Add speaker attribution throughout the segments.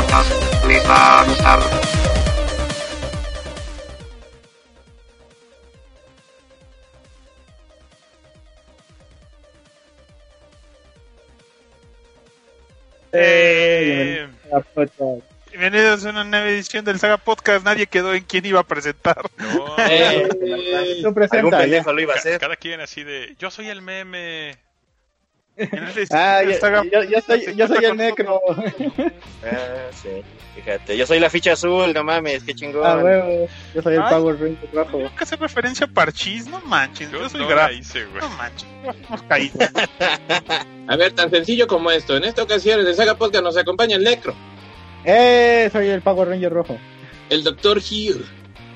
Speaker 1: podcast les va a gustar.
Speaker 2: Eh, bienvenidos a una nueva edición del Saga Podcast. Nadie quedó en quién iba a presentar.
Speaker 3: No,
Speaker 4: Eh, algún
Speaker 5: presenta.
Speaker 4: pendejo lo iba a hacer.
Speaker 3: cada quien así de, yo soy el meme.
Speaker 5: Ah, yo, yo, yo soy, yo soy el necro.
Speaker 4: Ah, sí. Fíjate, yo soy la ficha azul, no mames, qué chingón.
Speaker 5: Ah, huevo. Yo soy el
Speaker 2: Ay.
Speaker 5: Power Ranger rojo.
Speaker 2: Tengo que hacer referencia a Parchís, no manches. Yo,
Speaker 3: Yo
Speaker 2: soy
Speaker 3: no hice, güey.
Speaker 2: No manches.
Speaker 6: A ver, tan sencillo como esto. En esta ocasión, en el Saga Podcast nos acompaña el Necro,
Speaker 5: Eh, soy el Power Ranger rojo.
Speaker 6: el Dr. Hill,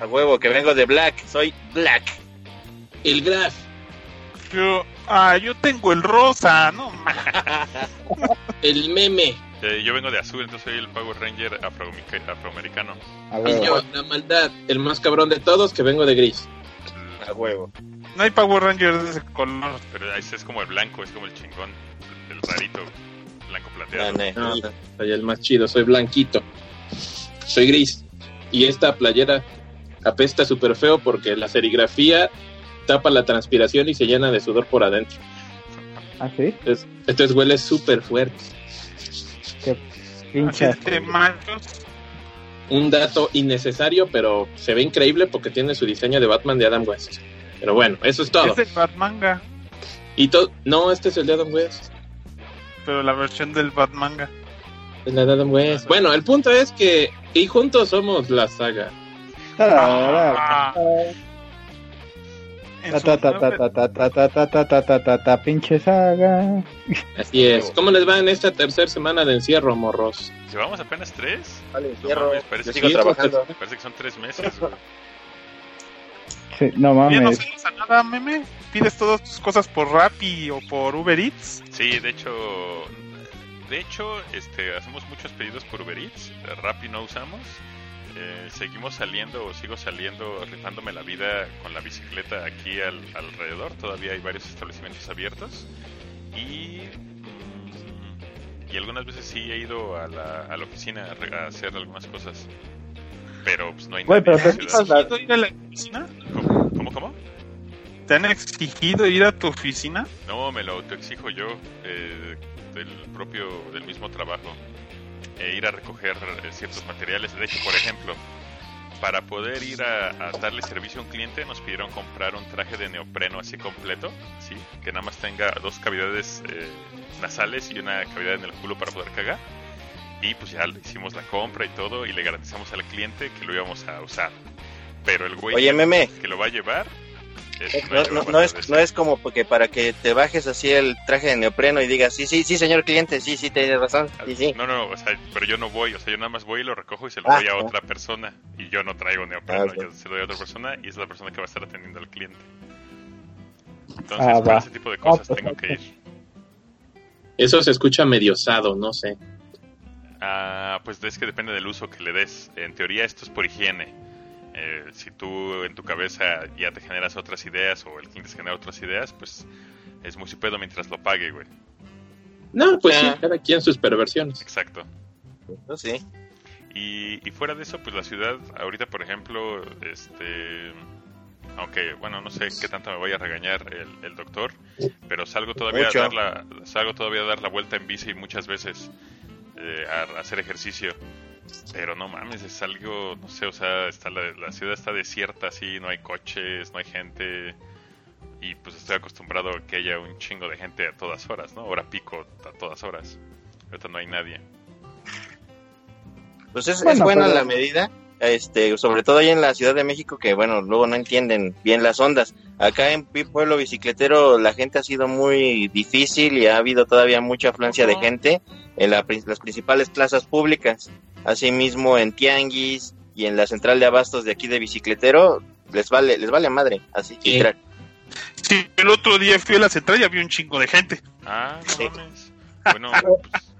Speaker 4: A huevo, que vengo de Black, soy Black.
Speaker 6: el Graf,
Speaker 2: Yo, ah, yo tengo el rosa, no
Speaker 6: el Meme
Speaker 3: Eh, yo vengo de azul, entonces soy el Power Ranger afroamica- afroamericano.
Speaker 5: A
Speaker 6: y yo, la maldad, el más cabrón de todos, que vengo de gris.
Speaker 4: A huevo.
Speaker 2: No hay Power Rangers de ese color.
Speaker 3: Pero ese es como el blanco, es como el chingón, el rarito, blanco
Speaker 4: No,
Speaker 3: plateado.
Speaker 4: no.
Speaker 6: No, soy el más chido, soy blanquito. Soy gris. Y esta playera apesta súper feo porque la serigrafía tapa la transpiración y se llena de sudor por adentro.
Speaker 5: ¿Ah, sí?
Speaker 6: Entonces, entonces huele súper fuerte.
Speaker 5: Qué pinche.
Speaker 6: Un dato innecesario, pero se ve increíble porque tiene su diseño de Batman de Adam West. Pero bueno, eso es todo.
Speaker 2: Es de Batmanga,
Speaker 6: Y to- no, este es el de Adam West.
Speaker 2: pero la versión del Batmanga.
Speaker 6: Es la de Adam West. Bueno, el punto es que y juntos somos la saga.
Speaker 2: Ah. En
Speaker 5: pinche saga.
Speaker 6: Así es. ¿Cómo les va en esta tercera semana de encierro, morros?
Speaker 3: ¿Llevamos apenas tres?
Speaker 4: Vale,
Speaker 3: No
Speaker 4: cierro.
Speaker 3: mames, parece que
Speaker 4: sigo
Speaker 6: sí,
Speaker 4: trabajando.
Speaker 3: Parece que son tres meses.
Speaker 5: Sí, no
Speaker 2: no
Speaker 5: mames.
Speaker 2: sales a nada, meme. Pides todas tus cosas por Rappi o por Uber Eats.
Speaker 3: Sí, de hecho, de hecho, este, hacemos muchos pedidos por Uber Eats. Rappi no usamos. Eh, seguimos saliendo, o sigo saliendo, rifándome la vida con la bicicleta aquí al, alrededor. Todavía hay varios establecimientos abiertos. Y, mm, y algunas veces sí he ido a la, a la oficina a, hacer algunas cosas. Pero pues no hay
Speaker 5: Güey,
Speaker 3: nadie
Speaker 5: pero
Speaker 3: en
Speaker 5: te
Speaker 3: la
Speaker 5: fijas
Speaker 3: ciudad.
Speaker 5: la-
Speaker 2: ¿Te han exigido ir a la oficina?
Speaker 3: ¿Cómo, cómo? cómo?
Speaker 2: ¿Te han exigido ir a tu oficina?
Speaker 3: No, me lo autoexijo yo, eh, del propio, del mismo trabajo, e ir a recoger eh, ciertos materiales. De hecho, por ejemplo, para poder ir a, a darle servicio a un cliente, nos pidieron comprar un traje de neopreno así completo, sí, que nada más tenga dos cavidades eh, nasales y una cavidad en el culo para poder cagar. Y pues ya le hicimos la compra y todo, y le garantizamos al cliente que lo íbamos a usar. Pero el güey
Speaker 4: Oye, meme,
Speaker 3: que lo va a llevar. Eh,
Speaker 4: no, es, no es como porque para que te bajes así el traje de neopreno y digas, sí, sí, sí, señor cliente, sí, sí, tienes razón, sí, sí.
Speaker 3: No, no, o sea, pero yo no voy, o sea, yo nada más voy y lo recojo y se lo
Speaker 4: Ah,
Speaker 3: doy a
Speaker 4: ah.
Speaker 3: otra persona. Y yo no traigo neopreno,
Speaker 4: Ah,
Speaker 3: yo se lo doy a otra persona y es la persona que va a estar atendiendo al cliente. Entonces,
Speaker 5: Ah,
Speaker 3: para
Speaker 5: va.
Speaker 3: ese tipo de cosas
Speaker 5: pues,
Speaker 3: tengo que ir.
Speaker 6: Eso se escucha medio osado, no sé.
Speaker 3: Ah, pues es que depende del uso que le des. En teoría esto es por higiene. Eh, si tú en tu cabeza ya te generas otras ideas o el cliente genera otras ideas, pues es muy su pedo mientras lo pague, güey.
Speaker 6: No, pues sí, cada quien sus perversiones.
Speaker 3: Exacto.
Speaker 4: No, sí.
Speaker 3: Y, y fuera de eso, pues la ciudad, ahorita por ejemplo, este, aunque bueno, no sé qué tanto me vaya a regañar el, el doctor, pero salgo todavía
Speaker 4: Mucho.
Speaker 3: a dar la, salgo todavía a dar la vuelta en bici muchas veces eh, a, a hacer ejercicio. Pero no mames, es algo, no sé, o sea, está la, la ciudad está desierta, así, no hay coches, no hay gente. Y pues estoy acostumbrado a que haya un chingo de gente a todas horas, ¿no? Hora pico a todas horas. Ahorita no hay nadie.
Speaker 4: Pues es, es buena
Speaker 5: pero-
Speaker 4: la medida, este, sobre todo ahí en la Ciudad de México, que bueno, luego no entienden bien las ondas. Acá en Pueblo Bicicletero la gente ha sido muy difícil y ha habido todavía mucha afluencia de gente en la prin- las principales plazas públicas. Asimismo en Tianguis y en la central de abastos de aquí de Bicicletero, les vale, les vale madre, así,
Speaker 6: Sí.
Speaker 4: literal.
Speaker 2: Sí, el otro día fui a la central y había un chingo de gente.
Speaker 3: Ah, no
Speaker 4: Sí.
Speaker 3: Bueno, pues,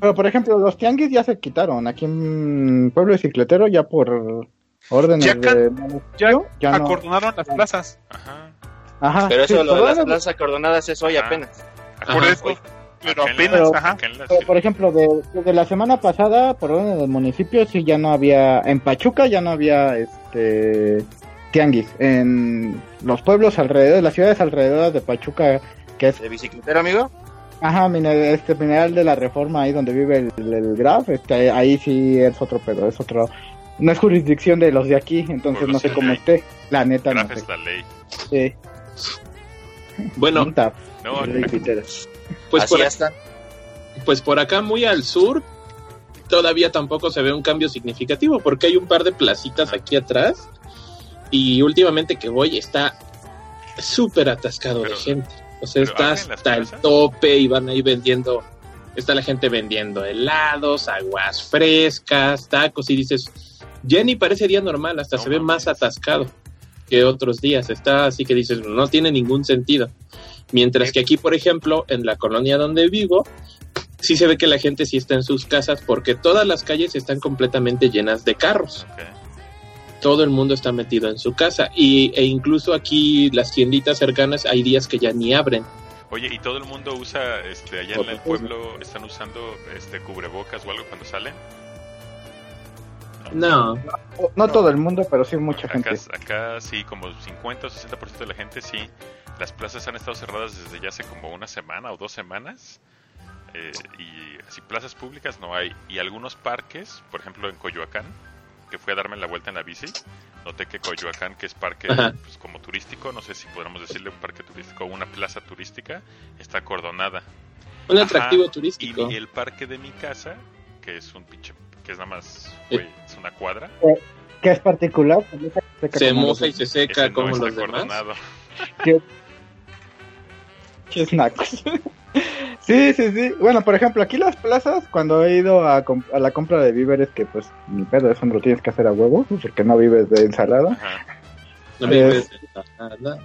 Speaker 5: Pero por ejemplo, los tianguis ya se quitaron. Aquí en Pueblo Bicicletero ya por órdenes
Speaker 2: Ya
Speaker 5: de
Speaker 2: Ya,
Speaker 5: ya no.
Speaker 2: acordonaron las plazas.
Speaker 3: ajá.
Speaker 5: Ajá.
Speaker 4: Pero eso
Speaker 5: sí,
Speaker 4: lo de las plazas acordonadas es hoy
Speaker 3: Ajá.
Speaker 4: apenas.
Speaker 2: Por eso.
Speaker 4: Hoy.
Speaker 2: Pero apenas,
Speaker 5: Pero-
Speaker 2: ajá.
Speaker 5: Pero, por ejemplo, de, desde la semana pasada, por orden del municipio, sí ya no había, en Pachuca ya no había este tianguis. En los pueblos alrededor, las ciudades alrededor de Pachuca, que es,
Speaker 4: ¿De bicicletero, amigo?
Speaker 5: ajá, este mineral de la reforma, ahí donde vive el, el Graf, este, ahí sí es otro pedo, es otro, no es jurisdicción de los de aquí, entonces no sé cómo esté, la neta no
Speaker 3: Graf
Speaker 5: sé.
Speaker 3: es la ley.
Speaker 5: Sí.
Speaker 6: Bueno,
Speaker 3: No.
Speaker 6: Pues
Speaker 4: Así
Speaker 6: por,
Speaker 4: está.
Speaker 6: pues por acá muy al sur todavía tampoco se ve un cambio significativo porque hay un par de placitas aquí atrás y últimamente que voy está súper atascado
Speaker 3: Pero-
Speaker 6: de gente. O sea, está hasta el tope y van ahí vendiendo, está la gente vendiendo helados, aguas frescas, tacos y dices, ni parece día normal, hasta
Speaker 3: No
Speaker 6: se ve más atascado que otros días. Está así que dices, no tiene ningún sentido. Mientras que aquí, por ejemplo, en la colonia donde vivo, sí se ve que la gente sí está en sus casas porque todas las calles están completamente llenas de carros. Todo el mundo está metido en su casa y, e incluso aquí las tienditas cercanas hay días que ya ni abren.
Speaker 3: Oye, ¿y todo el mundo usa, este, allá en el pueblo, están usando este cubrebocas o algo cuando salen?
Speaker 6: No,
Speaker 5: No todo el mundo, pero sí mucha
Speaker 3: Acá,
Speaker 5: gente.
Speaker 3: acá sí, como 50 o 60% de la gente sí. Las plazas han estado cerradas desde ya hace como una semana o dos semanas. Eh, y así plazas públicas no hay. Y algunos parques, por ejemplo en Coyoacán, que fui a darme la vuelta en la bici, noté que Coyoacán, que es parque pues, como turístico, no sé si podríamos decirle un parque turístico o una plaza turística, está acordonada.
Speaker 6: un
Speaker 3: Ajá,
Speaker 6: atractivo
Speaker 3: Y,
Speaker 6: turístico.
Speaker 3: y el parque de mi casa, que es un pinche, que es nada más, güey, es una cuadra,
Speaker 5: Que es particular.
Speaker 6: Se moja y se seca
Speaker 3: ese no
Speaker 6: como
Speaker 3: está
Speaker 6: los demás.
Speaker 3: acordonado.
Speaker 5: Chisnacos. sí, sí, sí. Bueno, por ejemplo, aquí las plazas, cuando he ido a, a la compra de víveres, que pues ni pedo, eso no lo tienes que hacer a huevo, porque no vives de ensalada.
Speaker 3: Ajá.
Speaker 6: No me
Speaker 5: Es-
Speaker 6: puedes- nada.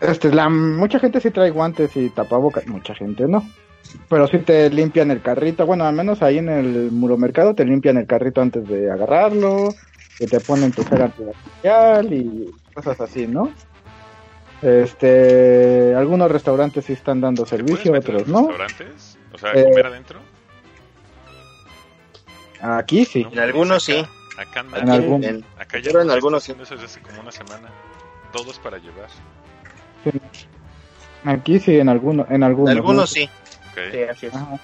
Speaker 5: Este, la, mucha gente sí trae guantes y tapabocas, mucha gente no. Pero sí te limpian el carrito, bueno, al menos ahí en el muromercado te limpian el carrito antes de agarrarlo, y te ponen tu gel antibacterial y cosas así, ¿no? Este, algunos restaurantes sí están dando
Speaker 3: ¿Te puedes
Speaker 5: servicio, otros no.
Speaker 3: restaurantes? O sea,
Speaker 5: Eh,
Speaker 3: comer adentro.
Speaker 5: Aquí sí.
Speaker 4: En algunos sí.
Speaker 3: Acá,
Speaker 5: En algún-
Speaker 4: En-
Speaker 3: acá ya
Speaker 4: pero en
Speaker 3: no
Speaker 4: algunos
Speaker 3: haciendo eso desde hace como una semana. Todos para llevar.
Speaker 5: Aquí sí, en algunos. En algunos,
Speaker 4: algunos
Speaker 5: ¿no?
Speaker 4: sí.
Speaker 3: Ok.
Speaker 4: Sí, así es.
Speaker 5: Ajá.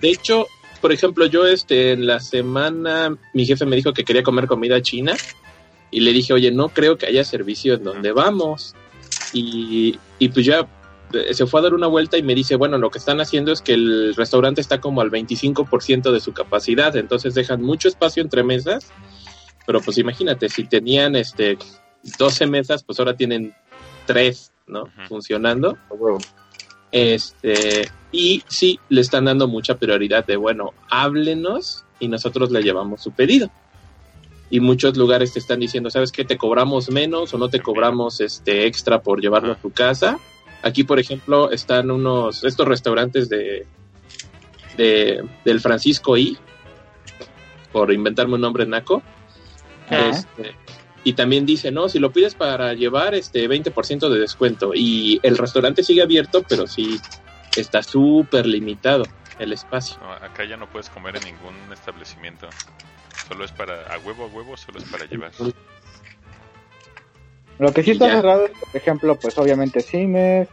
Speaker 6: De hecho, por ejemplo, yo este en la semana mi jefe me dijo que quería comer comida china y le dije, oye, no creo que haya servicio en donde vamos. Y, y pues ya eh, se fue a dar una vuelta y me dice, bueno, lo que están haciendo es que el restaurante está como al 25% de su capacidad, entonces dejan mucho espacio entre mesas, pero pues imagínate, si tenían este 12 mesas, pues ahora tienen 3, ¿no? Funcionando.
Speaker 4: Huevo.
Speaker 6: Este, y sí, le están dando mucha prioridad de, bueno, háblenos y nosotros le llevamos su pedido. Y muchos lugares te están diciendo, ¿sabes qué? Te cobramos menos o no te cobramos este extra por llevarlo a tu casa. Aquí, por ejemplo, están unos, estos restaurantes de, de del Francisco I, por inventarme un nombre naco. Este, y también dice, no, si lo pides para llevar este 20% de descuento. Y el restaurante sigue abierto, pero sí está súper limitado el espacio.
Speaker 3: No, acá ya no puedes comer en ningún establecimiento. Solo es para, a huevo a huevo, solo es para llevar.
Speaker 5: Lo que sí está
Speaker 6: ya.
Speaker 5: cerrado es, por ejemplo, pues obviamente cines,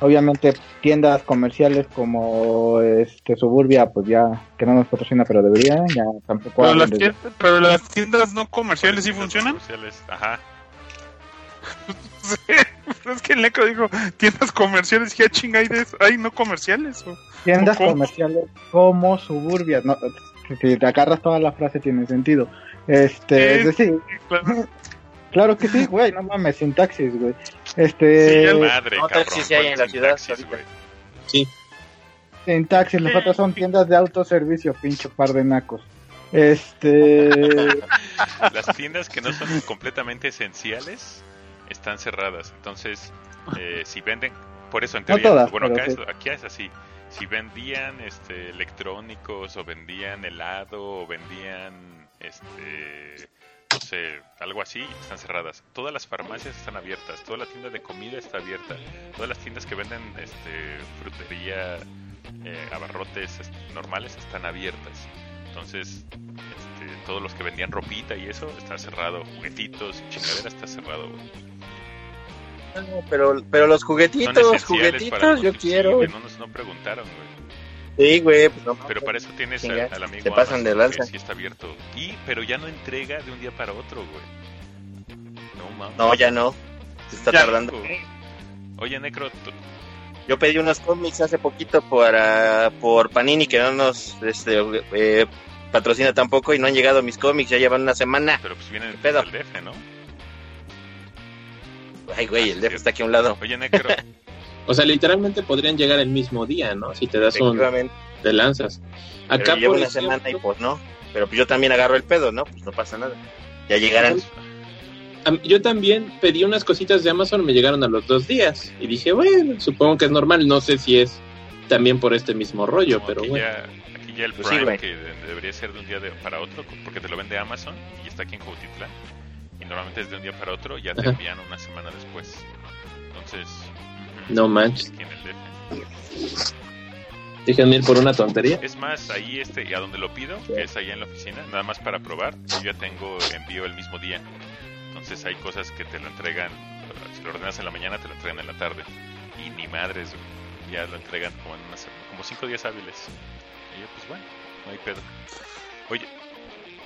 Speaker 5: obviamente tiendas comerciales como este Suburbia, pues ya, que no nos patrocina, pero debería, ya tampoco
Speaker 2: Pero las, tiendas, pero las tiendas no comerciales sí funcionan.
Speaker 3: Comerciales, Ajá.
Speaker 2: es que el Neco dijo tiendas comerciales. ¿Qué chinga hay de eso? ¿Hay no comerciales? o?
Speaker 5: tiendas comerciales como Suburbia, no, si te agarras toda la frase tiene sentido. Este, es decir,
Speaker 2: Claro.
Speaker 5: claro que sí, güey, no mames, sintaxis, güey.
Speaker 3: Sí,
Speaker 5: Este,
Speaker 3: ya madre,
Speaker 4: no,
Speaker 3: cabrón.
Speaker 4: taxis sí hay en
Speaker 3: ¿cuál
Speaker 4: la ciudad
Speaker 3: sintaxis,
Speaker 4: ahorita.
Speaker 3: güey?
Speaker 5: sintaxis, los otros son tiendas de autoservicio, pinche par de nacos. Este,
Speaker 3: Las tiendas que no son completamente esenciales están cerradas. Entonces, eh, si venden, por eso en
Speaker 5: No
Speaker 3: teoría,
Speaker 5: todas,
Speaker 3: bueno, acá,
Speaker 5: sí.
Speaker 3: es, aquí es así. Si vendían este, electrónicos o vendían helado o vendían este no sé, algo así, están cerradas. Todas las farmacias están abiertas, toda la tienda de comida está abierta, todas las tiendas que venden este, frutería, eh, abarrotes normales están abiertas. Entonces, este, todos los que vendían ropita y eso está cerrado, juguetitos, chingadera está cerrado.
Speaker 4: No, pero, pero los juguetitos, juguetitos, yo quiero.
Speaker 3: no nos no preguntaron, güey.
Speaker 4: Sí, güey, pues no
Speaker 3: Pero para eso tienes
Speaker 4: Chinga,
Speaker 3: al, al amigo
Speaker 4: se pasan de
Speaker 3: Amazon,
Speaker 4: lanza.
Speaker 3: sí está abierto. Y, pero ya no entrega de un día para otro, güey. No mames.
Speaker 4: No, ya no. Se está
Speaker 2: Ya,
Speaker 4: tardando.
Speaker 3: Oye, Necro, tú-
Speaker 4: Yo pedí unos cómics hace poquito para por Panini que no nos este, eh, patrocina tampoco y no han llegado mis cómics, ya llevan una semana.
Speaker 3: pero pues vienen del DF, ¿no?
Speaker 4: Ay, güey, el DF está aquí a un lado.
Speaker 3: Oye, Necro,
Speaker 6: O sea, literalmente podrían llegar el mismo día, ¿no? Si te das un... Te lanzas.
Speaker 4: Pero
Speaker 6: Acá
Speaker 4: llevo
Speaker 6: por
Speaker 4: una
Speaker 6: ejemplo,
Speaker 4: semana y pues no. Pero pues yo también agarro el pedo, ¿no? Pues no pasa nada. Ya llegarán.
Speaker 6: yo también pedí unas cositas de Amazon, me llegaron a los dos días. Y dije, bueno, supongo que es normal. No sé si es también por este mismo rollo,
Speaker 3: como
Speaker 6: pero
Speaker 3: aquí,
Speaker 6: bueno.
Speaker 3: ya, aquí ya el
Speaker 4: Pues sí,
Speaker 3: Prime,
Speaker 4: güey.
Speaker 3: que de- debería ser de un día de- para otro, porque te lo vende Amazon y está aquí en Cuautitlán. Y normalmente es de un día para otro, ya te
Speaker 6: Ajá.
Speaker 3: envían una semana después. Entonces,
Speaker 6: No manches. Déjenme ir por una tontería.
Speaker 3: Es más, ahí este, y a donde lo pido, que es allá en la oficina, nada más para probar, yo ya tengo envío el mismo día. Entonces hay cosas que te lo entregan, si lo ordenas en la mañana, te lo entregan en la tarde. Y ni madres, güey, ya lo entregan como en una semana, como cinco días hábiles. Y yo, pues bueno, no hay pedo. Oye,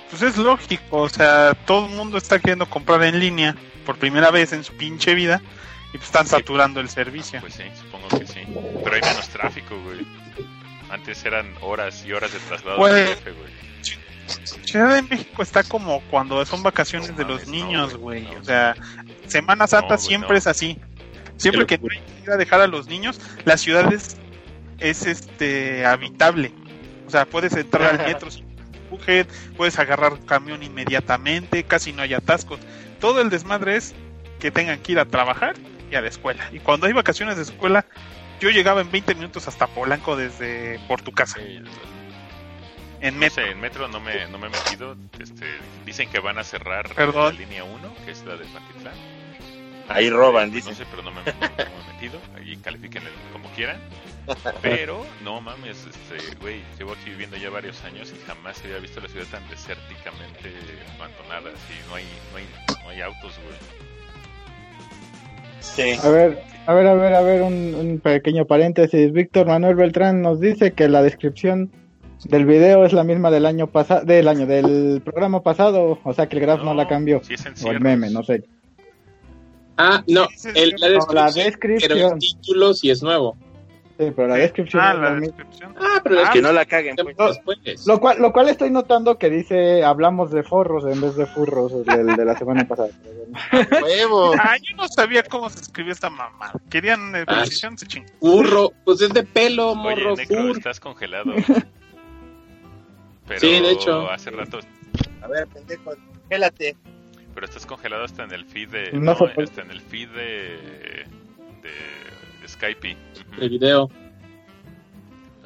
Speaker 2: Pues es lógico, o sea, todo el mundo está queriendo comprar en línea por primera vez en su pinche vida y pues están
Speaker 3: Sí.
Speaker 2: saturando el servicio.
Speaker 3: pues sí, supongo que sí. Pero hay menos tráfico, güey. Antes eran horas y horas de traslado
Speaker 2: Güey.
Speaker 3: del jefe, güey.
Speaker 2: Ciudad de México está como cuando son vacaciones
Speaker 3: No
Speaker 2: de los niños,
Speaker 3: güey,
Speaker 2: güey.
Speaker 3: no.
Speaker 2: O sea, Semana Santa siempre
Speaker 3: no.
Speaker 2: es así. Siempre que que ir a dejar a los niños, la ciudad es, es este habitable. O sea, puedes entrar al metro sin empuje, puedes agarrar camión inmediatamente, casi no hay atascos. Todo el desmadre es que tengan que ir a trabajar y a la escuela. Y cuando hay vacaciones de escuela, yo llegaba en 20 minutos hasta Polanco desde por tu casa,
Speaker 3: Sí,
Speaker 2: en
Speaker 3: No
Speaker 2: metro.
Speaker 3: sé, en metro no me, no me he metido. Este, dicen que van a cerrar
Speaker 2: Perdón.
Speaker 3: la línea 1, que es la de Patitlán.
Speaker 4: Ahí roban,
Speaker 3: No
Speaker 4: dicen.
Speaker 3: sé, pero no me, no me he metido. Ahí califiquen como quieran. Pero, no mames, este, güey, llevo aquí viviendo ya varios años y jamás había visto la ciudad tan desérticamente abandonada. Así, no hay, no hay, no hay autos, güey.
Speaker 4: Sí.
Speaker 5: A ver, a ver, a ver, a ver, un, un pequeño paréntesis. Víctor Manuel Beltrán nos dice que la descripción del video es la misma del año pasado, del año, del programa pasado, o sea que el graf no, la cambió.
Speaker 3: Sí
Speaker 5: O el meme, no sé.
Speaker 6: Ah, no, el- la
Speaker 5: No, la
Speaker 6: descripción, pero
Speaker 5: descripción.
Speaker 6: el título sí es nuevo.
Speaker 5: Sí, pero la descripción
Speaker 2: Ah, la
Speaker 5: misma.
Speaker 2: descripción.
Speaker 6: Ah, pero
Speaker 2: Ah,
Speaker 4: Que no la caguen, pues.
Speaker 6: después.
Speaker 5: Lo cual, lo cual estoy notando que dice hablamos de forros en vez de furros el del de la semana pasada.
Speaker 4: ¡Huevo!
Speaker 2: Ah, yo no sabía cómo se escribió esta mamá. Querían eh, precisión, se chingó.
Speaker 6: Furro, pues es de pelo, morro,
Speaker 3: Oye, Necro,
Speaker 6: fur.
Speaker 3: estás congelado. Pero
Speaker 6: Sí, de hecho.
Speaker 3: hace rato
Speaker 4: A ver, pendejo, gélate.
Speaker 3: Pero estás congelado hasta en el feed de.
Speaker 5: No
Speaker 3: No, hasta en el feed de. de, Skype.
Speaker 6: El video.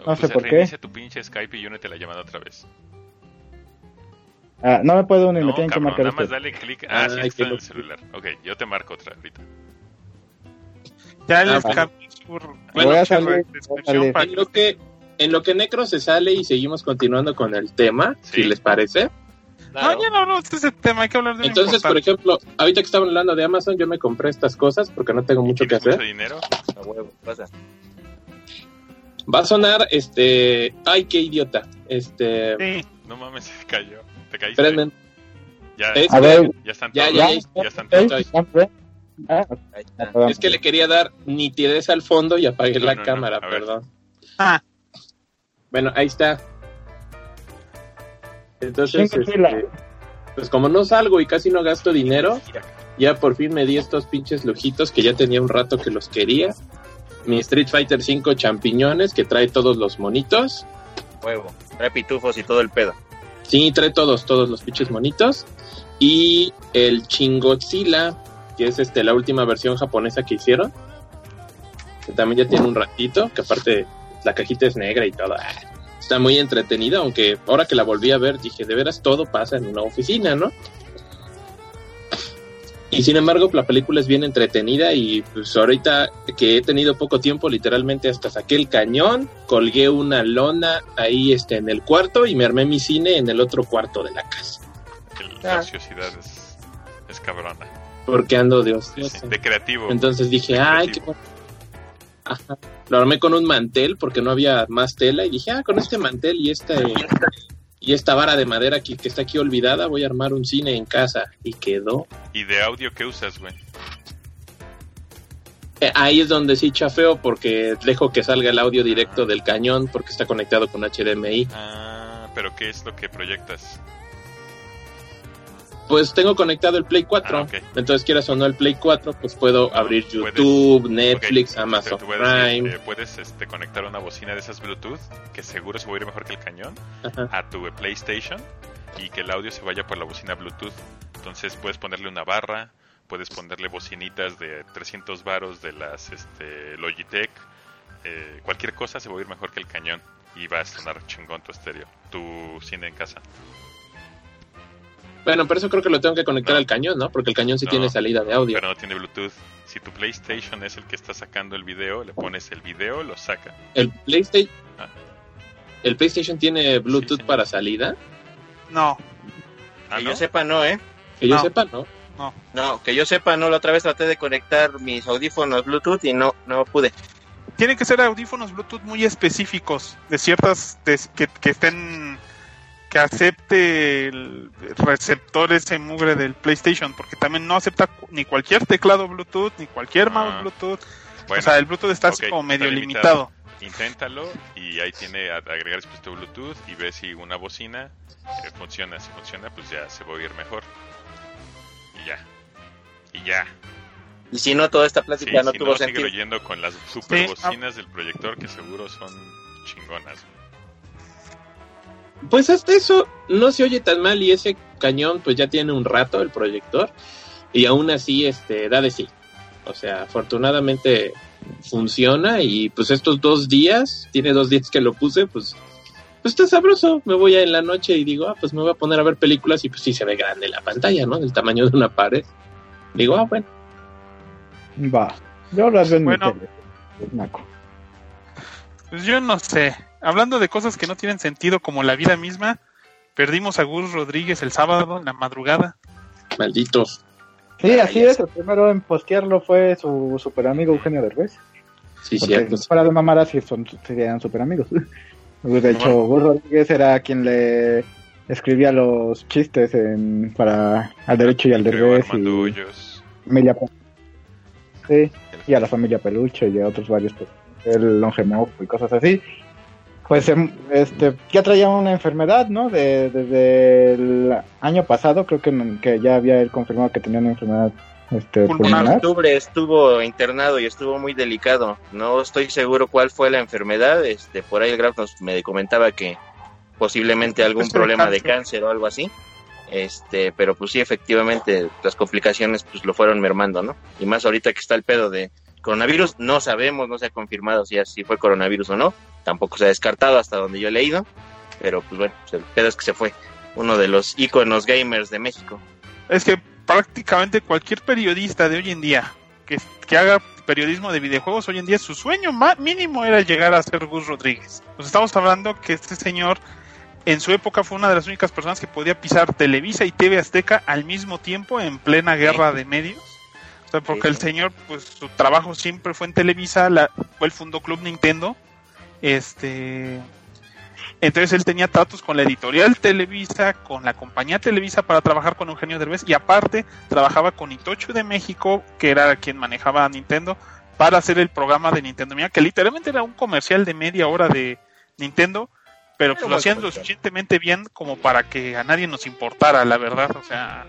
Speaker 5: No sé por qué.
Speaker 3: reinicia tu pinche Skype y yo no te la llamada otra vez.
Speaker 5: Ah, no me puedo unir,
Speaker 3: No,
Speaker 5: me tienen que
Speaker 3: cabrón,
Speaker 5: marcar
Speaker 3: nada más dale clic. Ah, sí,
Speaker 6: Ay,
Speaker 3: está en el celular. Ok, yo te marco otra ahorita.
Speaker 2: Ya les
Speaker 6: Ah, Bueno,
Speaker 5: voy a salir, voy a
Speaker 2: descripción
Speaker 5: salir.
Speaker 2: para
Speaker 6: En lo que en lo que Necro se sale y seguimos continuando con el tema,
Speaker 3: Sí.
Speaker 6: si les parece.
Speaker 2: No, ya no hablamos de ese tema, hay que hablar de
Speaker 6: Entonces, por ejemplo, ahorita que estaban hablando de Amazon, yo me compré estas cosas porque no tengo mucho que
Speaker 3: ¿Tienes mucho
Speaker 6: hacer.
Speaker 3: dinero?
Speaker 4: A huevo, pasa.
Speaker 6: Va a sonar, este, ay, qué idiota. Este,
Speaker 2: Sí,
Speaker 3: No mames, se cayó. Te caíste.
Speaker 6: espérenme,
Speaker 3: Ya,
Speaker 6: Es
Speaker 5: A ver,
Speaker 3: ya están
Speaker 6: Ya,
Speaker 3: todos.
Speaker 6: ya,
Speaker 3: Ya, están
Speaker 5: ¿ok?
Speaker 3: todos.
Speaker 5: Ah,
Speaker 6: es que le quería dar nitidez al fondo y apagué
Speaker 3: No,
Speaker 6: la
Speaker 3: no, no,
Speaker 6: cámara,
Speaker 3: ver.
Speaker 6: perdón.
Speaker 2: Ah.
Speaker 6: Bueno, ahí está. Entonces, este, pues como no salgo y casi no gasto dinero, ya por fin me di estos pinches lujitos que ya tenía un rato que los quería. Mi Street Fighter 5 champiñones que trae todos los monitos.
Speaker 4: Huevo. Trae pitufos y todo el pedo.
Speaker 6: Sí, trae todos, todos los pinches monitos. Y el Chingotzilla, que es este la última versión japonesa que hicieron. Que también ya tiene un ratito, que aparte la cajita es negra y todo. Ah, Está muy entretenido, aunque ahora que la volví a ver dije, de veras todo pasa en una oficina, ¿no? Y sin embargo, la película es bien entretenida y pues ahorita que he tenido poco tiempo, literalmente hasta saqué el cañón, colgué una lona ahí este, en el cuarto y me armé mi cine en el otro cuarto de la casa.
Speaker 3: La ociosidad es, es cabrona.
Speaker 6: Porque ando de ocioso.
Speaker 3: sí, de creativo.
Speaker 6: Entonces dije, ay, qué bueno. Ajá. Lo armé con un mantel porque no había más tela y dije, ah, con este mantel y esta, y esta vara de madera que, que está aquí olvidada, voy a armar un cine en casa. Y quedó.
Speaker 3: ¿Y de audio qué usas, güey?
Speaker 6: Eh, ahí es donde sí chafeo porque dejo que salga el audio directo del cañón porque está conectado con HDMI.
Speaker 3: Ah, pero ¿qué es lo que proyectas?
Speaker 6: Pues tengo conectado el Play 4.
Speaker 3: Ah, ok.
Speaker 6: Entonces, quieras o no el Play 4, pues puedo abrir
Speaker 3: Puedes-
Speaker 6: YouTube, Netflix, Amazon
Speaker 3: te voy a decir,
Speaker 6: Prime.
Speaker 3: eh, puedes este, conectar una bocina de esas Bluetooth, que seguro se va a ir mejor que el cañón,
Speaker 6: Ajá.
Speaker 3: a tu PlayStation y que el audio se vaya por la bocina Bluetooth. Entonces puedes ponerle una barra, puedes ponerle bocinitas de 300 varos de las este, Logitech. eh, cualquier cosa se va a ir mejor que el cañón y va a sonar chingón tu estéreo, tu cine en casa.
Speaker 6: Bueno, pero eso creo que lo tengo que conectar
Speaker 3: No.
Speaker 6: al cañón, ¿no? Porque el cañón sí
Speaker 3: No,
Speaker 6: tiene salida de audio.
Speaker 3: Pero no tiene Bluetooth. Si tu PlayStation es el que está sacando el video, le pones el video, lo saca.
Speaker 6: El PlayStation.
Speaker 3: Ah.
Speaker 6: El PlayStation tiene Bluetooth para salida.
Speaker 2: No,
Speaker 3: Ah,
Speaker 4: que
Speaker 3: ¿no?
Speaker 4: yo sepa, no, ¿eh?
Speaker 6: Que yo
Speaker 2: No.
Speaker 6: sepa, ¿no?
Speaker 4: No, que yo sepa, no. La otra vez traté de conectar mis audífonos Bluetooth y no, no pude.
Speaker 2: tienen que ser audífonos Bluetooth muy específicos, de ciertas, de- que, que estén, que acepte el receptor ese mugre del PlayStation, porque también no acepta ni cualquier teclado Bluetooth, ni cualquier mouse
Speaker 3: Ah.
Speaker 2: Bluetooth.
Speaker 3: Bueno,
Speaker 2: o sea, el Bluetooth está como medio
Speaker 3: está
Speaker 2: limitado.
Speaker 3: inténtalo y ahí tiene a- agregar dispositivo Bluetooth y ve si una bocina eh, funciona. Si funciona, pues ya se va a oír mejor. Y ya. Y ya.
Speaker 4: Y si no, toda esta
Speaker 3: Sí,
Speaker 4: plática no
Speaker 3: si
Speaker 4: tuvo
Speaker 3: no, sigue
Speaker 4: sentido.
Speaker 3: oyendo con las super
Speaker 2: Sí,
Speaker 3: bocinas del proyector que seguro son chingonas.
Speaker 6: Pues hasta eso no se oye tan mal y ese cañón pues ya tiene un rato el proyector y aún así este da de sí. O sea, afortunadamente funciona y pues estos dos días, tiene dos días que lo puse, pues, pues está sabroso. Me voy a en la noche y digo, ah, pues me voy a poner a ver películas y pues sí se ve grande la pantalla, ¿no? Del tamaño de una pared. Digo, ah, bueno.
Speaker 5: Va. Yo las veo en
Speaker 2: Bueno.
Speaker 5: mi tele. Es naco.
Speaker 2: Pues yo no sé. Hablando de cosas que no tienen sentido como la vida misma, perdimos a Gus Rodríguez el sábado en la madrugada.
Speaker 6: Maldito.
Speaker 5: Sí, así es. El primero en postearlo fue su super amigo Eugenio Derbez.
Speaker 6: Sí, cierto.
Speaker 5: Para de mamar así son, serían super amigos. De hecho, Gus Rodríguez era quien le escribía los chistes en, para al derecho y al derbez y sí, y a la familia Peluche y a otros varios pues, el longemoco y cosas así pues em, este ya traía una enfermedad no de, desde el año pasado creo que, que ya había él confirmado que tenía una enfermedad este
Speaker 2: Pulmonar.
Speaker 4: En octubre estuvo internado y estuvo muy delicado. No estoy seguro cuál fue la enfermedad. Este, por ahí el Graf nos me comentaba que posiblemente algún problema de
Speaker 2: cáncer.
Speaker 4: cáncer o algo así. Este, pero pues sí, efectivamente, las complicaciones pues lo fueron mermando, ¿no? Y más ahorita que está el pedo de coronavirus, no sabemos, no se ha confirmado si así fue coronavirus o no. Tampoco se ha descartado hasta donde yo he leído. Pero pues bueno, pues, el pedo es que se fue uno de los íconos gamers de México.
Speaker 2: Es que prácticamente cualquier periodista de hoy en día que, que haga periodismo de videojuegos, hoy en día su sueño más mínimo era llegar a ser Gus Rodríguez. Nos estamos hablando que este señor en su época fue una de las únicas personas que podía pisar Televisa y TV Azteca al mismo tiempo en plena guerra de medios. O sea, porque el señor, pues su trabajo siempre fue en Televisa, la, fue el fundó Club Nintendo. Este, entonces él tenía tratos con la editorial Televisa, con la compañía Televisa para trabajar con Eugenio Derbez y aparte trabajaba con Itochu de México, que era quien manejaba a Nintendo, para hacer el programa de Nintendo Mía, que literalmente era un comercial de media hora de Nintendo, pero pues lo hacían lo suficientemente bien como para que a nadie nos importara, la verdad, o sea,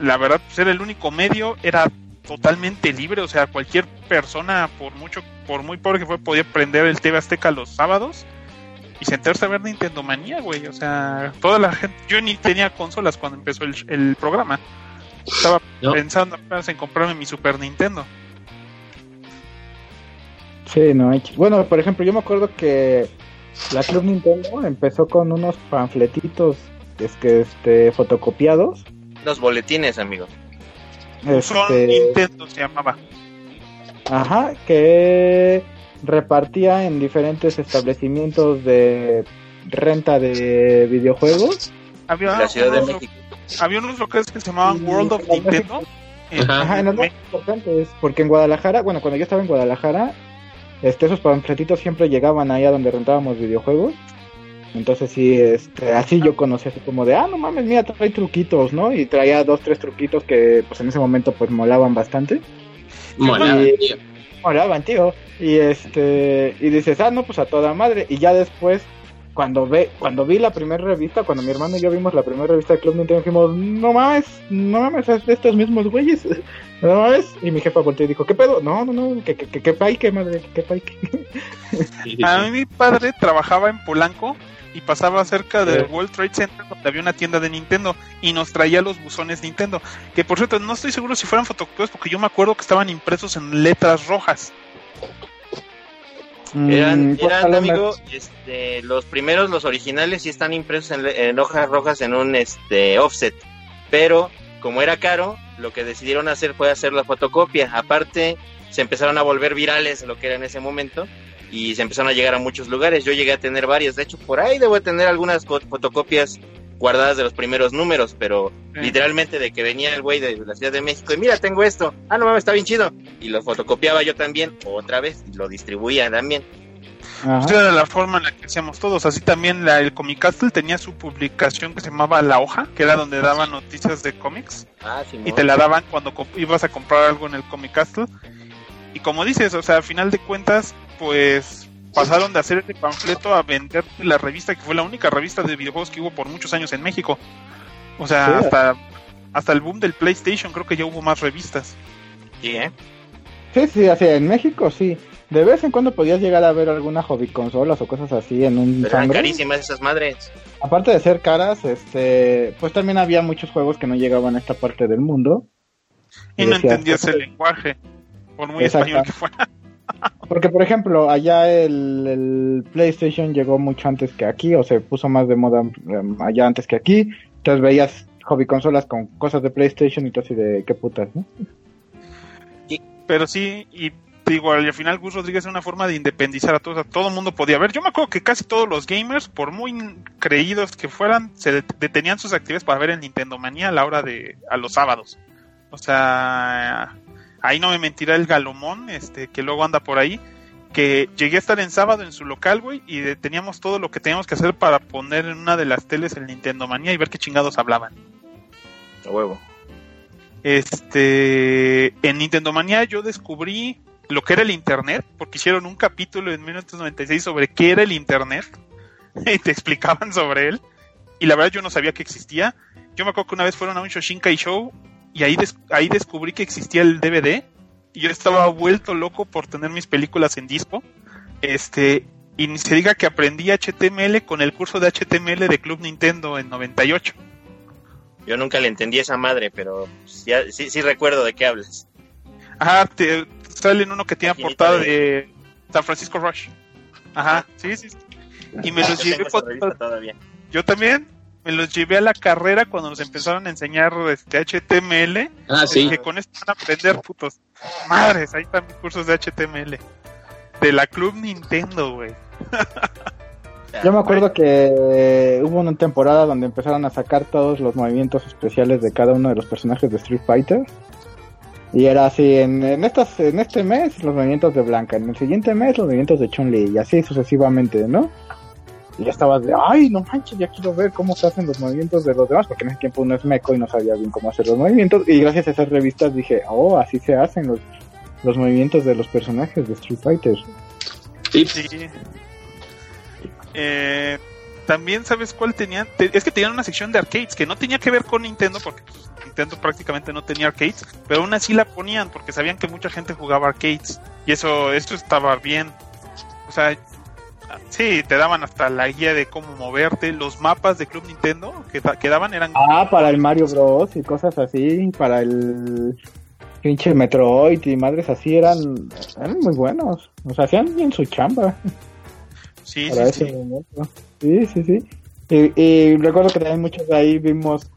Speaker 2: la verdad pues era el único medio, era totalmente libre, o sea, cualquier persona, por mucho, por muy pobre que fue, podía prender el TV Azteca los sábados y sentarse a ver Nintendo Manía, güey. O sea, toda la gente. Yo ni tenía consolas cuando empezó el, el programa. Estaba
Speaker 6: No.
Speaker 2: pensando apenas en comprarme mi Super Nintendo.
Speaker 5: sí no hay bueno por ejemplo yo me acuerdo que la Club Nintendo empezó con unos panfletitos es que este fotocopiados
Speaker 4: Los boletines, amigos.
Speaker 5: Este,
Speaker 2: Nintendo se llamaba.
Speaker 5: Ajá, que repartía en diferentes establecimientos de renta de videojuegos.
Speaker 2: Había
Speaker 4: La Ciudad de
Speaker 2: unos,
Speaker 4: México.
Speaker 2: había unos locales que se llamaban
Speaker 5: Y-
Speaker 2: World of Nintendo. en
Speaker 6: Ajá.
Speaker 5: Ajá, en los importantes, porque en Guadalajara, bueno, cuando yo estaba en Guadalajara, este, esos panfletitos siempre llegaban ahí a donde rentábamos videojuegos. Entonces sí, este, así yo conocí así como de, ah, no mames, mira, trae truquitos, ¿no? Y traía dos, tres truquitos que pues en ese momento pues molaban bastante.
Speaker 6: Molaba,
Speaker 5: Y-
Speaker 6: tío.
Speaker 5: Molaban, tío. Y este, y dices, ah, no, pues a toda madre. Y ya después, cuando ve, cuando vi la primera revista, cuando mi hermano y yo vimos la primera revista de Club Nintendo, dijimos, no mames, no mames, es de estos mismos güeyes. No mames. Y mi jefa volteó y dijo, ¿qué pedo? No, no, no, que, que, que, que madre, que paique.
Speaker 6: Sí, sí,
Speaker 2: A mí mi padre trabajaba en Polanco y pasaba cerca del. World Trade Center donde había una tienda de Nintendo y nos traía los buzones Nintendo. Que por cierto, no estoy seguro si fueran fotocopias porque yo me acuerdo que estaban impresos en letras rojas.
Speaker 4: Eran,
Speaker 5: Mm, pues,
Speaker 4: eran
Speaker 5: a lo
Speaker 4: amigo, este, los primeros, los originales, sí están impresos en hojas rojas en un este offset. Pero como era caro, lo que decidieron hacer fue hacer la fotocopia. Aparte, se empezaron a volver virales lo que era en ese momento y se empezaron a llegar a muchos lugares. Yo llegué a tener varios. De hecho, por ahí debo de tener algunas co- fotocopias guardadas de los primeros números, pero
Speaker 2: Sí.
Speaker 4: literalmente de que venía el güey de la Ciudad de México y mira, tengo esto. Ah, no mames, está bien chido. Y lo fotocopiaba yo también, otra vez, y lo distribuía también.
Speaker 2: Esa era la forma en la que hacíamos todos. Así también la, el Comic Castle tenía su publicación que se llamaba La Hoja, que era donde daban noticias de cómics.
Speaker 4: Ah,
Speaker 2: y te la daban cuando ibas a comprar algo en el Comic Castle. Y como dices, o sea, al final de cuentas, pues pasaron de hacer ese panfleto a vender la revista, que fue la única revista de videojuegos que hubo por muchos años en México. O sea,
Speaker 5: Sí.
Speaker 2: hasta, hasta el boom del PlayStation creo que ya hubo más revistas.
Speaker 4: Sí, ¿eh?
Speaker 5: Sí, sí, así, en México sí. De vez en cuando podías llegar a ver alguna hobby consolas o cosas así en un
Speaker 4: Pero eran
Speaker 5: sangre.
Speaker 4: carísimas esas madres.
Speaker 5: Aparte de ser caras, este, pues también había muchos juegos que no llegaban a esta parte del mundo.
Speaker 2: Y no
Speaker 5: decías,
Speaker 2: entendías
Speaker 5: pues,
Speaker 2: el lenguaje, por muy
Speaker 5: Exacto.
Speaker 2: español que fuera.
Speaker 5: Porque, por ejemplo, allá el, PlayStation llegó mucho antes que aquí, o se puso más de moda em, allá antes que aquí. Entonces veías hobby consolas con cosas de PlayStation y todo así de qué putas, ¿no?
Speaker 2: Pero sí, y digo, al final Gus Rodríguez es una forma de independizar a todos, a todo el mundo podía ver. Yo me acuerdo que casi todos los gamers, por muy creídos que fueran, se det- detenían sus actividades para ver el Nintendo Manía a la hora de, a los sábados. O sea, ahí no me mentirá el Galomón, este, que luego anda por ahí, que llegué a estar en sábado en su local, güey, y de- teníamos todo lo que teníamos que hacer para poner en una de las teles el Nintendo Manía y ver qué chingados hablaban.
Speaker 4: A huevo.
Speaker 2: Este, en Nintendo Manía yo descubrí lo que era el Internet, porque hicieron un capítulo en 1996 sobre qué era el Internet y te explicaban sobre él. Y la verdad yo no sabía que existía. Yo me acuerdo que una vez fueron a un Shoshinkai Show y ahí, des- ahí descubrí que existía el DVD y yo estaba vuelto loco por tener mis películas en disco. Este, y ni se diga que aprendí HTML con el curso de HTML de Club Nintendo en 98.
Speaker 4: Yo nunca le entendí esa madre, pero sí, sí recuerdo de qué hablas.
Speaker 2: Ajá, te, sale en uno que tiene portada
Speaker 4: de-
Speaker 2: de San Francisco Rush. Ajá, sí, sí. sí. Y me los llevé
Speaker 4: revista todavía.
Speaker 2: yo también me los llevé a la carrera cuando nos empezaron a enseñar este HTML.
Speaker 6: Ah, sí.
Speaker 2: Que con esto van a aprender, putos. Madres, ahí están mis cursos de HTML. De la Club Nintendo, güey.
Speaker 5: Yo me acuerdo que hubo una temporada donde empezaron a sacar todos los movimientos especiales de cada uno de los personajes de Street Fighter. Y era así, en, en, estas, en este mes los movimientos de Blanca, en el siguiente mes los movimientos de Chun-Li, y así sucesivamente, ¿no? Y ya estabas de, ay, no manches, ya quiero ver cómo se hacen los movimientos de los demás, porque en ese tiempo uno es meco y no sabía bien cómo hacer los movimientos. Y gracias a esas revistas dije, oh, así se hacen los, los movimientos de los personajes de Street Fighter.
Speaker 6: Sí.
Speaker 2: Sí. Eh, también, ¿sabes cuál tenían? Te- es que tenían una sección de arcades que no tenía que ver con Nintendo, porque pues, Nintendo prácticamente no tenía arcades, pero aún así la ponían porque sabían que mucha gente jugaba arcades. Y eso, eso estaba bien. O sea, sí, te daban hasta la guía de cómo moverte. Los mapas de Club Nintendo que, da- que daban eran.
Speaker 5: Ah, para el Mario Bros. y cosas así, para el pinche Metroid y madres así eran, eran muy buenos. O sea, hacían bien su chamba
Speaker 2: Sí,
Speaker 5: para
Speaker 2: sí,
Speaker 5: ese
Speaker 2: sí.
Speaker 5: momento. Sí, sí, sí. Y, y recuerdo que también muchos de ahí vimos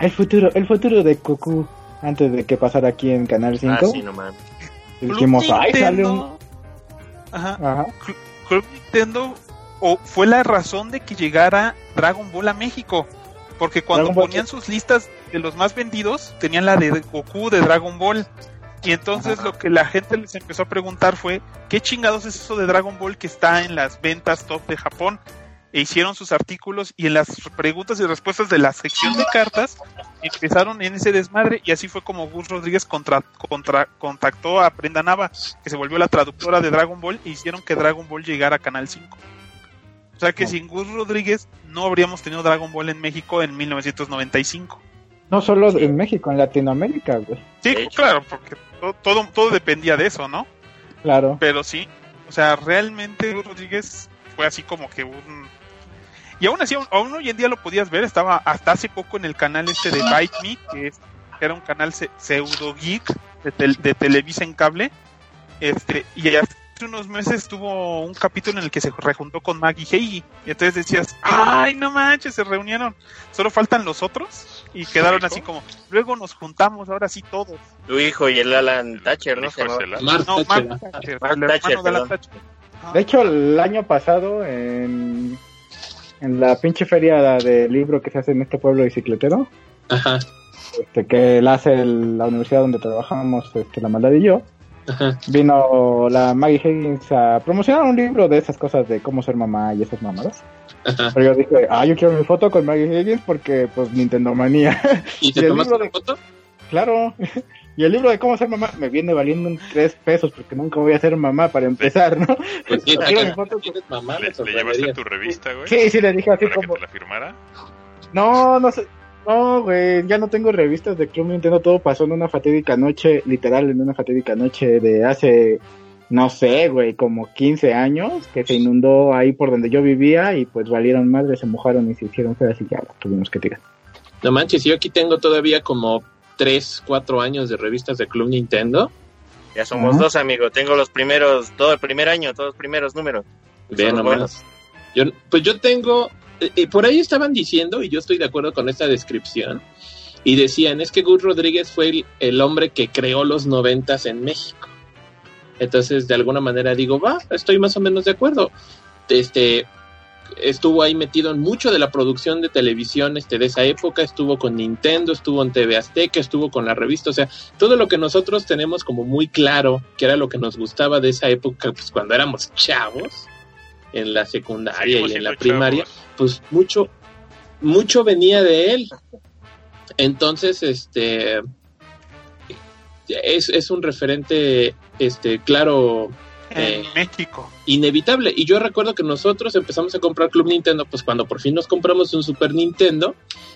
Speaker 5: el futuro, el futuro de Goku. Antes de que pasara aquí en Canal 5.
Speaker 4: Ah, sí, no mames.
Speaker 5: dijimos,
Speaker 2: Club
Speaker 5: ay, sale un...
Speaker 2: Nintendo- Ajá.
Speaker 5: Ajá.
Speaker 2: Club Nintendo o fue la razón de que llegara Dragon Ball a México. Porque cuando ponían sus listas de los más vendidos, tenían la de Goku de Dragon Ball. Y entonces
Speaker 5: Ajá.
Speaker 2: lo que la gente les empezó a preguntar fue, ¿qué chingados es eso de Dragon Ball que está en las ventas top de Japón? E hicieron sus artículos y en las preguntas y respuestas de la sección de cartas empezaron en ese desmadre y así fue como Gus Rodríguez contra, contra- contactó a Brenda Nava, que se volvió la traductora de Dragon Ball e hicieron que Dragon Ball llegara a Canal 5. O sea que
Speaker 5: No.
Speaker 2: sin Gus Rodríguez no habríamos tenido Dragon Ball en México en 1995.
Speaker 5: No solo en México, en Latinoamérica, güey.
Speaker 2: Sí, claro, porque to- todo, todo dependía de eso, ¿no?
Speaker 5: Claro.
Speaker 2: Pero sí, o sea, realmente Gus Rodríguez fue así como que un... Y aún así, aún, aún hoy en día lo podías ver, estaba hasta hace poco en el canal este de Bite Me, que es- que era un canal se- pseudo geek de, tel- de Televisa en cable, este, y hace unos meses tuvo un capítulo en el que se rejuntó con Maggie Heiji, y entonces decías, ay, no manches, se reunieron, solo faltan los otros, y quedaron así como, luego nos juntamos, ahora sí todos.
Speaker 4: Tu hijo y el Alan Thatcher, ¿no?
Speaker 6: Mark
Speaker 2: No,
Speaker 6: Thatcher.
Speaker 2: Mark Thatcher,
Speaker 4: Mark Thatcher.
Speaker 2: De
Speaker 5: hecho, el año pasado, en, en la pinche feria de libro que se hace en este pueblo bicicletero,
Speaker 6: Ajá,
Speaker 5: este, que la hace el- la universidad donde trabajamos, este, la maldad y yo,
Speaker 6: ajá.
Speaker 5: vino la Maggie Higgins a promocionar un libro de esas cosas de cómo ser mamá y esas mamadas.
Speaker 6: Ajá.
Speaker 5: Pero yo dije, ah, yo quiero mi foto con Maggie Higgins porque, pues, Nintendo manía.
Speaker 6: ¿Y
Speaker 5: ¿Y
Speaker 6: te tomaste la foto?
Speaker 5: claro. Y el libro de cómo ser mamá me viene valiendo un tres pesos porque nunca voy a ser mamá para empezar, ¿no?
Speaker 6: Pues sí,
Speaker 5: Quiero mi foto.
Speaker 6: ¿Tienes mamá?
Speaker 3: ¿Le, le llevaste tu revista, güey?
Speaker 5: Sí, sí, le dije así
Speaker 3: ¿Para que
Speaker 5: como,
Speaker 3: te la firmara?
Speaker 5: no, no sé. No, güey, ya no tengo revistas de Club Nintendo, todo pasó en una fatídica noche, literal, en una fatídica noche de hace, no sé, güey, como 15 años, que se inundó ahí por donde yo vivía y pues valieron madre, se mojaron y se hicieron feas y ya tuvimos que tirar.
Speaker 6: No manches, yo aquí tengo todavía como 3, 4 años de revistas de Club Nintendo.
Speaker 4: Ya somos dos, amigo. Tengo los primeros, todo el primer año, todos los primeros números.
Speaker 6: Ve
Speaker 4: Son
Speaker 6: nomás.
Speaker 4: buenos.
Speaker 6: Yo, pues yo tengo, eh, eh, por ahí estaban diciendo, y yo estoy de acuerdo con esta descripción, y decían, es que Gus Rodríguez fue el, el hombre que creó los noventas en México. Entonces, de alguna manera digo, va, estoy más o menos de acuerdo. Este, estuvo ahí metido en mucho de la producción de televisión este, de esa época, estuvo con Nintendo, estuvo en TV Azteca, estuvo con la revista, o sea, todo lo que nosotros tenemos como muy claro, que era lo que nos gustaba de esa época, pues cuando éramos chavos, en la secundaria
Speaker 3: Seguimos
Speaker 6: y en la primaria,
Speaker 3: chavos.
Speaker 6: pues mucho, mucho venía de él. Entonces, este es, es un referente, este, claro,
Speaker 2: En
Speaker 6: Eh.
Speaker 2: México.
Speaker 6: inevitable. Y yo recuerdo que nosotros empezamos a comprar Club Nintendo, pues cuando por fin nos compramos un Super Nintendo,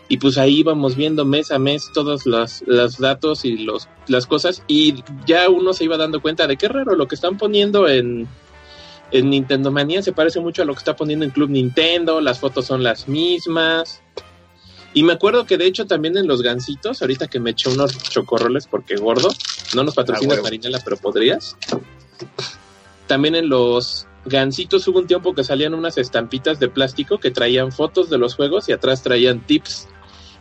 Speaker 6: y pues ahí íbamos viendo mes a mes todos los, los datos y los, las cosas, y ya uno se iba dando cuenta de qué raro lo que están poniendo en, en Nintendo Manía se parece mucho a lo que está poniendo en Club Nintendo, las fotos son las mismas. Y me acuerdo que de hecho también en los gansitos, ahorita que me eché unos chocorroles porque gordo, no nos patrocinas
Speaker 4: Ah.
Speaker 6: Marinela, pero podrías. También en los gansitos hubo un tiempo que salían unas estampitas de plástico que traían fotos de los juegos y atrás traían tips.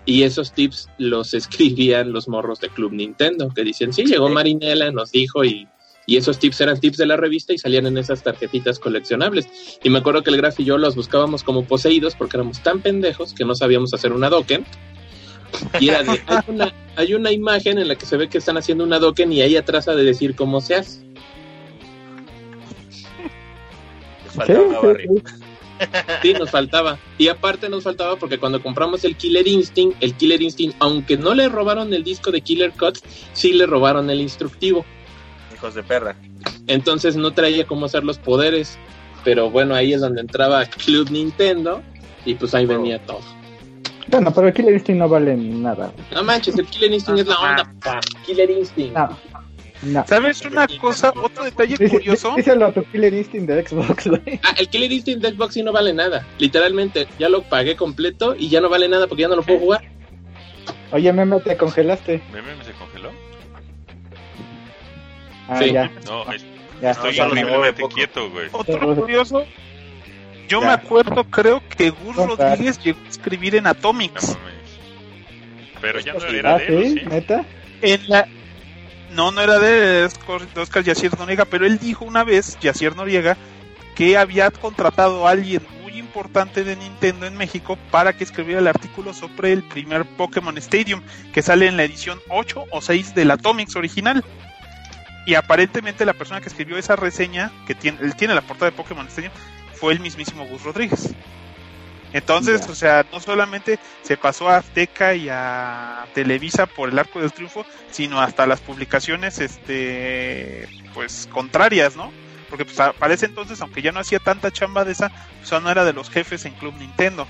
Speaker 6: Y esos tips los escribían los morros de Club Nintendo, que dicen, sí, llegó Marinela, nos dijo, y, y esos tips eran tips de la revista y salían en esas tarjetitas coleccionables. Y me acuerdo que el Graf y yo los buscábamos como poseídos porque éramos tan pendejos que no sabíamos hacer una doken. Y era de, hay una, hay una imagen en la que se ve que están haciendo una doken y ahí atrás ha de decir cómo se hace.
Speaker 4: Les faltaba
Speaker 5: Sí,
Speaker 4: barrio.
Speaker 5: sí,
Speaker 6: Sí, nos faltaba. Y aparte nos faltaba porque cuando compramos el Killer Instinct, el Killer Instinct, aunque no le robaron el disco de Killer Cut, sí le robaron el instructivo.
Speaker 4: Hijos de perra.
Speaker 6: Entonces no traía cómo hacer los poderes. Pero bueno, ahí es donde entraba Club Nintendo y pues ahí venía todo.
Speaker 5: Bueno, pero el Killer Instinct no vale nada.
Speaker 6: No manches, el Killer Instinct es la onda. pa. Killer Instinct.
Speaker 5: No, no.
Speaker 2: ¿Sabes una cosa? Otro detalle
Speaker 5: Dice-
Speaker 2: curioso.
Speaker 5: Díselo a tu Killer Instinct de Xbox, güey.
Speaker 6: Ah, el Killer Instinct de Xbox sí no vale nada. Literalmente, ya lo pagué completo y ya no vale nada porque ya no lo puedo jugar.
Speaker 5: Oye, meme, te congelaste.
Speaker 3: ¿Meme se congeló?
Speaker 5: Ah,
Speaker 6: Sí.
Speaker 5: ya.
Speaker 3: No, es-
Speaker 5: ya.
Speaker 3: estoy increíblemente
Speaker 4: poco.
Speaker 3: quieto, güey.
Speaker 2: Otro curioso. Yo
Speaker 5: Ya.
Speaker 2: me acuerdo, creo que Gus
Speaker 5: No,
Speaker 2: Rodríguez llegó a escribir en
Speaker 3: No
Speaker 2: Atomics.
Speaker 3: Pero ya no era
Speaker 5: Ah,
Speaker 3: de él,
Speaker 5: ¿sí? neta.
Speaker 2: En la... No, no era de Oscar, Yacier Noriega, pero él dijo una vez, Yacier Noriega, que había contratado a alguien muy importante de Nintendo en México para que escribiera el artículo sobre el primer Pokémon Stadium, que sale en la edición 8 o 6 del Atomics original. Y aparentemente la persona que escribió esa reseña, que tiene, él tiene la portada de Pokémon Stadium, fue el mismísimo Gus Rodríguez. Entonces, o sea, no solamente se pasó a Azteca y a Televisa por el arco del triunfo, sino hasta las publicaciones, este, pues contrarias, ¿no? Porque pues para ese entonces, aunque ya no hacía tanta chamba de esa, pues ya no era de los jefes en Club Nintendo.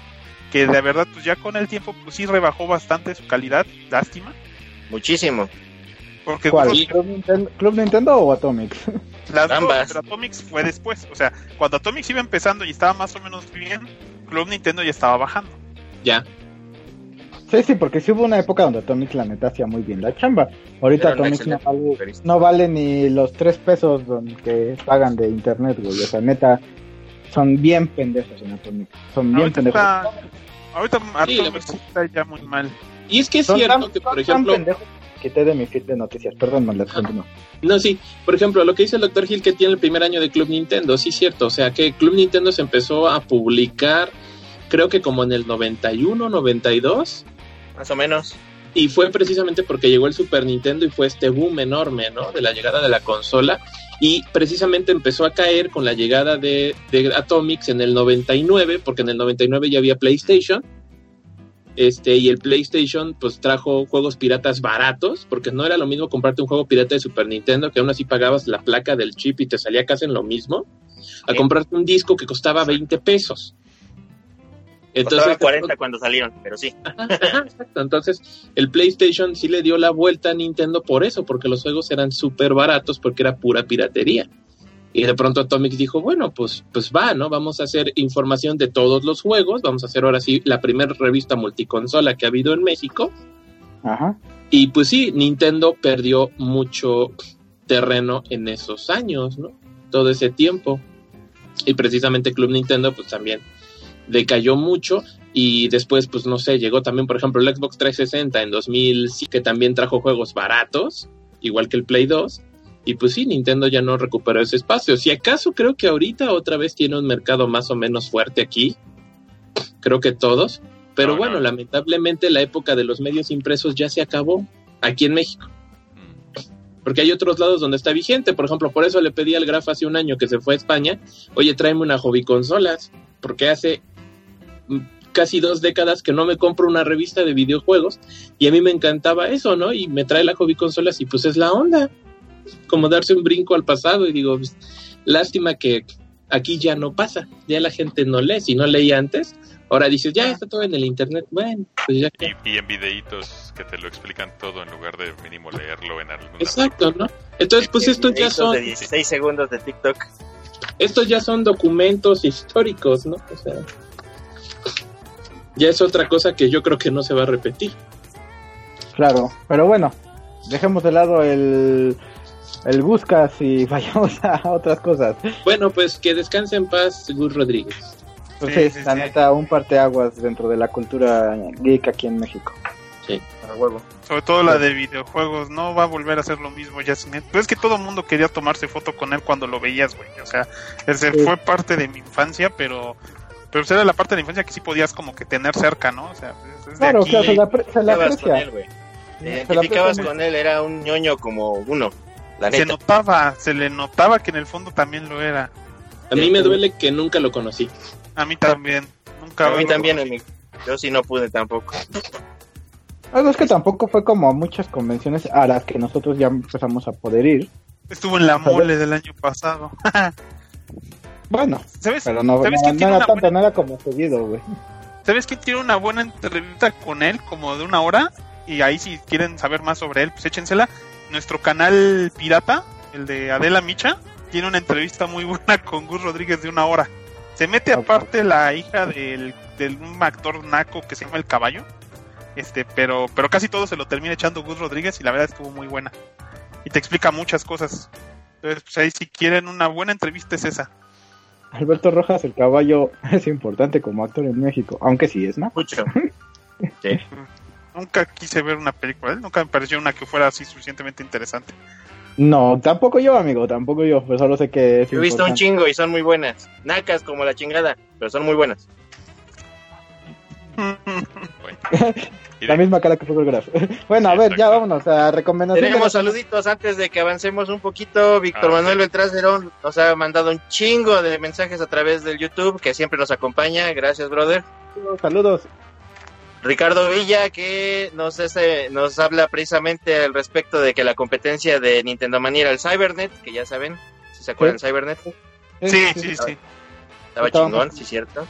Speaker 2: Que de verdad, pues ya con el tiempo, pues sí rebajó bastante su calidad, lástima.
Speaker 4: Muchísimo.
Speaker 2: Porque
Speaker 5: ¿Cuál? ¿Club Nintendo, ¿Club Nintendo o Atomics?
Speaker 2: Las dos,
Speaker 4: Ambas.
Speaker 2: pero Atomics fue después. O sea, cuando Atomics iba empezando y estaba más o menos bien, Club Nintendo ya estaba bajando.
Speaker 6: Ya.
Speaker 5: Sí, sí, porque sí hubo una época donde Atomics la neta hacía muy bien la chamba. Ahorita Atomics no vale, no vale ni los tres pesos que pagan de internet, güey. O sea, neta, son bien pendejos en Atomics. Son bien
Speaker 2: Ahorita,
Speaker 5: pendejos.
Speaker 2: está, ahorita
Speaker 6: Sí, la
Speaker 2: Atomics
Speaker 6: verdad.
Speaker 2: está ya muy mal.
Speaker 6: Y es que es
Speaker 5: Son
Speaker 6: cierto
Speaker 5: tan-
Speaker 6: que, por ejemplo,
Speaker 5: pendejos quité de mi feed de noticias. Perdón, continúa.
Speaker 6: No, sí. Por ejemplo, lo que dice el Dr. Hill que tiene el primer año de Club Nintendo, sí es cierto. O sea, que Club Nintendo se empezó a publicar, creo que como en el 91, 92.
Speaker 4: Más o menos.
Speaker 6: Y fue precisamente porque llegó el Super Nintendo y fue este boom enorme, ¿no? De la llegada de la consola. Y precisamente empezó a caer con la llegada de, de Atomics en el 99, porque en el 99 ya había PlayStation. Este, y el PlayStation pues trajo juegos piratas baratos, porque no era lo mismo comprarte un juego pirata de Super Nintendo, que aún así pagabas la placa del chip y te salía casi en lo mismo, a comprarte un disco que costaba 20 pesos.
Speaker 4: Costaba
Speaker 6: de
Speaker 4: 40
Speaker 6: pronto-
Speaker 4: cuando salieron, pero sí.
Speaker 6: Exacto. Entonces, el PlayStation sí le dio la vuelta a Nintendo por eso, porque los juegos eran súper baratos, porque era pura piratería. Y de pronto Atomic dijo, bueno, pues, pues va, ¿no? Vamos a hacer información de todos los juegos, vamos a hacer ahora sí la primera revista multiconsola que ha habido en México.
Speaker 5: Ajá.
Speaker 6: Y pues sí, Nintendo perdió mucho terreno en esos años, ¿no? Todo ese tiempo. Y precisamente Club Nintendo pues también decayó mucho y después pues no sé, llegó también por ejemplo el Xbox 360 en 2000 que también trajo juegos baratos, igual que el Play 2. Y pues sí, Nintendo ya no recuperó ese espacio. Si acaso creo que ahorita otra vez tiene un mercado más o menos fuerte aquí. Creo que todos. Pero
Speaker 3: No,
Speaker 6: bueno,
Speaker 3: no.
Speaker 6: lamentablemente la época de los medios impresos ya se acabó aquí en México. Porque hay otros lados donde está vigente. Por ejemplo, por eso le pedí al Graf hace un año que se fue a España, oye, tráeme una hobby consolas. Porque hace mm, casi dos décadas que no me compro una revista de videojuegos y a mí me encantaba eso, ¿no? Y me trae la hobby consolas y pues es la onda. Como darse un brinco al pasado y digo, pues, lástima que aquí ya no pasa. Ya la gente no lee. Si no leía antes, ahora dices, ya está todo en el internet. Bueno, pues ya.
Speaker 3: Y, y en videitos que te lo explican todo en lugar de mínimo leerlo en algún
Speaker 6: Exacto, ¿no? Entonces, pues estos ya son
Speaker 4: de 16 segundos de TikTok.
Speaker 6: estos ya son documentos históricos, ¿no? O sea, ya es otra cosa que yo creo que no se va a repetir.
Speaker 5: Claro, pero bueno, dejemos de lado el, el Buscas y vayamos a otras cosas.
Speaker 6: Bueno, pues que descanse en paz Gus Rodríguez.
Speaker 5: Pues
Speaker 2: Sí,
Speaker 5: sí,
Speaker 2: sí,
Speaker 5: la
Speaker 2: sí.
Speaker 5: neta, un parteaguas dentro de la cultura geek aquí en México.
Speaker 4: A huevo.
Speaker 2: Sobre todo la de videojuegos, no va a volver a ser lo mismo ya sin él. Pero es que todo el mundo quería tomarse foto con él cuando lo veías, güey. O sea, ese
Speaker 5: Sí.
Speaker 2: fue parte de mi infancia, pero pero pues era la parte de la infancia que sí podías como que tener cerca, ¿no? O sea, es- es de
Speaker 5: Claro,
Speaker 2: aquí.
Speaker 5: claro, se la, se la
Speaker 4: Estabas con
Speaker 5: aprecia.
Speaker 4: él, güey. Te
Speaker 5: Se la
Speaker 4: identificabas
Speaker 5: aprecia
Speaker 4: con él, era un ñoño como uno. La
Speaker 2: se notaba, se le notaba que en el fondo también lo era.
Speaker 6: A mí me duele que nunca lo conocí.
Speaker 2: A mí también. Nunca
Speaker 4: A mí
Speaker 2: lo
Speaker 4: también,
Speaker 2: conocí.
Speaker 4: amigo. Yo sí no pude tampoco.
Speaker 5: Algo es que tampoco fue como a muchas convenciones a las que nosotros ya empezamos a poder ir.
Speaker 2: Estuvo en la mole del año pasado.
Speaker 5: Bueno,
Speaker 2: ¿Sabes?
Speaker 5: pero no,
Speaker 2: ¿Sabes
Speaker 5: no, no
Speaker 2: tiene
Speaker 5: era tanto,
Speaker 2: buena-
Speaker 5: no era como seguido, güey.
Speaker 2: ¿Sabes quién tiene una buena entrevista con él, como de una hora? Y ahí si quieren saber más sobre él, pues échensela. Nuestro canal pirata, el de Adela Micha, tiene una entrevista muy buena con Gus Rodríguez de una hora. Se mete aparte la hija del, del un actor naco que se llama El Caballo. Este, pero, pero casi todo se lo termina echando Gus Rodríguez y la verdad estuvo muy buena. Y te explica muchas cosas. Entonces, pues ahí si quieren una buena entrevista es esa.
Speaker 5: Alberto Rojas, el caballo, es importante como actor en México, aunque sí es, ¿no?
Speaker 4: Mucho. Sí.
Speaker 2: Nunca quise ver una película, nunca me pareció una que fuera así suficientemente interesante.
Speaker 5: No, tampoco yo, amigo, tampoco yo. Pero solo sé que es
Speaker 4: Yo he visto un chingo y son muy buenas. Nacas como la chingada, pero son muy buenas.
Speaker 3: Y
Speaker 5: La misma cara que Photograph. bueno, a ver, ya vámonos a recomendaciones.
Speaker 4: Tenemos saluditos antes de que avancemos un poquito. Víctor
Speaker 3: Ah,
Speaker 4: Manuel
Speaker 3: sí.
Speaker 4: Beltrán Cerón nos ha mandado un chingo de mensajes a través del YouTube, que siempre nos acompaña. Gracias, brother.
Speaker 5: Saludos.
Speaker 4: Ricardo Villa, que nos, hace- nos habla precisamente al respecto de que la competencia de Nintendo Manía era el Cybernet, que ya saben, si se acuerdan
Speaker 5: Sí.
Speaker 4: Cybernet,
Speaker 2: Sí, sí, sí.
Speaker 4: estaba
Speaker 5: Estaba
Speaker 4: chingón, sí, cierto.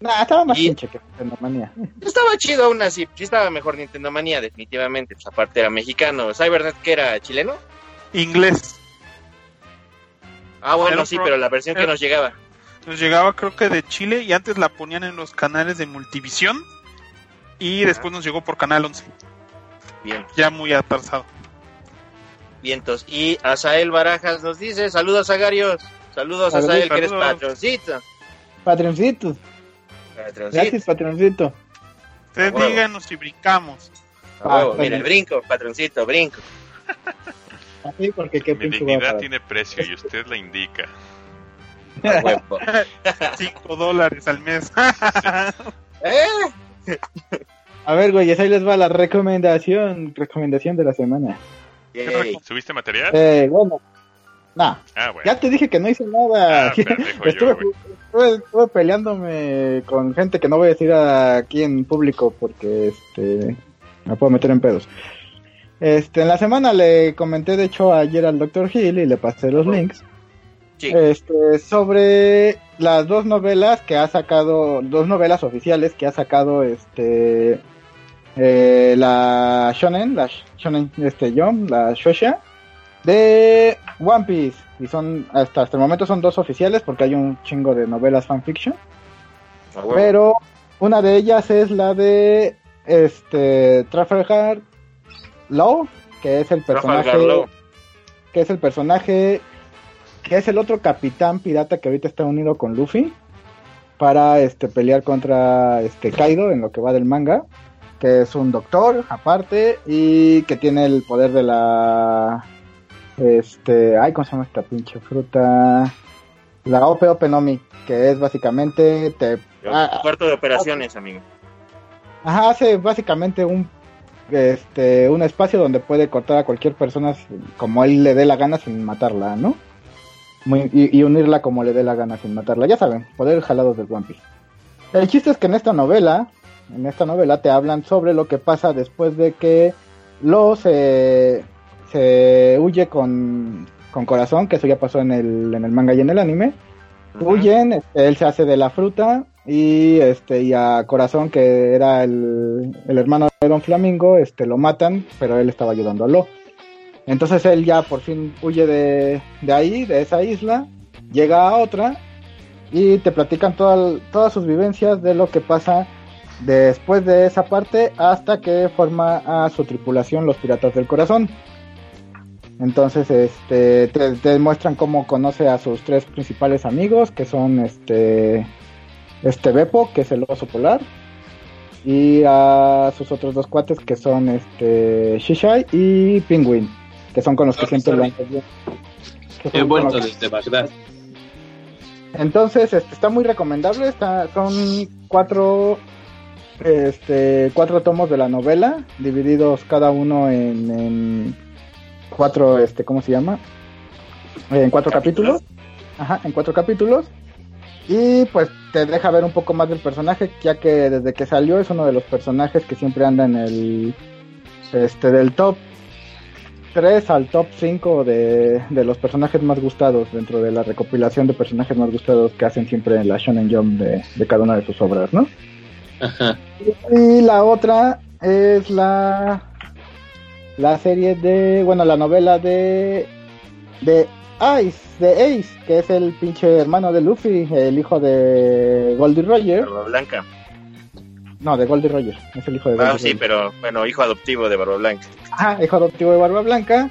Speaker 5: Nah, estaba más pinche que Nintendo Manía.
Speaker 4: Estaba chido aún así, sí estaba mejor Nintendo Manía, definitivamente. Pues aparte era mexicano. Cybernet, que era chileno?
Speaker 2: Inglés.
Speaker 4: Ah, bueno, sí,
Speaker 2: pro-
Speaker 4: pero la versión que
Speaker 2: era-
Speaker 4: nos llegaba.
Speaker 2: Nos llegaba creo que de Chile y antes la ponían en los canales de Multivisión y después nos llegó por Canal 11,
Speaker 4: Bien.
Speaker 2: ya muy atrasado.
Speaker 4: Vientos. Y Asael Barajas nos dice, saludos Agarios, saludos
Speaker 5: Saludos,
Speaker 4: Asael, que eres patroncito.
Speaker 5: Patroncito.
Speaker 4: Patroncito.
Speaker 5: Gracias, patroncito.
Speaker 2: Ustedes
Speaker 4: A
Speaker 2: díganos si brincamos.
Speaker 4: A
Speaker 5: Ah,
Speaker 4: mira, el brinco, patroncito, brinco.
Speaker 5: Así porque qué
Speaker 3: Mi dignidad tiene precio y usted la indica.
Speaker 4: A huevo.
Speaker 2: 5 dólares al mes.
Speaker 4: ¿Eh?
Speaker 5: A ver, güey, ahí les va la recomendación. Recomendación de la semana.
Speaker 3: ¿Subiste material?
Speaker 5: Eh, bueno. Nah,
Speaker 3: Ah, bueno.
Speaker 5: ya te dije que no hice nada.
Speaker 3: Ah, yo,
Speaker 5: estuve, estuve, estuve peleándome con gente que no voy a decir aquí en público porque este me puedo meter en pedos. Este, en la semana le comenté de hecho ayer al Dr. Hill y le pasé los links.
Speaker 4: Sí.
Speaker 5: Este, sobre las dos novelas que ha sacado, dos novelas oficiales que ha sacado este eh, la Shonen, la Shonen este Jump, la Shosha de One Piece. Y son hasta hasta el momento son dos oficiales porque hay un chingo de novelas fanfiction, pero una de ellas es la de este Trafalgar Law, que es el personaje que es el personaje que es el otro capitán pirata que ahorita está unido con Luffy para este pelear contra este Kaido en lo que va del manga, que es un doctor aparte y que tiene el poder de la este, ay, ¿cómo se llama esta pinche fruta? La Ope Ope Nomi, que es básicamente te ah,
Speaker 4: Cuarto de operaciones, amigo.
Speaker 5: Ajá, hace básicamente un este un espacio donde puede cortar a cualquier persona como él le dé la gana sin matarla, ¿no? Muy- y, y unirla como le dé la gana sin matarla. Ya saben, poder jalados del One Piece. El chiste es que en esta novela, en esta novela te hablan sobre lo que pasa después de que Lo se, se huye con, con corazón, que eso ya pasó en el, en el manga y en el anime. Huyen, este, él se hace de la fruta y este y a Corazón que era el, el hermano de Don Flamingo, este lo matan, pero él estaba ayudando a Lo. Entonces él ya por fin huye de, de ahí, de esa isla, llega a otra y te platican toda- todas sus vivencias de lo que pasa después de esa parte hasta que forma a su tripulación los Piratas del Corazón. Entonces, este, te, te muestran cómo conoce a sus tres principales amigos, que son este, este Beppo, que es el oso polar, y a sus otros dos cuates, que son este Shishai y Penguin, que son con los que siempre lo han
Speaker 6: He vuelto desde Bagdad.
Speaker 5: entonces, este, está muy recomendable. Está, son cuatro, este, cuatro tomos de la novela, divididos cada uno en, en cuatro, este, ¿cómo se llama? En cuatro capítulos. Ajá, en cuatro capítulos. Y pues te deja ver un poco más del personaje, ya que desde que salió es uno de los personajes que siempre anda en el, este, del top 3 al top 5 de, de los personajes más gustados dentro de la recopilación de personajes más gustados que hacen siempre en la Shonen Jump de, de cada una de sus obras, ¿no?
Speaker 6: Ajá.
Speaker 5: Y la otra es la la serie de, bueno, la novela de de Ice, de Ace, que es el pinche hermano de Luffy, el hijo de Goldie Roger.
Speaker 4: Barba Blanca.
Speaker 5: No, de Goldie Roger, es el hijo de Goldie
Speaker 4: Ah, sí, pero bueno, hijo adoptivo de Barba Blanca.
Speaker 5: Ajá, hijo adoptivo de Barba Blanca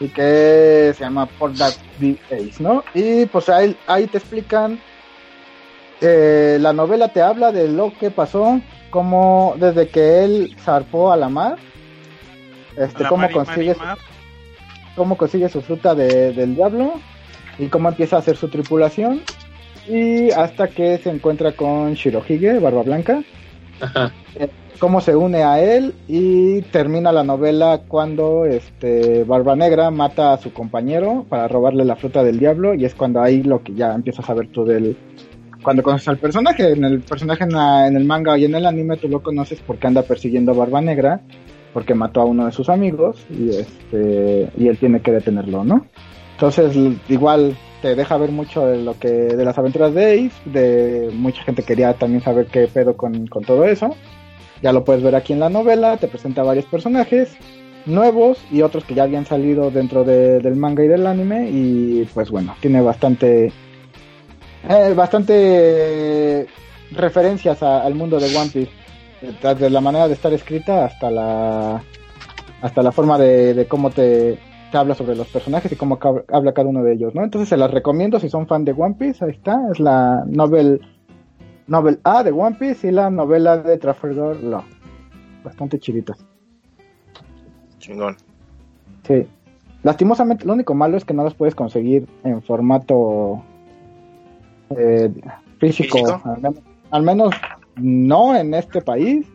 Speaker 5: y que se llama Por That the Ace, ¿no? Y pues ahí, ahí te explican eh, la novela te habla de lo que pasó, como desde que él zarpó a la mar, este,
Speaker 2: La
Speaker 5: cómo
Speaker 2: Mari,
Speaker 5: consigue,
Speaker 2: Mari
Speaker 5: cómo consigue su fruta de- del diablo y cómo empieza a hacer su tripulación y hasta que se encuentra con Shirohige, Barba Blanca,
Speaker 6: Ajá.
Speaker 5: cómo se une a él y termina la novela cuando este Barba Negra mata a su compañero para robarle la fruta del diablo y es cuando ahí lo que ya empiezas a ver tú del cuando conoces al personaje en el personaje en, la- en el manga y en el anime tú lo conoces porque anda persiguiendo a Barba Negra porque mató a uno de sus amigos y este y él tiene que detenerlo, ¿no? Entonces igual te deja ver mucho de lo que de las aventuras de Ace, de mucha gente quería también saber qué pedo con, con todo eso. Ya lo puedes ver aquí en la novela, te presenta varios personajes nuevos y otros que ya habían salido dentro de- del manga y del anime y pues bueno, tiene bastante eh, bastante referencias al mundo de One Piece, desde la manera de estar escrita hasta la hasta la forma de cómo te, te habla sobre los personajes y cómo habla cada uno de ellos, ¿no? Entonces se las recomiendo si son fan de One Piece, ahí está, es la novel novel A de One Piece y la novela de Trafalgar Law. Bastante chiditas.
Speaker 4: Chingón.
Speaker 5: Sí. Lastimosamente, lo único malo es que no las puedes conseguir en formato eh, físico.
Speaker 4: ¿Físico?
Speaker 5: Al, menos, al menos no en este país.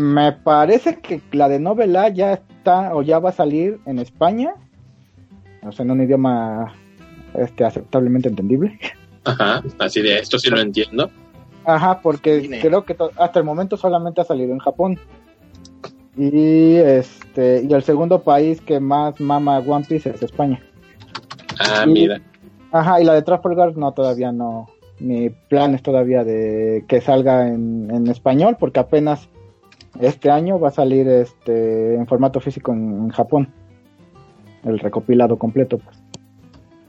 Speaker 5: Me parece que la de novela ya está o ya va a salir en España. O sea, en un idioma este aceptablemente entendible.
Speaker 6: Ajá. Así de esto sí lo entiendo.
Speaker 5: Ajá, porque
Speaker 4: Cine.
Speaker 5: creo que hasta el momento solamente ha salido en Japón. Y este y el segundo país que más mama One Piece es España.
Speaker 6: Ah, mira.
Speaker 5: Ajá, y la de Trafalgar no todavía no ni planes todavía de que salga en, en español porque apenas este año va a salir este en formato físico en, en Japón. El recopilado completo, pues.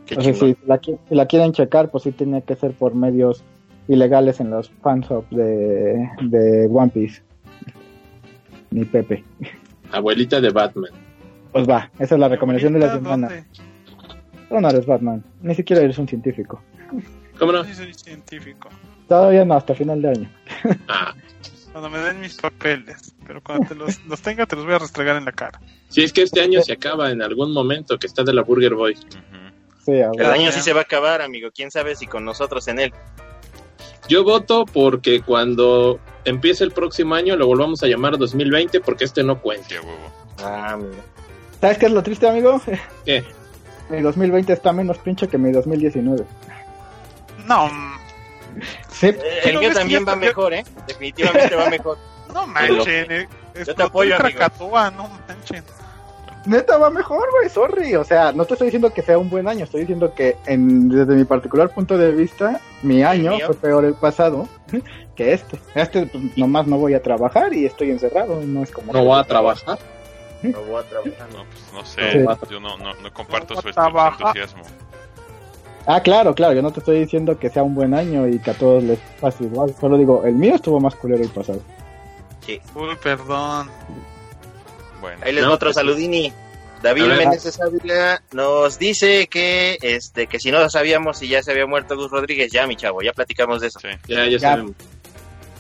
Speaker 5: Si la, si la quieren checar, pues sí tiene que ser por medios ilegales en los fanshops de, de One Piece. Ni Pepe.
Speaker 6: Abuelita de Batman.
Speaker 5: Pues va, esa es la recomendación de la semana. Tú no eres Batman, ni siquiera eres un científico.
Speaker 6: ¿Cómo no?
Speaker 2: Soy científico.
Speaker 5: Todavía no, hasta final de año.
Speaker 6: Ah,
Speaker 2: Cuando me den mis papeles. Pero cuando te los, los tenga, te los voy a restregar en la cara.
Speaker 6: si es que este año se acaba en algún momento que está de la Burger Boy.
Speaker 5: Sí, a
Speaker 4: El año sí se va a acabar, amigo. ¿Quién sabe si con nosotros en él?
Speaker 6: Yo voto porque cuando empiece el próximo año lo volvamos a llamar 2020 porque este no cuenta.
Speaker 3: Huevo.
Speaker 4: Ah, mira.
Speaker 5: ¿Sabes qué es lo triste, amigo?
Speaker 6: ¿Qué?
Speaker 5: Mi 2020 está menos pinche que mi 2019.
Speaker 2: No,
Speaker 5: Sí,
Speaker 4: Eh,
Speaker 2: ¿Qué
Speaker 4: el
Speaker 2: no
Speaker 4: mío también va mejor, ¿eh? Definitivamente va mejor.
Speaker 2: no manchen. eh,
Speaker 4: te apoyo.
Speaker 2: Krakatoa, no manchen.
Speaker 5: neta va mejor, güey, sorry. O sea, no te estoy diciendo que sea un buen año, estoy diciendo que en, desde mi particular punto de vista, mi año fue peor el pasado que este. Este, pues, nomás no voy a trabajar y estoy encerrado, no es como...
Speaker 6: No va a trabajar.
Speaker 4: No voy a trabajar.
Speaker 3: No, pues no sé.
Speaker 5: Sí.
Speaker 3: Yo no, no, no comparto
Speaker 2: No
Speaker 3: su,
Speaker 2: baja.
Speaker 3: entusiasmo.
Speaker 5: Ah, claro, claro, yo no te estoy diciendo que sea un buen año y que a todos les pase igual. Solo digo, el mío estuvo más culero el pasado.
Speaker 2: Uy, perdón.
Speaker 3: Bueno,
Speaker 4: Ahí les
Speaker 6: No,
Speaker 4: va otro
Speaker 6: pues-
Speaker 4: saludini. David. Méndez Ávila nos dice que este que si no sabíamos si ya se había muerto Gus Rodríguez, ya mi chavo, ya platicamos de eso.
Speaker 3: sí.
Speaker 6: Ya, ya,
Speaker 5: Ya.
Speaker 6: sabemos.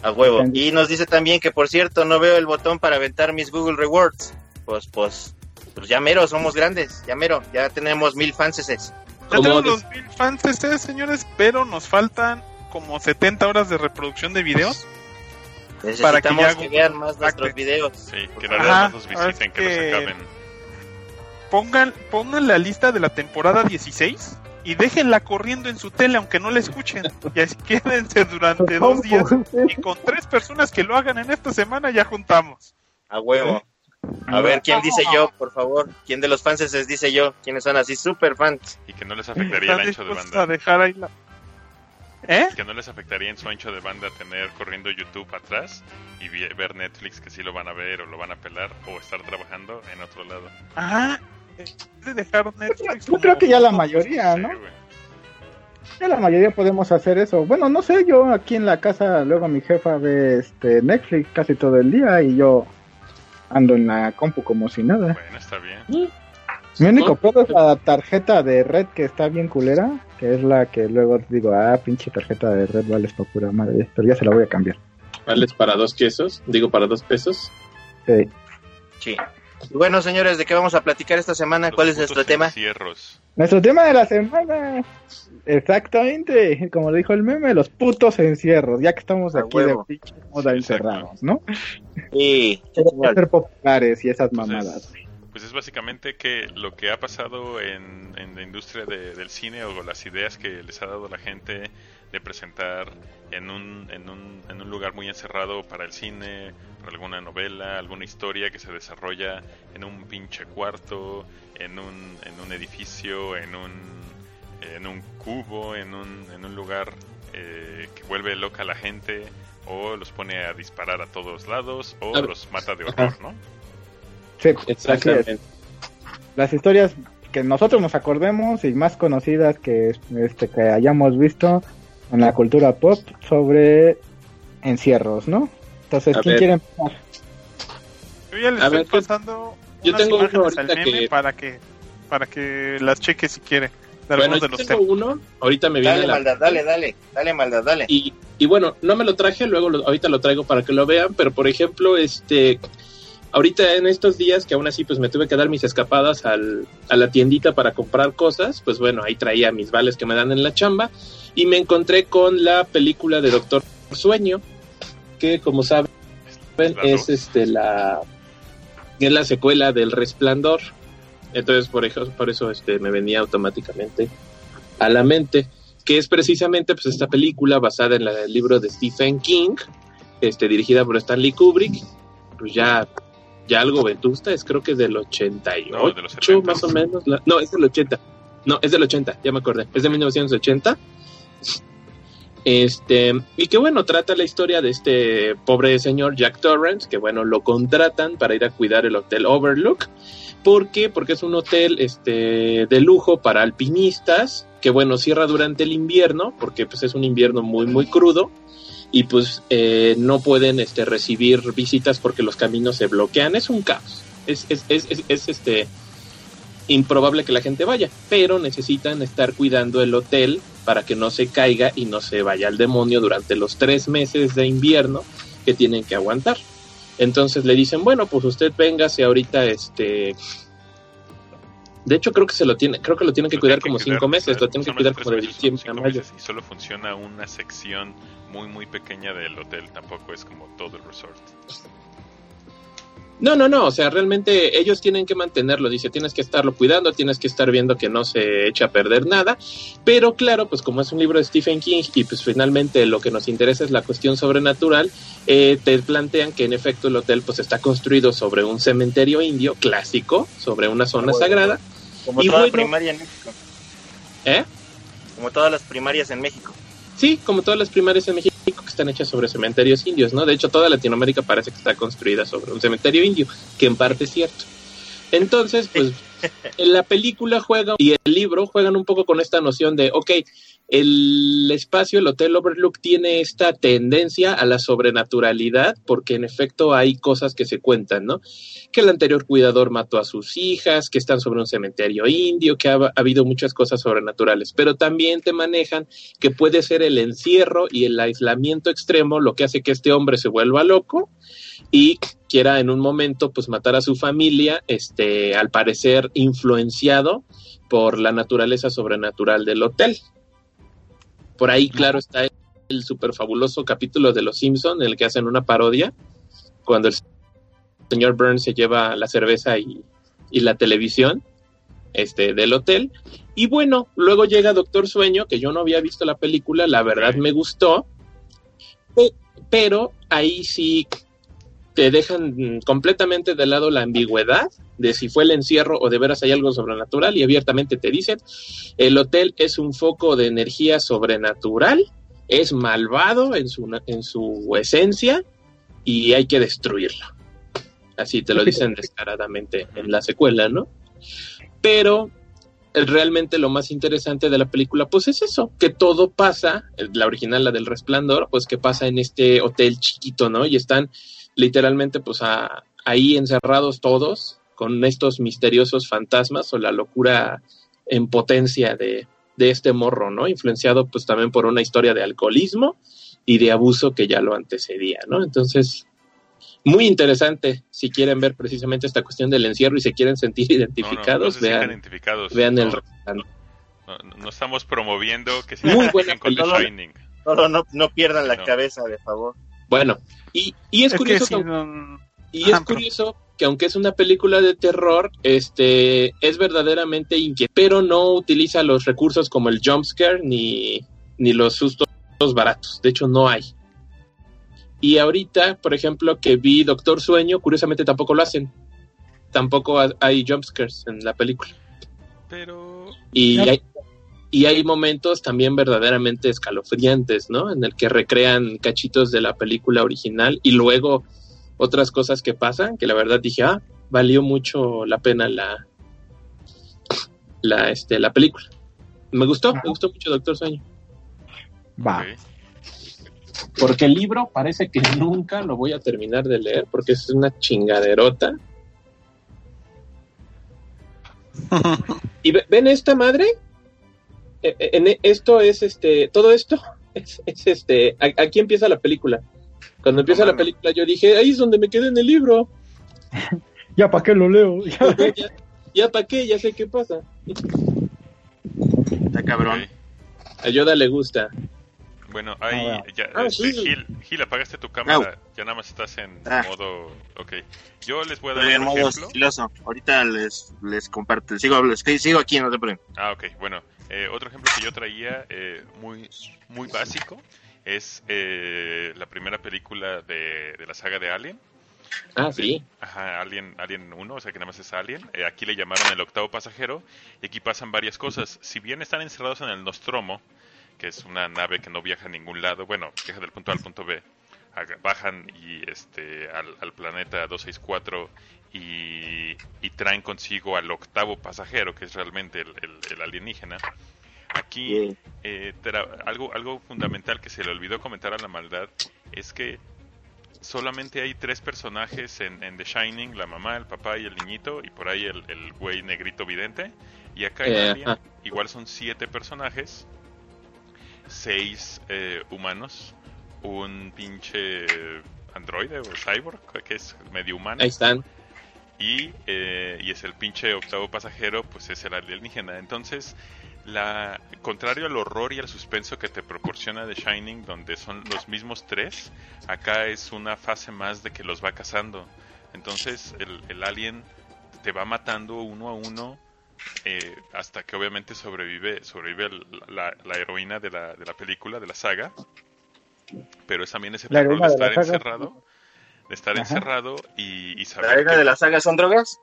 Speaker 4: A huevo. Y nos dice también que por cierto no veo el botón para aventar mis Google Rewards. Pues pues pues ya mero, somos grandes, ya mero, ya tenemos mil fanses.
Speaker 2: Ya
Speaker 6: ¿Cómo
Speaker 2: tenemos
Speaker 6: des-
Speaker 2: los mil fans ustedes, señores, pero nos faltan como 70 horas de reproducción de videos. Para que ya
Speaker 4: que, vean más nuestros videos.
Speaker 3: Sí, que
Speaker 2: Ajá,
Speaker 3: realidad nos visiten,
Speaker 2: es
Speaker 3: que nos
Speaker 2: que-
Speaker 3: acaben.
Speaker 2: Pongan, pongan la lista de la temporada 16 y déjenla corriendo en su tele aunque no la escuchen. Y así quédense durante dos días. Y con tres personas que lo hagan en esta semana ya juntamos.
Speaker 4: A huevo. A ver, ¿quién dice yo, por favor? ¿Quién de los fans les dice yo? ¿Quiénes son así super fans?
Speaker 3: Y que no les afectaría el
Speaker 2: ¿Están
Speaker 3: ancho de banda.
Speaker 2: a dejar ahí la... ¿Eh?
Speaker 3: Que no les afectaría en su ancho de banda tener corriendo YouTube atrás y ver Netflix que sí lo van a ver o lo van a pelar o estar trabajando en otro lado.
Speaker 2: Ajá. De dejar Netflix
Speaker 5: Yo creo que ya la mayoría, ¿no?
Speaker 3: Sí.
Speaker 5: Ya la mayoría podemos hacer eso. Bueno, no sé, yo aquí en la casa, luego mi jefa ve este Netflix casi todo el día y yo ando en la compu como si nada.
Speaker 3: Bueno, está bien.
Speaker 5: Mi único pedo es la tarjeta de red que está bien culera, que es la que luego digo, ah, pinche tarjeta de red vales pa' pura madre, pero ya se la voy a cambiar.
Speaker 6: ¿Vales para dos quesos? Digo, para dos pesos.
Speaker 5: Sí.
Speaker 4: Sí. Bueno, señores, ¿de qué vamos a platicar esta semana?
Speaker 3: Los
Speaker 4: ¿Cuál es nuestro tema?
Speaker 3: encierros.
Speaker 5: Nuestro tema de la semana. Exactamente, como dijo el meme, los putos encierros, ya que estamos aquí de pinche moda encerrados, ¿no?
Speaker 4: Sí,
Speaker 5: ser populares y esas mamadas.
Speaker 3: Pues es básicamente que lo que ha pasado en, en la industria de- del cine o las ideas que les ha dado la gente de presentar en un, en, un, en un lugar muy encerrado para el cine, para alguna novela, alguna historia que se desarrolla en un pinche cuarto, en un, en un edificio, en un, en un cubo, en un, en un lugar eh, que vuelve loca a la gente o los pone a disparar a todos lados o los mata de horror, ¿no?
Speaker 5: Sí.
Speaker 6: Exactamente.
Speaker 5: Las historias que nosotros nos acordemos y más conocidas que, este, que hayamos visto en la cultura pop sobre encierros, ¿no? Entonces,
Speaker 6: A
Speaker 5: ¿quién
Speaker 6: ver.
Speaker 5: quiere empezar?
Speaker 2: Yo ya les
Speaker 6: A
Speaker 2: estoy
Speaker 6: ver,
Speaker 2: pasando
Speaker 6: yo
Speaker 2: unas
Speaker 6: tengo
Speaker 2: imágenes al meme
Speaker 6: que-
Speaker 2: para que para que las cheque si quiere. De
Speaker 6: Bueno, yo
Speaker 2: de los
Speaker 6: tengo uno, ahorita me viene
Speaker 4: dale,
Speaker 6: la...
Speaker 4: maldad, dale, dale, dale, maldad, dale.
Speaker 6: Y, y bueno, no me lo traje, luego lo- ahorita lo traigo para que lo vean, pero por ejemplo, este, ahorita en estos días que aún así pues me tuve que dar mis escapadas al, a la tiendita para comprar cosas, pues bueno, ahí traía mis vales que me dan en la chamba y me encontré con la película de Doctor Sueño, que como saben es este la es la secuela del Resplandor. Entonces por eso, por eso este me venía automáticamente a la mente que es precisamente pues esta película basada en la- el libro de Stephen King, este dirigida por Stanley Kubrick, pues ya ya algo vetusta, es creo que del 88
Speaker 3: No, de los 70.
Speaker 6: más o menos. la- no, es del 80. No, es del 80, ya me acordé. Es de 1980. Este, y que bueno, trata la historia de este pobre señor Jack Torrance, que bueno, lo contratan para ir a cuidar el hotel Overlook. ¿Por qué? Porque es un hotel este, de lujo para alpinistas, que bueno, cierra durante el invierno, porque pues es un invierno muy, muy crudo, y pues eh, no pueden este, recibir visitas porque los caminos se bloquean. Es un caos. Es, es, es, es, es, este improbable que la gente vaya, pero necesitan estar cuidando el hotel para que no se caiga y no se vaya al demonio durante los tres meses de invierno que tienen que aguantar. Entonces le dicen, bueno, pues usted véngase ahorita, este... De hecho creo que se lo tiene, creo que lo tienen que
Speaker 3: Lo
Speaker 6: cuidar como
Speaker 3: cuidar,
Speaker 6: cinco meses, lo tienen que cuidar como de diciembre a mayo.
Speaker 3: Y solo funciona una sección muy, muy pequeña del hotel. Tampoco es como todo el resort.
Speaker 6: No, no, no, o sea, realmente ellos tienen que mantenerlo, dice, tienes que estarlo cuidando, tienes que estar viendo que no se eche a perder nada, pero claro, pues como es un libro de Stephen King y pues finalmente lo que nos interesa es la cuestión sobrenatural, eh, te plantean que en efecto el hotel pues está construido sobre un cementerio indio clásico, sobre una zona
Speaker 4: Bueno,
Speaker 6: sagrada,
Speaker 4: Como
Speaker 6: y
Speaker 4: toda
Speaker 6: bueno-
Speaker 4: primaria en México.
Speaker 6: ¿eh?
Speaker 4: Como todas las primarias en México.
Speaker 6: Sí, como todas las primarias en México que están hechas sobre cementerios indios, ¿no? De hecho, toda Latinoamérica parece que está construida sobre un cementerio indio, que en parte es cierto. Entonces, pues, en la película juega y el libro juegan un poco con esta noción de, ok, el espacio, el Hotel Overlook tiene esta tendencia a la sobrenaturalidad, porque en efecto hay cosas que se cuentan, ¿no? Que el anterior cuidador mató a sus hijas, que están sobre un cementerio indio, que ha, ha habido muchas cosas sobrenaturales, pero también te manejan que puede ser el encierro y el aislamiento extremo lo que hace que este hombre se vuelva loco y quiera en un momento pues matar a su familia, este, al parecer influenciado por la naturaleza sobrenatural del hotel. Por ahí, claro, está el, el super fabuloso capítulo de Los Simpson en el que hacen una parodia cuando el señor Burns se lleva la cerveza y, y la televisión este, del hotel. Y bueno, luego llega Doctor Sueño, que yo no había visto la película, la verdad me gustó, pe- pero ahí sí te dejan completamente de lado la ambigüedad de si fue el encierro o de veras hay algo sobrenatural y abiertamente te dicen, el hotel es un foco de energía sobrenatural, es malvado en su, en su esencia y hay que destruirlo. Así te lo dicen descaradamente en la secuela, ¿no? Pero realmente lo más interesante de la película, pues es eso, que todo pasa, la original, la del resplandor, pues que pasa en este hotel chiquito, ¿no? Y están literalmente pues a- ahí encerrados todos, con estos misteriosos fantasmas o la locura en potencia de, de este morro, ¿no? Influenciado pues también por una historia de alcoholismo y de abuso que ya lo antecedía, ¿no? Entonces, muy interesante si quieren ver precisamente esta cuestión del encierro y se quieren sentir
Speaker 3: No, no,
Speaker 6: identificados,
Speaker 3: no se sientan
Speaker 6: vean,
Speaker 3: identificados.
Speaker 6: vean el
Speaker 3: no, no, no estamos promoviendo que se
Speaker 6: Muy buena
Speaker 3: con The. Shining.
Speaker 4: No, no, no pierdan la
Speaker 3: No.
Speaker 4: cabeza, de favor.
Speaker 6: Bueno, y, y es, curioso Y es curioso que aunque es una película de terror, este es verdaderamente inquietante, pero no utiliza los recursos como el jump scare ni, ni los sustos baratos. De hecho, no hay. Y ahorita, por ejemplo, que vi Doctor Sueño, curiosamente tampoco lo hacen. Tampoco ha- hay jump scares en la película.
Speaker 3: Pero
Speaker 6: Y hay, y hay momentos también verdaderamente escalofriantes, ¿no? En el que recrean cachitos de la película original y luego otras cosas que pasan, que la verdad dije, ah, valió mucho la pena la, la, este, la película. Me gustó,
Speaker 5: Ajá.
Speaker 6: me gustó mucho Doctor Sueño.
Speaker 5: Va.
Speaker 6: Porque el libro parece que nunca lo voy a terminar de leer porque es una chingaderota. ¿Y ve- ven esta madre? Eh, eh, En, esto es este, todo esto es, es este, aquí empieza la película. Cuando empieza la película yo dije, ahí es donde me quedé en el libro.
Speaker 5: Ya, ¿para qué lo leo? Ya.
Speaker 6: ya, ya para qué, ya sé qué pasa.
Speaker 4: Está cabrón.
Speaker 6: A Yoda le gusta.
Speaker 3: Bueno, ahí
Speaker 5: Ah,
Speaker 3: ya,
Speaker 6: Ah,
Speaker 3: este,
Speaker 6: sí.
Speaker 3: Gil, Gil, apagaste tu cámara, ya nada más estás en
Speaker 4: Ah.
Speaker 3: modo, ok. Yo les voy a dar
Speaker 4: Estoy en modo
Speaker 3: ejemplo.
Speaker 4: sigiloso. Ahorita les, les comparto. Sigo, sigo aquí, no te preocupes.
Speaker 3: Ah, ok, bueno, eh, otro ejemplo que yo traía eh, muy, muy básico es eh, la primera película de, de la saga de Alien.
Speaker 6: Ah, sí.
Speaker 3: Ajá, Alien, Alien 1, o sea que nada más es Alien. Eh, aquí le llamaron el octavo pasajero y aquí pasan varias cosas. Si bien están encerrados en el Nostromo, que es una nave que no viaja a ningún lado, bueno, viaja del punto A al punto B, bajan y este al, al planeta 264 y, y traen consigo al octavo pasajero, que es realmente el, el- el alienígena. Aquí eh, algo, algo fundamental que se le olvidó comentar a la maldad es que solamente hay tres personajes en, en The Shining, la mamá, el papá y el niñito, y por ahí el, el güey negrito vidente. Y acá en
Speaker 6: Eh,
Speaker 3: Alien igual son siete personajes, seis eh, humanos, un pinche androide o cyborg, que es medio humano.
Speaker 6: Ahí están.
Speaker 3: Y, eh, y es el pinche octavo pasajero, pues es el alienígena. Entonces, la contrario al horror y al suspenso que te proporciona The Shining, donde son los mismos tres, acá es una fase más de que los va cazando. Entonces, el, el alien te va matando uno a uno eh, hasta que obviamente sobrevive sobrevive la, la heroína de la, de la película, de la saga. Pero es también ese terror de estar encerrado. De estar
Speaker 5: Ajá.
Speaker 3: encerrado y, y saber
Speaker 4: ¿La
Speaker 3: que-
Speaker 4: de la saga son drogas?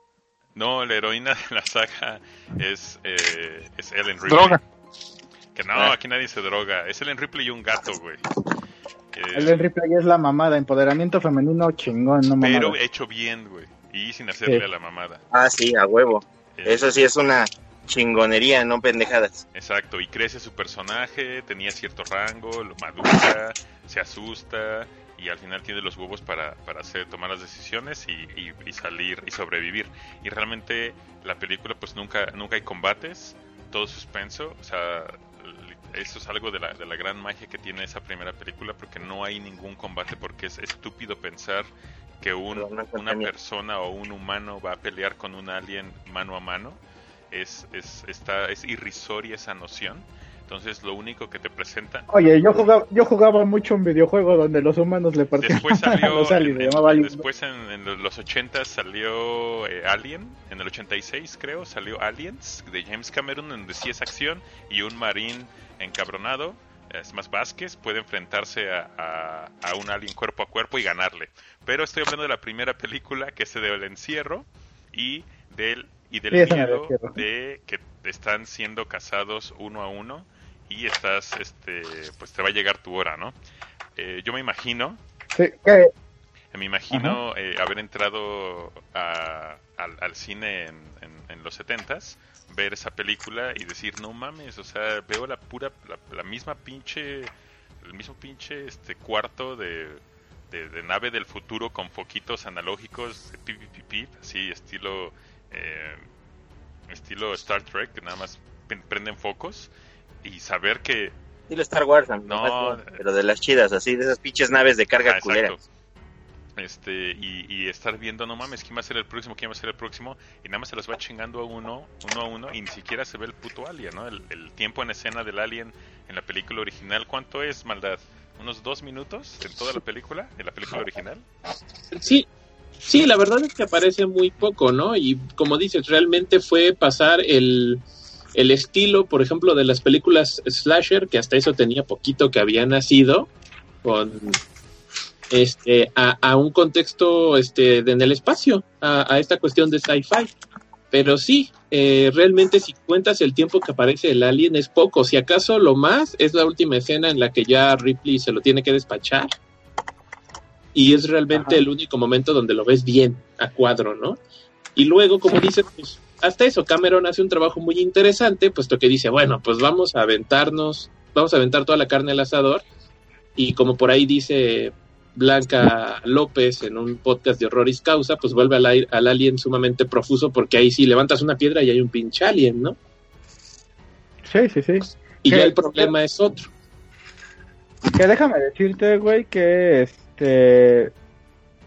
Speaker 3: no, la heroína de la saga es, eh, es Ellen Ripley.
Speaker 2: Droga.
Speaker 3: Que no,
Speaker 4: Ah.
Speaker 3: aquí nadie se droga. Es Ellen Ripley y un gato, güey. Eh,
Speaker 5: El Ripley es la mamada, empoderamiento femenino chingón, no mamada.
Speaker 3: pero hecho bien, güey. Y sin hacerle
Speaker 5: Sí.
Speaker 3: a la mamada.
Speaker 4: Ah, sí, a huevo.
Speaker 3: Eh,
Speaker 4: Eso sí es una chingonería, no pendejadas.
Speaker 3: Exacto, y crece su personaje, tenía cierto rango, lo madura, se asusta y al final tiene los huevos para, para hacer, tomar las decisiones y, y- y salir y sobrevivir. Y realmente la película pues nunca, nunca hay combates, todo suspenso, o sea, eso es algo de la, de la gran magia que tiene esa primera película porque no hay ningún combate porque es estúpido pensar que un, una persona o un humano va a pelear con un alien mano a mano es, es, está, es irrisoria esa noción. Entonces lo único que te presenta...
Speaker 5: Oye, yo jugaba, yo jugaba mucho un videojuego donde los humanos le partían
Speaker 3: Después salió,
Speaker 5: los aliens,
Speaker 3: en,
Speaker 5: se
Speaker 3: después en, en los 80 salió eh, Alien, en el 86 creo, salió Aliens de James Cameron, donde sí es acción y un marín encabronado, es más Vázquez, puede enfrentarse a, a- a un alien cuerpo a cuerpo y ganarle. Pero estoy hablando de la primera película que es del encierro y del, y del
Speaker 5: Sí,
Speaker 3: miedo de que están siendo casados uno a uno y estás, este, pues te va a llegar tu hora, ¿no? Eh, yo me imagino
Speaker 5: Sí, que-
Speaker 3: me imagino eh, haber entrado a- al, al cine en, en- en los setentas, ver esa película y decir, no mames, o sea, veo la pura, la, la misma pinche, el mismo pinche este cuarto de, de, de nave del futuro con foquitos analógicos, pip, pip, pip, pip, así estilo eh, estilo Star Trek, que nada más prenden focos y saber que
Speaker 4: Dile Star Wars, amigo,
Speaker 3: No.
Speaker 4: pero de las chidas, así, de esas pinches naves de carga
Speaker 3: Ah,
Speaker 4: culera.
Speaker 3: Este, y, y estar viendo, no mames, quién va a ser el próximo, quién va a ser el próximo, y nada más se los va chingando a uno, uno a uno, y ni siquiera se ve el puto alien, ¿no? El, el tiempo en escena del alien en la película original, ¿cuánto es, maldad? ¿Unos dos minutos en toda la película? ¿En la película original?
Speaker 6: Sí, sí, la verdad es que aparece muy poco, ¿no? Y como dices, realmente fue pasar el, el estilo, por ejemplo, de las películas slasher, que hasta eso tenía poquito que había nacido, con este a, a un contexto este de, en el espacio, a, a esta cuestión de sci-fi. Pero sí, eh, realmente si cuentas el tiempo que aparece el alien es poco. Si acaso lo más es la última escena en la que ya Ripley se lo tiene que despachar y es realmente
Speaker 5: Ajá.
Speaker 6: el único momento donde lo ves bien a cuadro, ¿no? Y luego, como dices, pues hasta eso, Cameron hace un trabajo muy interesante, puesto que dice, bueno, pues vamos a aventarnos, vamos a aventar toda la carne al asador, y como por ahí dice Blanca López en un podcast de Horroris Causa, pues vuelve al, al alien sumamente profuso, porque ahí sí levantas una piedra y hay un pinche alien, ¿no?
Speaker 5: Sí, sí, sí.
Speaker 6: Y ya el problema es otro.
Speaker 5: Que déjame decirte, güey, que este.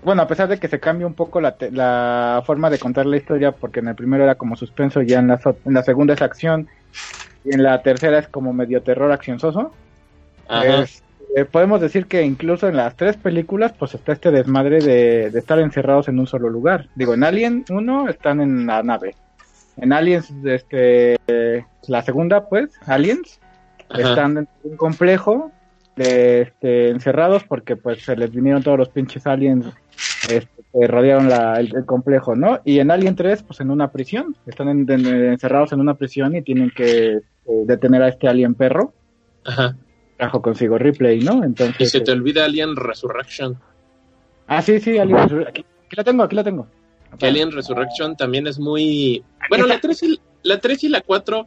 Speaker 5: Bueno, a pesar de que se cambia un poco la, te- la forma de contar la historia, porque en el primero era como suspenso, ya en la, so- en la segunda es acción, y en la tercera es como medio terror accionzoso.
Speaker 6: Ajá.
Speaker 5: Es- eh, podemos decir que incluso en las tres películas, pues está este desmadre de, de estar encerrados en un solo lugar. Digo, en Alien 1 están en la nave. En Aliens, este, la segunda, pues, Aliens,
Speaker 6: Ajá.
Speaker 5: están en un complejo de, este, encerrados porque pues se les vinieron todos los pinches aliens este, que rodearon la- el, el complejo, ¿no? Y en Alien 3, pues en una prisión, están en- en- encerrados en una prisión y tienen que eh, detener a este alien perro,
Speaker 6: Ajá.
Speaker 5: trajo consigo Ripley, ¿no?
Speaker 6: Y
Speaker 5: Entonces,
Speaker 6: se te
Speaker 5: eh,
Speaker 6: olvida Alien Resurrection.
Speaker 5: ah, sí, sí, Alien, Resur- aquí, aquí la tengo, aquí la tengo.
Speaker 6: que Alien Resurrection también es muy... Bueno, la 3 y la, 3 y la 4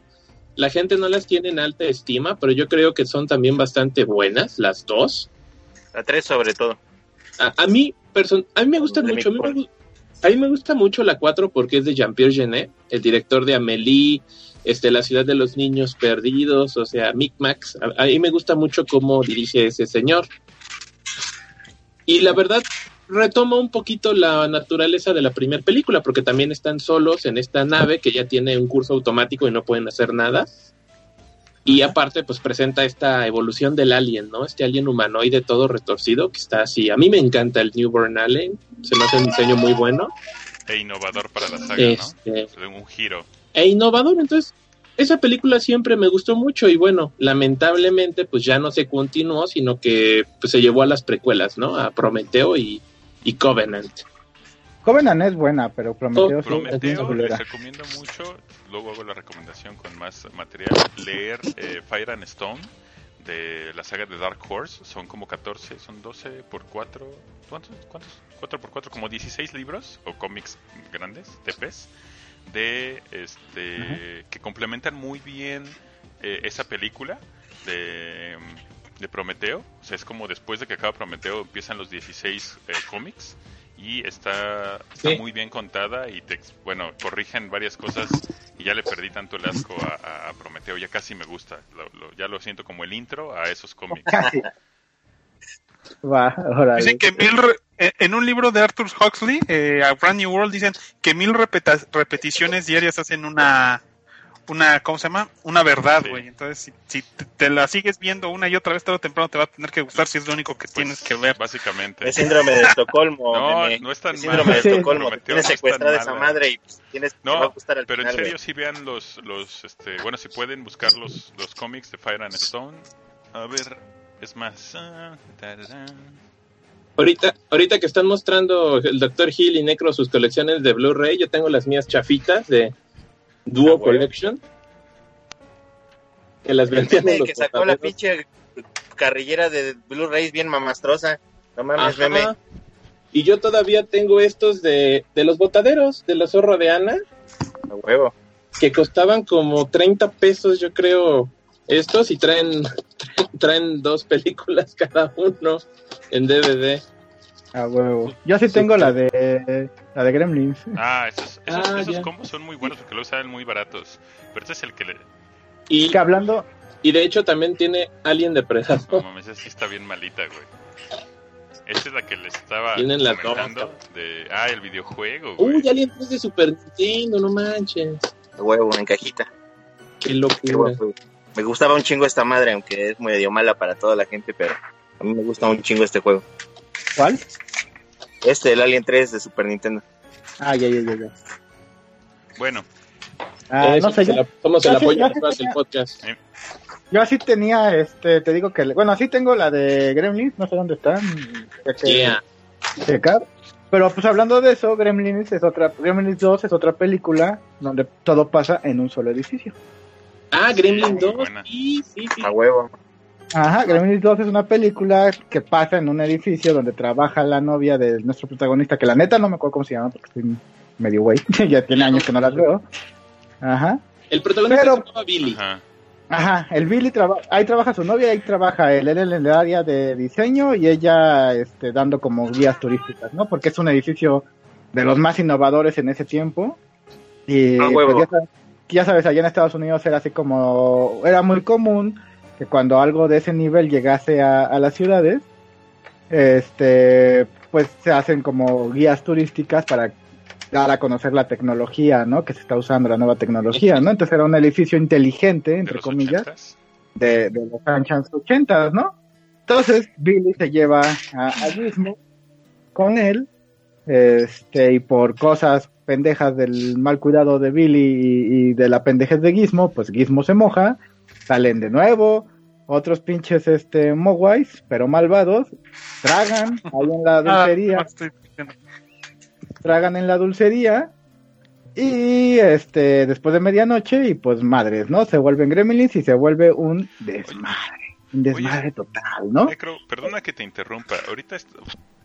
Speaker 6: la gente no las tiene en alta estima, pero yo creo que son también bastante buenas, las dos.
Speaker 4: La 3 sobre todo.
Speaker 6: A, a mí, person a mí me gusta mucho, a mí me, gu- a mí me gusta mucho la 4 porque es de Jean-Pierre Genet, el director de Amélie, este, La ciudad de los niños perdidos, o sea, Micmacs. A, a mí me gusta mucho cómo dirige ese señor. Y la verdad, retoma un poquito la naturaleza de la primera película, porque también están solos en esta nave que ya tiene un curso automático y no pueden hacer nada. Y aparte, pues presenta esta evolución del alien, ¿no? Este alien humanoide todo retorcido que está así. A mí me encanta el Newborn Alien, se me hace un diseño muy bueno.
Speaker 3: E innovador para la saga,
Speaker 6: Este,
Speaker 3: ¿no? Un giro.
Speaker 6: e innovador. Entonces, esa película siempre me gustó mucho y bueno, lamentablemente pues ya no se continuó, sino que pues, se llevó a las precuelas, ¿no? A Prometeo y, y Covenant.
Speaker 5: Covenant es buena, pero Prometeo, sí, es
Speaker 3: Prometeo, les
Speaker 5: culera.
Speaker 3: recomiendo mucho, luego hago la recomendación con más material, leer eh, Fire and Stone de la saga de Dark Horse, son como 14, son 12 por 4, ¿cuántos? ¿Cuántos? 4 por 4, como 16 libros o cómics grandes, TPs, de este que complementan muy bien eh, esa película de, de Prometeo, o sea, es como después de que acaba Prometeo empiezan los 16 eh, cómics y está, está
Speaker 6: Sí.
Speaker 3: muy bien contada y te, bueno, corrigen varias cosas y ya le perdí tanto el asco a, a- a Prometeo, ya casi me gusta, lo- lo- ya lo siento como el intro a esos cómics.
Speaker 5: Casi. Va, órale.
Speaker 2: Dicen que mil re- eh, en un libro de Arthur Huxley, eh, a Brand New World, dicen que mil repeta- repeticiones diarias hacen una, una, ¿cómo se llama? Una verdad,
Speaker 3: Sí.
Speaker 2: güey. Entonces, si, si te, la sigues viendo una y otra vez, tarde o temprano te va a tener que gustar si es lo único que tienes que ver.
Speaker 3: Básicamente.
Speaker 4: Es síndrome de Estocolmo.
Speaker 3: No, no es tan
Speaker 4: Es síndrome
Speaker 3: mala.
Speaker 4: de Estocolmo.
Speaker 3: Prometeo
Speaker 4: Tienes
Speaker 3: no es tan
Speaker 4: secuestrada esa madre y pues, tienes, te
Speaker 3: No,
Speaker 4: va a gustar al
Speaker 3: Pero en serio, si vean los, los, este, bueno, si pueden buscar los, los cómics de Fire and Stone. A ver, es más. ah.
Speaker 6: Ahorita, ahorita que están mostrando el Dr. Hill y Necro sus colecciones de Blu-ray, yo tengo las mías chafitas de Duo
Speaker 4: Ah.
Speaker 6: Collection. Que las vendían en los
Speaker 4: que sacó la pinche carrillera de Blu-rays bien mamastrosa. No mames,
Speaker 6: Ajá.
Speaker 4: meme.
Speaker 6: Y yo todavía tengo estos de, de los botaderos, de la zorra de Ana,
Speaker 4: A huevo.
Speaker 6: que costaban como 30 pesos, yo creo, estos, y traen, traen dos películas cada uno en DVD.
Speaker 5: A huevo. Yo sí tengo la de la de Gremlins.
Speaker 3: Ah, esos, esos,
Speaker 6: Ah,
Speaker 3: esos combos son muy buenos porque luego salen muy baratos. Pero este es el que le.
Speaker 6: Y,
Speaker 5: Que hablando,
Speaker 6: y de hecho también tiene Alien
Speaker 3: No
Speaker 6: Depredador.
Speaker 3: mames, esa sí está bien malita, güey. Esta es la que le estaba
Speaker 6: Tienen las dos,
Speaker 3: comentando de ah, el videojuego, güey.
Speaker 6: Uy, Alien 3 de Super Nintendo, no manches.
Speaker 4: Huevo, en cajita.
Speaker 6: Qué
Speaker 4: Qué
Speaker 6: locura.
Speaker 4: juego. Me gustaba un chingo esta madre, aunque es medio mala para toda la gente, pero a mí me gusta un chingo este juego.
Speaker 5: ¿cuál?
Speaker 4: Este, el Alien 3 de Super Nintendo.
Speaker 5: Ah, ya, ya, ya, ya.
Speaker 3: Bueno,
Speaker 5: Ah,
Speaker 6: Eso,
Speaker 5: no sé,
Speaker 6: se
Speaker 5: yo,
Speaker 6: la- somos el apoyo
Speaker 5: sé
Speaker 6: detrás
Speaker 5: que
Speaker 6: del podcast.
Speaker 5: yo así tenía, este, te digo que, bueno, así tengo la de Gremlins, no sé dónde están. que
Speaker 6: Yeah.
Speaker 5: checar. Pero pues hablando de eso, Gremlins es otra, Gremlins 2 es otra película donde todo pasa en un solo edificio.
Speaker 6: Ah, Gremlin
Speaker 3: muy
Speaker 6: 2.
Speaker 3: buena.
Speaker 6: Sí, sí, sí.
Speaker 4: A huevo.
Speaker 5: Ajá, Gremlins 2 es una película que pasa en un edificio donde trabaja la novia de nuestro protagonista, que la neta no me acuerdo cómo se llama porque estoy medio güey, ya tiene años que no las veo. Ajá.
Speaker 6: El protagonista
Speaker 5: Pero-
Speaker 6: se llamaba Billy.
Speaker 3: ajá.
Speaker 5: Ajá, el Billy trabaja, ahí trabaja su novia, ahí trabaja él, él en el área de diseño y ella este, dando como guías turísticas, ¿no? Porque es un edificio de los más innovadores en ese tiempo. Y
Speaker 4: Ah, huevo.
Speaker 5: pues, ya, sabes, ya sabes, allá en Estados Unidos era así como, era muy común que cuando algo de ese nivel llegase a, a las ciudades, este, pues se hacen como guías turísticas para dar a conocer la tecnología, ¿no? Que se está usando, la nueva tecnología, ¿no? Entonces era un edificio inteligente, entre comillas,
Speaker 3: ochentas.
Speaker 5: de, de los anchas 80, ¿no? Entonces Billy se lleva a, a Gizmo con él, este, y por cosas pendejas del mal cuidado de Billy y, y de la pendejez de Gizmo, pues Gizmo se moja, salen de nuevo, otros pinches este Mogwais, pero malvados, tragan ahí en la
Speaker 2: Ah,
Speaker 5: dulcería, tragan en la dulcería y este después de medianoche y pues madres, ¿no? Se vuelven gremlins y se vuelve un desmadre, un desmadre total, ¿no?
Speaker 3: Necro, perdona que te interrumpa. Ahorita,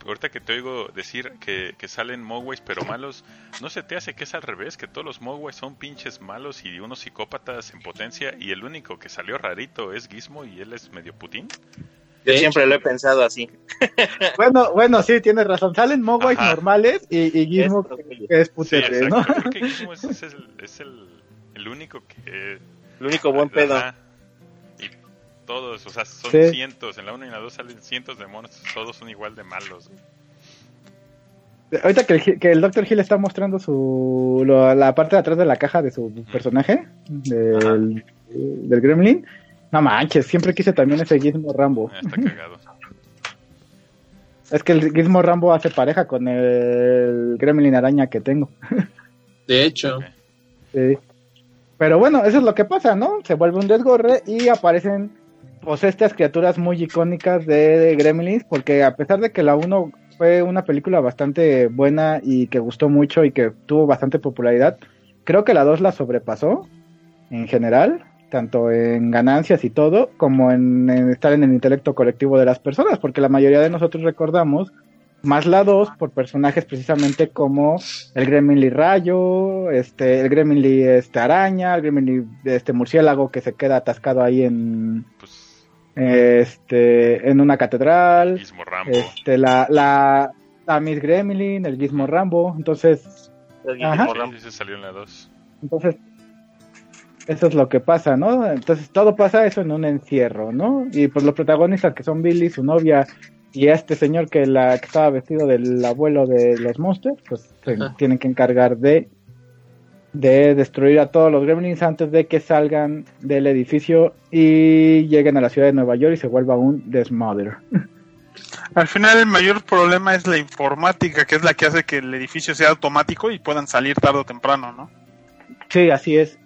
Speaker 3: ahorita que te oigo decir que, que salen Mogways pero malos, ¿no se te hace que es al revés? Que todos los Mogways son pinches malos y unos psicópatas en potencia y el único que salió rarito es Gizmo y él es medio putín.
Speaker 4: Yo siempre lo he pensado así.
Speaker 5: Bueno, bueno, sí, tienes razón. Salen Mogwais
Speaker 3: Ajá.
Speaker 5: normales y, y Gizmo
Speaker 4: Esto,
Speaker 5: que, que es
Speaker 3: Sí,
Speaker 5: putete,
Speaker 3: exacto.
Speaker 5: ¿no?
Speaker 3: Creo que Gizmo es, es el, es el, el único que...
Speaker 4: El único buen pedo.
Speaker 3: Ajá. Todos, o sea, son
Speaker 5: Sí.
Speaker 3: cientos. En la 1 y en la 2 salen cientos de monos. Todos son igual de malos.
Speaker 5: Ahorita que el, que el Dr. Hill está mostrando su lo- la parte de atrás de la caja de su personaje, del, del Gremlin. No manches, siempre quise también ese Gizmo Rambo.
Speaker 3: Ah, está cagado.
Speaker 5: Es que el Gizmo Rambo hace pareja con el Gremlin araña que tengo.
Speaker 6: de hecho.
Speaker 5: Sí. Pero bueno, eso es lo que pasa, ¿no? Se vuelve un desgorre y aparecen pues estas criaturas muy icónicas de Gremlins, porque a pesar de que la 1 fue una película bastante buena y que gustó mucho y que tuvo bastante popularidad, creo que la 2 la sobrepasó en general, tanto en ganancias y todo, como en, estar en el intelecto colectivo de las personas, porque la mayoría de nosotros recordamos más la 2 por personajes precisamente como el Gremlin Rayo, este, el Gremlin este, Araña, el Gremlin este, Murciélago que se queda atascado ahí en,
Speaker 3: Pues
Speaker 5: este, en una catedral,
Speaker 3: Gizmo Rambo.
Speaker 5: este, la, la, la Miss Gremlin, el Gizmo Rambo, entonces, Ajá.
Speaker 3: Sí, sí, se salió en la 2.
Speaker 5: entonces, eso es lo que pasa, ¿no? Entonces todo pasa eso en un encierro, ¿no? Y pues los protagonistas que son Billy, su novia y este señor que la que estaba vestido del abuelo de los monsters, pues se
Speaker 6: Ajá.
Speaker 5: tienen que encargar de de destruir a todos los gremlins antes de que salgan del edificio y lleguen a la ciudad de Nueva York y se vuelva un desmadre.
Speaker 2: Al final el mayor problema es la informática, que es la que hace que el edificio sea automático y puedan salir tarde o temprano, ¿no?
Speaker 5: Sí, así es.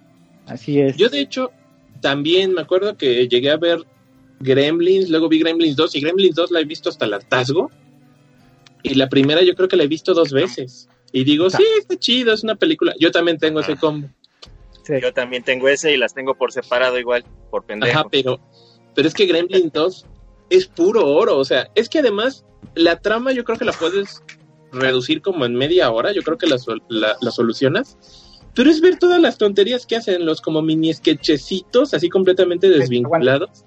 Speaker 5: Así es.
Speaker 6: yo de hecho también me acuerdo que llegué a ver Gremlins, luego vi Gremlins 2 y Gremlins 2 la he visto hasta el hartazgo. Y la primera yo creo que la he visto dos veces. Y digo, sí, está chido, es una película. Yo también tengo ese combo.
Speaker 5: Sí.
Speaker 4: Yo también tengo ese y las tengo por separado igual, por pendejo.
Speaker 6: Ajá, pero, pero es que Gremlin 2 es puro oro. O sea, es que además la trama yo creo que la puedes reducir como en media hora. Yo creo que la, sol- la, la solucionas. Pero es ver todas las tonterías que hacen los como mini sketchecitos, así completamente desvinculados.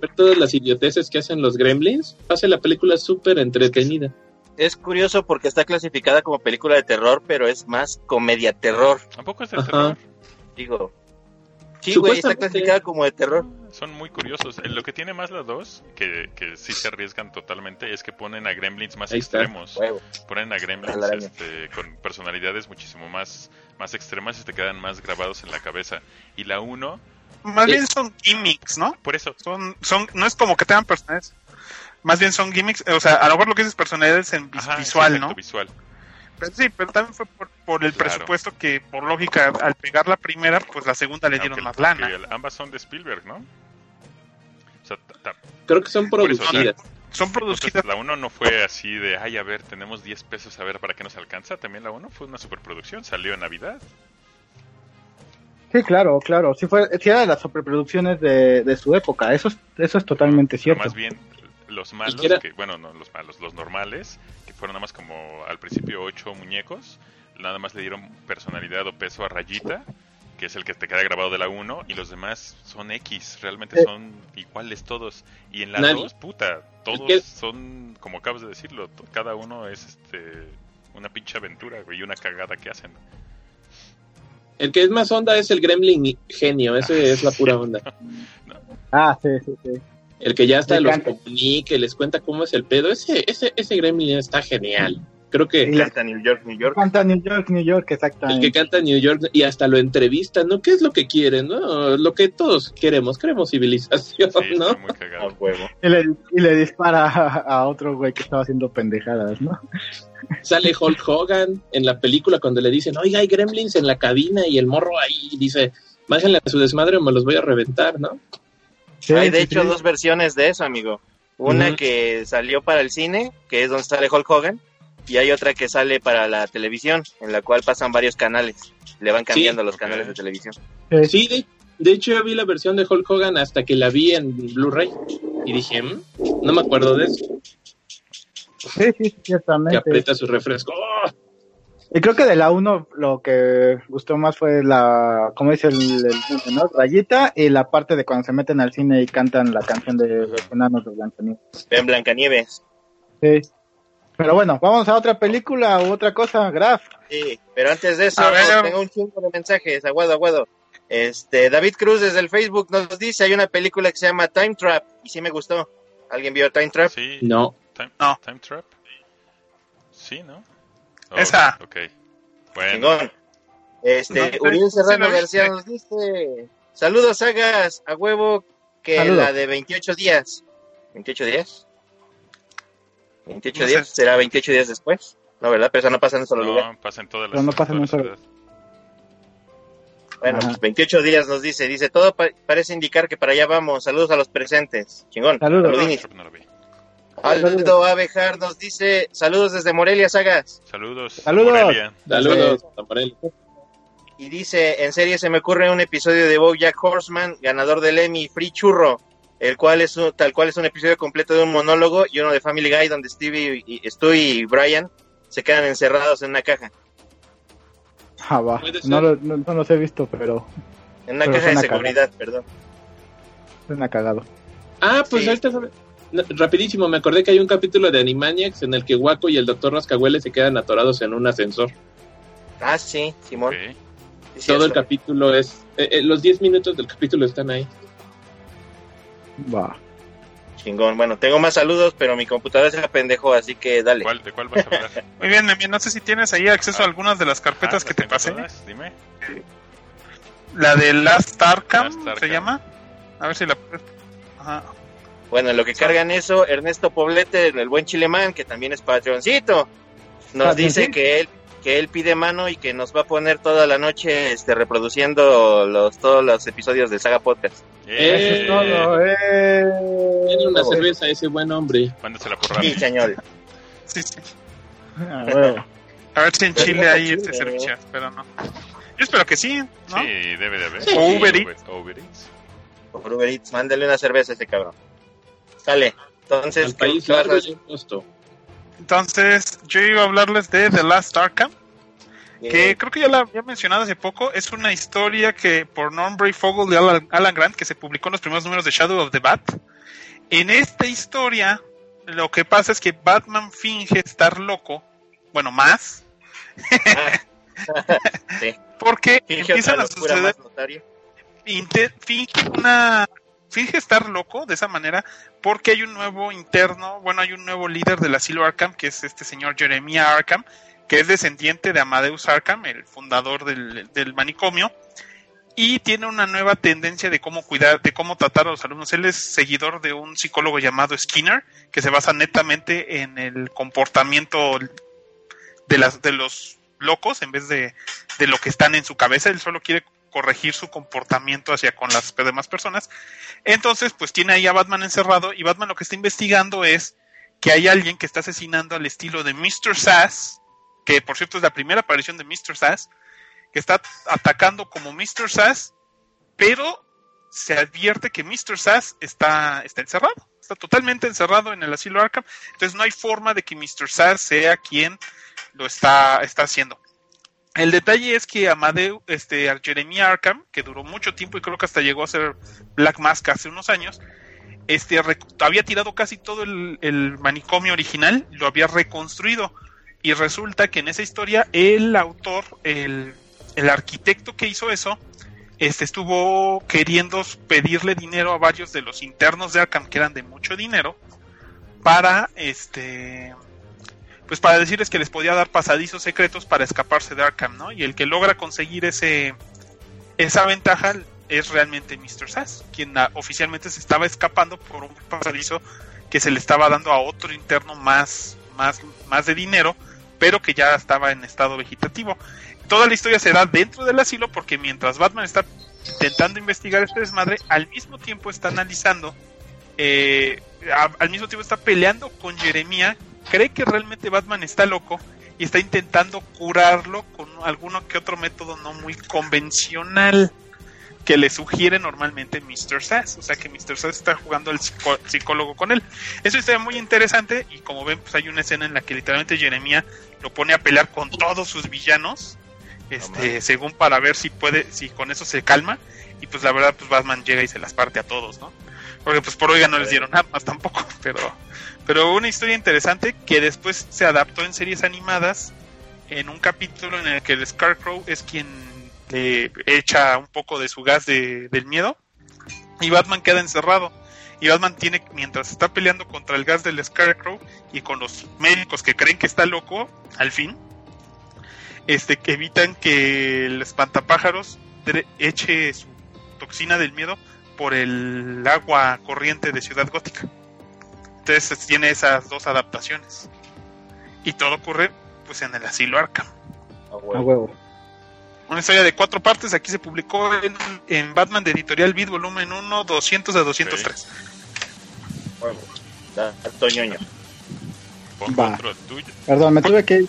Speaker 6: Ver todas las idioteces que hacen los gremlins. Hace la película súper entretenida.
Speaker 4: Es curioso porque está clasificada como película de terror, pero es más comedia terror.
Speaker 3: Tampoco es de
Speaker 6: Ajá.
Speaker 3: terror.
Speaker 4: Digo. Sí, güey, está clasificada como de terror.
Speaker 3: Son muy curiosos. Eh, Lo que tiene más las dos, que, que sí se arriesgan totalmente, es que ponen a gremlins más
Speaker 6: Ahí
Speaker 3: extremos. Ponen a gremlins este, con personalidades muchísimo más, más extremas y te quedan más grabados en la cabeza. Y la uno,
Speaker 2: Más bien son gimmicks, ¿no?
Speaker 3: por eso,
Speaker 2: Son, son, no es como que tengan personalidades. Más bien son gimmicks, o sea, a lo mejor lo que dices personalidades en
Speaker 3: ajá,
Speaker 2: visual,
Speaker 3: exacto,
Speaker 2: ¿no?
Speaker 3: visual.
Speaker 2: Pero sí, pero también fue por, por el
Speaker 3: Claro.
Speaker 2: presupuesto que, por lógica, al pegar la primera, pues la segunda le dieron
Speaker 3: Aunque-
Speaker 2: más lana.
Speaker 3: ambas son de Spielberg, ¿no? O sea, ta- ta-
Speaker 6: Creo que son
Speaker 3: eso,
Speaker 6: producidas.
Speaker 2: Son producidas.
Speaker 3: entonces, la 1 no fue así de, ay, a ver, tenemos 10 pesos, a ver para qué nos alcanza. También la 1 fue una superproducción, salió en Navidad.
Speaker 5: Sí, claro, claro. Sí, fue, sí era de las superproducciones de, de su época. Eso es, eso es totalmente
Speaker 3: Pero
Speaker 5: cierto.
Speaker 3: más bien, los malos,
Speaker 6: que era-
Speaker 3: que, bueno, no los malos, los normales, que fueron nada más como al principio ocho muñecos, nada más le dieron personalidad o peso a Rayita, que es el que te queda grabado de la 1, y los demás son X, realmente
Speaker 5: Eh.
Speaker 3: son iguales todos. Y en la
Speaker 6: Nadie.
Speaker 3: 2, puta, todos
Speaker 6: que-
Speaker 3: son, como acabas de decirlo, cada uno es este una pinche aventura, güey, y una cagada que hacen.
Speaker 6: El que es más onda es el Gremlin genio, ese es la pura onda.
Speaker 5: Ah, sí, sí, sí.
Speaker 6: El que ya hasta los comunique, les cuenta cómo es el pedo. Ese, ese, ese Gremlin está genial. Creo que
Speaker 5: Y
Speaker 4: Canta New York, New York.
Speaker 5: Canta New York, New York,
Speaker 6: el que
Speaker 5: exactamente.
Speaker 6: canta en New York y hasta lo entrevista, ¿no? ¿Qué es lo que quieren? ¿No? Lo que todos queremos, queremos civilización,
Speaker 3: Sí,
Speaker 6: ¿no?
Speaker 3: está muy cagado.
Speaker 4: huevo.
Speaker 5: Y le, y le dispara a, a otro güey que estaba haciendo pendejadas, ¿no?
Speaker 6: Sale Hulk Hogan en la película cuando le dicen, oiga, hay gremlins en la cabina y el morro ahí dice, bájenle a su desmadre o me los voy a reventar, ¿no?
Speaker 5: Sí,
Speaker 4: Hay de
Speaker 5: sí,
Speaker 4: hecho
Speaker 5: sí.
Speaker 4: dos versiones de eso, amigo. Una que salió para el cine, que es donde sale Hulk Hogan, y hay otra que sale para la televisión, en la cual pasan varios canales. Le van cambiando los canales de televisión.
Speaker 5: Sí.
Speaker 6: De, de hecho yo vi la versión de Hulk Hogan hasta que la vi en Blu-ray y dije, "Mm, no me acuerdo de eso,
Speaker 5: Sí, sí,
Speaker 6: que
Speaker 5: ciertamente.
Speaker 6: aprieta su refresco. ¡Oh!
Speaker 5: Y creo que de la 1 lo que gustó más fue la, como dice el, el ¿no? Rayita y la parte de cuando se meten al cine y cantan la canción de los enanos de Blancanieves.
Speaker 4: Ven Blancanieves.
Speaker 5: Sí. Pero bueno, vamos a otra película u otra cosa, Graf.
Speaker 4: Sí, pero antes de eso,
Speaker 2: ver.
Speaker 4: tengo un chingo de mensajes, aguado, aguado. Este, David Cruz desde el Facebook nos dice, hay una película que se llama Time Trap, y sí me gustó. ¿Alguien vio Time Trap?
Speaker 3: Sí,
Speaker 6: No,
Speaker 3: Time,
Speaker 2: No.
Speaker 3: Time Trap. Sí, ¿no? Oh,
Speaker 2: Esa.
Speaker 3: Ok. Bueno,
Speaker 4: Chingón. Este,
Speaker 2: No,
Speaker 4: Uriel Serrano. García nos dice, saludos sagas, a huevo que
Speaker 5: Saludos.
Speaker 4: la de 28 días. ¿28 días? ¿28
Speaker 2: No sé.
Speaker 4: días? ¿Será 28 días después? No, ¿verdad? Pero eso no pasa en un solo lugar.
Speaker 3: no, pasa en todas
Speaker 5: Pero
Speaker 3: las
Speaker 5: no pasa en un
Speaker 3: las
Speaker 5: solo-
Speaker 3: ciudades.
Speaker 4: Bueno,
Speaker 5: Ajá.
Speaker 4: pues 28 días nos dice. Dice, todo pa- parece indicar que para allá vamos. Saludos a los presentes. Chingón.
Speaker 5: Saludos.
Speaker 3: No.
Speaker 4: Aldo Abejar nos dice, saludos desde Morelia, Sagas.
Speaker 3: Saludos.
Speaker 5: Saludos.
Speaker 3: Morelia.
Speaker 6: saludos.
Speaker 4: Y dice, en serie se me ocurre un episodio de BoJack Horseman, ganador del Emmy, Free Churro, el cual es un- tal cual es un episodio completo de un monólogo y uno de Family Guy donde Stevie y Stu y Brian se quedan encerrados en una caja,
Speaker 5: Ah, va. No, lo- no, no los he visto, pero
Speaker 4: en una
Speaker 5: Pero
Speaker 4: caja de seguridad, perdón.
Speaker 5: suena cagado.
Speaker 6: Ah, pues
Speaker 4: Sí.
Speaker 6: ahorita rapidísimo, me acordé que hay un capítulo de Animaniacs en el que Waco y el doctor Rascahuele se quedan atorados en un ascensor.
Speaker 4: Ah, sí, Simón. Sí,
Speaker 6: Todo el capítulo es, eh, eh, los 10 minutos del capítulo están ahí.
Speaker 5: Va.
Speaker 4: Chingón. Bueno, tengo más saludos, pero mi computadora se pendejo, así que dale.
Speaker 3: ¿Cuál, ¿De cuál vas a hablar?
Speaker 2: Muy bien, Memi, no sé si tienes ahí acceso a algunas de las carpetas
Speaker 3: Ah,
Speaker 2: que te
Speaker 3: ¿las
Speaker 2: pasé.
Speaker 3: todas? Dime.
Speaker 2: La de Last Arkham,
Speaker 3: Last Arkham.
Speaker 2: se llama. A ver si la puedes. Ajá.
Speaker 4: Bueno, en lo que cargan eso, Ernesto Poblete, el buen chilemán, que también es patroncito, nos dice que él que él pide mano y que nos va a poner toda la noche este reproduciendo los todos los episodios de Saga Podcast.
Speaker 5: Eso es todo, eh.
Speaker 6: Tiene una cerveza ese buen hombre.
Speaker 3: Mándasela por
Speaker 4: Sí,
Speaker 3: Rappi.
Speaker 4: señor.
Speaker 2: Sí, sí.
Speaker 5: Ah.
Speaker 2: A ver si en Chile hay este
Speaker 4: eh.
Speaker 2: servicio, pero no. Yo espero que sí, ¿no?
Speaker 3: Sí, debe de haber.
Speaker 6: Sí.
Speaker 2: O Uber Eats.
Speaker 3: O Uber Eats.
Speaker 4: Por Uber Eats, mándale una cerveza a ese cabrón. Sale. Entonces,
Speaker 6: Al
Speaker 4: ¿qué-
Speaker 6: país largo y.
Speaker 2: Entonces, yo iba a hablarles de The Last Arkham, que creo que ya la había mencionado hace poco. Es una historia que por Norm Fogel y Alan, Alan Grant, que se publicó en los primeros números de Shadow of the Bat. En esta historia, lo que pasa es que Batman finge estar loco, bueno, más,
Speaker 4: Sí.
Speaker 2: porque
Speaker 4: Finge
Speaker 2: empiezan a suceder finge una finge estar loco de esa manera porque hay un nuevo interno, bueno, hay un nuevo líder del asilo Arkham que es este señor Jeremiah Arkham, que es descendiente de Amadeus Arkham, el fundador del, del manicomio, y tiene una nueva tendencia de cómo cuidar, de cómo tratar a los alumnos. Él es seguidor de un psicólogo llamado Skinner, que se basa netamente en el comportamiento de las de los locos en vez de, de lo que están en su cabeza. Él solo quiere corregir su comportamiento hacia con las demás personas. Entonces, pues tiene ahí a Batman encerrado y Batman lo que está investigando es que hay alguien que está asesinando al estilo de Mr. Sass, que por cierto es la primera aparición de Mr. Sass, que está atacando como Mr. Sass, pero se advierte que Mr. Sass está, está encerrado, está totalmente encerrado en el asilo Arkham, entonces no hay forma de que Mr. Sass sea quien lo está, está haciendo. El detalle es que Amadeu, este, a Jeremiah Arkham, que duró mucho tiempo y creo que hasta llegó a ser Black Mask hace unos años, este, había tirado casi todo el, el manicomio original, lo había reconstruido. Y resulta que en esa historia el autor, el, el arquitecto que hizo eso, este, estuvo queriendo pedirle dinero a varios de los internos de Arkham, que eran de mucho dinero, para este pues para decirles que les podía dar pasadizos secretos para escaparse de Arkham, ¿no? Y el que logra conseguir ese esa ventaja es realmente Mr. Sass, quien ah, oficialmente se estaba escapando por un pasadizo que se le estaba dando a otro interno más más más de dinero, pero que ya estaba en estado vegetativo. Toda la historia se da dentro del asilo porque mientras Batman está intentando investigar este desmadre, al mismo tiempo está analizando, eh, al mismo tiempo está peleando con Jeremiah, cree que realmente Batman está loco y está intentando curarlo con alguno que otro método no muy convencional que le sugiere normalmente Mr. Sass. O sea que Mr. Sass está jugando el psico- psicólogo con él. Eso está muy interesante y como ven, pues hay una escena en la que literalmente Jeremiah lo pone a pelear con todos sus villanos, este, según para ver si puede, si con eso se calma. Y pues la verdad, pues Batman llega y se las parte a todos, ¿no? Porque pues por oiga no les dieron nada más tampoco, pero, pero una historia interesante que después se adaptó en series animadas en un capítulo en el que el Scarecrow es quien le echa un poco de su gas de, del miedo y Batman queda encerrado. Y Batman tiene, mientras está peleando contra el gas del Scarecrow y con los médicos que creen que está loco, al fin, este, que evitan que el espantapájaros eche su toxina del miedo por el agua corriente de Ciudad Gótica. Entonces tiene esas dos adaptaciones. Y todo ocurre pues en el asilo Arkham.
Speaker 4: A
Speaker 5: A
Speaker 4: huevo.
Speaker 2: Una historia de cuatro partes, aquí se publicó en, en Batman de Editorial Beat, volumen 1, 200 a 203.
Speaker 4: huevo. Da- ñoño.
Speaker 3: Tuyo.
Speaker 5: Perdón, me tuve que ir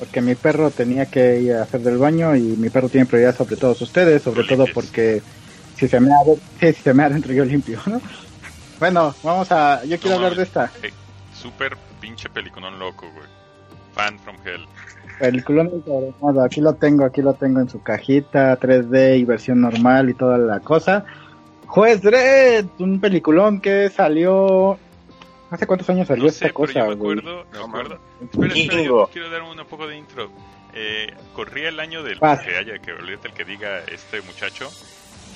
Speaker 5: porque mi perro tenía que ir a hacer del baño y mi perro tiene prioridad sobre todos ustedes, sobre todo porque si se me sí, si se me adentro yo limpio, ¿no? Bueno, vamos a, yo quiero
Speaker 3: No
Speaker 5: hablar de esta
Speaker 3: Eh, super pinche peliculón loco, güey. Fan from hell.
Speaker 5: encabronado. Aquí lo tengo, aquí lo tengo en su cajita 3D y versión normal y toda la cosa. Juez Dredd, un peliculón que salió ¿Hace cuántos años salió
Speaker 3: No
Speaker 5: esta
Speaker 3: sé,
Speaker 5: cosa,
Speaker 3: yo me
Speaker 5: güey?
Speaker 3: acuerdo, me
Speaker 4: No
Speaker 3: acuerdo. Espera, espera, yo quiero dar un poco de intro. Eh, corría el año del
Speaker 5: Vas.
Speaker 3: que haya que olvídate el que diga este muchacho.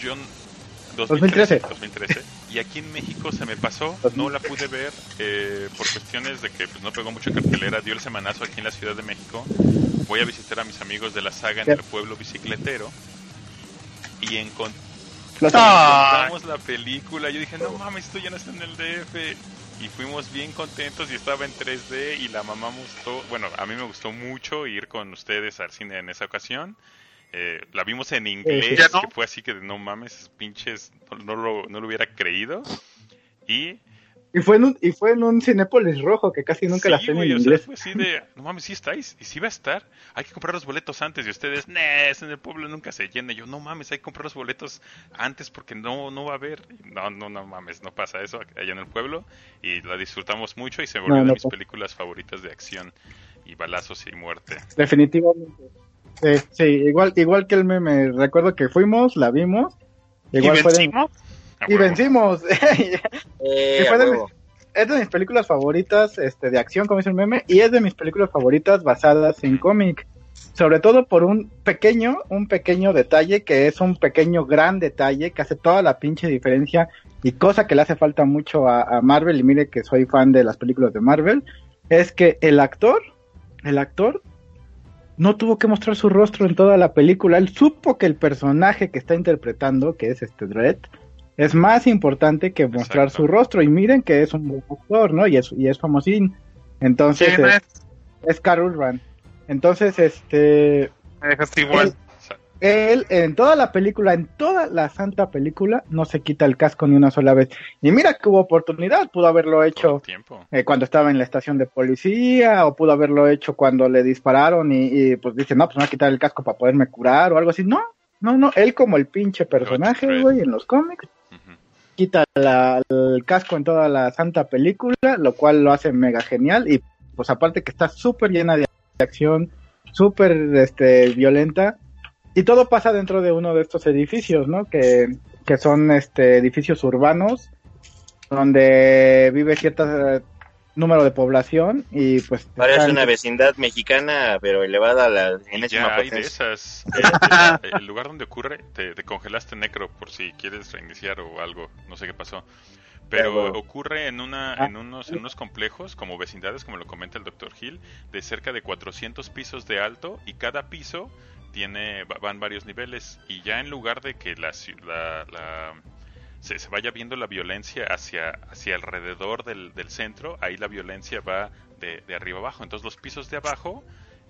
Speaker 3: John
Speaker 5: 2013.
Speaker 3: 2013. Y aquí en México se me pasó, no la pude ver eh, por cuestiones de que pues, no pegó mucho cartelera. Dio el semanazo aquí en la Ciudad de México. Voy a visitar a mis amigos de la saga en el pueblo bicicletero. Y encontramos la película. Yo dije, no mames, esto ya no está en el DF. Y fuimos bien contentos y estaba en 3D y la mamá gustó. Bueno, a mí me gustó mucho ir con ustedes al cine en esa ocasión. Eh, la vimos en inglés, que fue así que no mames, pinches, no, no lo, no lo hubiera creído. Y
Speaker 5: Y fue en un, y fue en un Cinépolis rojo que casi nunca la
Speaker 3: Sí,
Speaker 5: hacen
Speaker 3: güey,
Speaker 5: en
Speaker 3: o sea,
Speaker 5: inglés.
Speaker 3: fue así de, no mames, sí estáis, y sí va a estar, hay que comprar los boletos antes, y ustedes, nah, es en el pueblo nunca se llena, Y yo, no mames, hay que comprar los boletos antes porque no, no va a haber, Y no, no, no mames, no pasa eso allá en el pueblo, y la disfrutamos mucho y se volvió
Speaker 5: No,
Speaker 3: de mis películas favoritas de acción y balazos y muerte.
Speaker 5: Definitivamente. Sí, sí, igual, igual que el meme. Recuerdo que fuimos, la vimos.
Speaker 2: Y
Speaker 5: Igual fue de-
Speaker 2: vencimos.
Speaker 5: Y vencimos.
Speaker 4: Eh,
Speaker 5: ¿Qué
Speaker 4: a
Speaker 5: fue de-
Speaker 4: huevo.
Speaker 5: es de mis películas favoritas este, de acción, como dice el meme, y es de mis películas favoritas basadas en cómic. Sobre todo por un pequeño, un pequeño detalle que es un pequeño gran detalle que hace toda la pinche diferencia y cosa que le hace falta mucho a, a Marvel, y mire que soy fan de las películas de Marvel, es que el actor, el actor no tuvo que mostrar su rostro en toda la película. Él supo que el personaje que está interpretando, que es este Dredd, es más importante que mostrar
Speaker 3: Exacto.
Speaker 5: su rostro. Y miren que es un buen actor, ¿no? Y es, y es famosín. Entonces,
Speaker 2: ¿Quién
Speaker 5: es,
Speaker 2: es?
Speaker 5: es Carl Urban. Entonces, este,
Speaker 2: Me dejaste igual.
Speaker 5: Él en toda la película, en toda la santa película, no se quita el casco ni una sola vez. Y mira que hubo oportunidad, pudo haberlo hecho eh, cuando estaba en la estación de policía, o pudo haberlo hecho cuando le dispararon y, y, pues dice, no, pues me voy a quitar el casco para poderme curar o algo así. No, no, no, él como el pinche personaje, güey, en los cómics, quita la- el casco en toda la santa película, lo cual lo hace mega genial y pues aparte que está súper llena de acción, súper este, violenta y todo pasa dentro de uno de estos edificios, ¿no? Que, que son este, edificios urbanos donde vive cierto número de población y pues...
Speaker 4: Parece
Speaker 5: están-
Speaker 4: una vecindad mexicana, pero elevada a la enésima
Speaker 3: ya hay de
Speaker 4: potencia.
Speaker 3: esas. El, lugar donde ocurre, te, te congelaste necro por si quieres reiniciar o algo, no sé qué pasó. Pero ocurre en una
Speaker 5: Ah.
Speaker 3: en unos en unos complejos como vecindades, como lo comenta el Dr. Hill, de cerca de 400 pisos de alto y cada piso tiene va- van varios niveles y ya en lugar de que la la, la- se, vaya viendo la violencia hacia hacia alrededor del, del centro, ahí la violencia va de, de arriba abajo. Entonces los pisos de abajo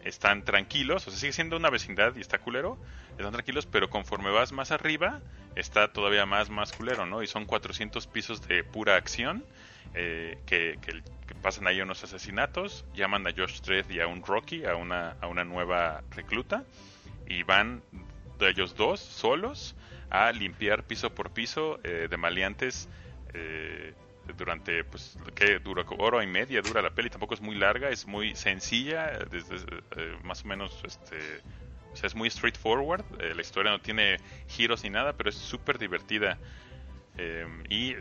Speaker 3: están tranquilos, o sea, sigue siendo una vecindad y está culero, están tranquilos, pero conforme vas más arriba, está todavía más, más culero, ¿no? Y son 400 pisos de pura acción, eh, que, que- que pasan ahí unos asesinatos, llaman a Josh Dredd y a un Rocky, a una, a una nueva recluta, y van de ellos dos solos a limpiar piso por piso eh, de maleantes eh, durante pues que dura hora y media dura la peli tampoco es muy larga es muy sencilla desde eh, más o menos este o sea es muy straightforward eh, la historia no tiene giros ni nada pero es súper divertida Eh, y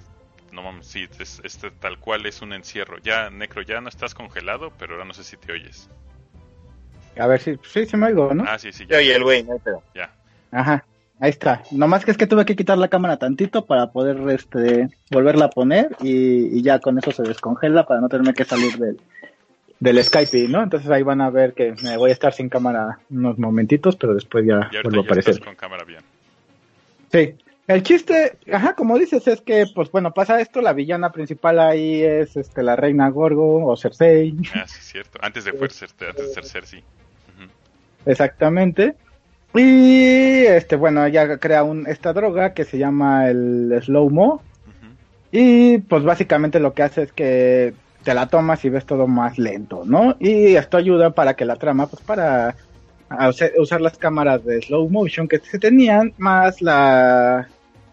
Speaker 3: no mames sí es, es tal cual es un encierro. Ya necro ya no estás congelado pero ahora no sé si te oyes
Speaker 5: A ver si, sí, se me oigo, ¿no?
Speaker 3: ah sí sí ya,
Speaker 4: Oye, el güey, no hay pedo.
Speaker 3: ya
Speaker 5: Ajá, ahí está. Nomás que es que tuve que quitar la cámara tantito para poder este volverla a poner y, y ya con eso se descongela para no tenerme que salir del, del Skype, ¿no? Entonces ahí van a ver que me voy a estar sin cámara unos momentitos, pero después ya
Speaker 3: y
Speaker 5: vuelvo a
Speaker 3: ya
Speaker 5: aparecer.
Speaker 3: estás con cámara bien
Speaker 5: Sí. El chiste, ajá, como dices, es que, pues bueno, pasa esto, la villana principal ahí es este la reina Gorgo o Cersei,
Speaker 3: ah sí es cierto antes de fuerza antes de ser Cersei.
Speaker 5: Exactamente. Y este, bueno, ella crea un, esta droga que se llama el Slow Mo. Y pues básicamente lo que hace es que te la tomas y ves todo más lento, ¿no? Y esto ayuda para que la trama, pues para usar las cámaras de slow motion que se tenían, más la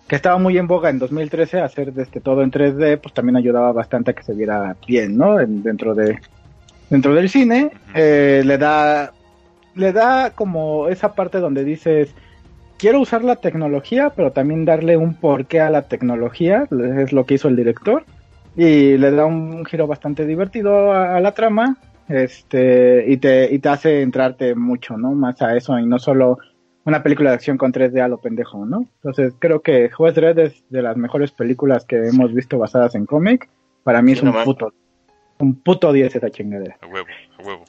Speaker 5: que estaba muy en boga en 2013 hacer de este todo en 3D, pues también ayudaba bastante a que se viera bien, ¿no? En- dentro de dentro del cine eh, le da le da como esa parte donde dices quiero usar la tecnología, pero también darle un porqué a la tecnología, es lo que hizo el director, y le da un giro bastante divertido a, a la trama, este, y te, y te hace entrarte mucho, ¿no? Más a eso, y no solo una película de acción con 3D a lo pendejo, ¿no? Entonces creo que Juez Dredd es de las mejores películas que hemos visto basadas en cómic, para mí es un puto, un puto 10 esa chingadera.
Speaker 3: A huevo, a huevo.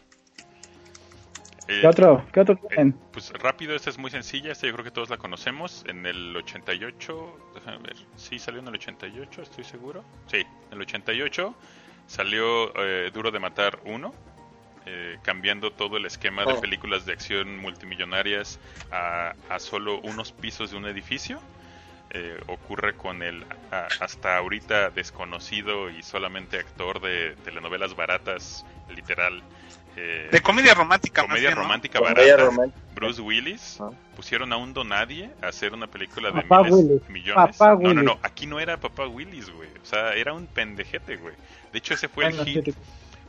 Speaker 3: Eh,
Speaker 5: ¿Qué otro? ¿Qué otro
Speaker 3: eh, pues rápido, esta es muy sencilla, esta yo creo que todos la conocemos. En el 88, déjame ver, sí salió en el 88, estoy seguro. Sí, en el 88 salió eh, Duro de Matar 1, eh, cambiando todo el esquema de
Speaker 4: Oh.
Speaker 3: películas de acción multimillonarias a, a solo unos pisos de un edificio. Eh, ocurre con el a- hasta ahorita desconocido y solamente actor de telenovelas baratas, literal. Eh,
Speaker 2: De comedia romántica, más
Speaker 3: comedia
Speaker 2: bien, ¿no?
Speaker 3: romántica
Speaker 4: Comedia
Speaker 3: barata.
Speaker 4: romántica.
Speaker 3: Bruce Willis
Speaker 4: Ajá.
Speaker 3: pusieron a un donadie a hacer una película de
Speaker 5: Papá
Speaker 3: miles,
Speaker 5: Willis,
Speaker 3: millones.
Speaker 5: Papá
Speaker 3: no, no,
Speaker 5: Willis.
Speaker 3: no, aquí no era Papá Willis, güey. O sea, era un pendejete, güey. De hecho, ese fue el hit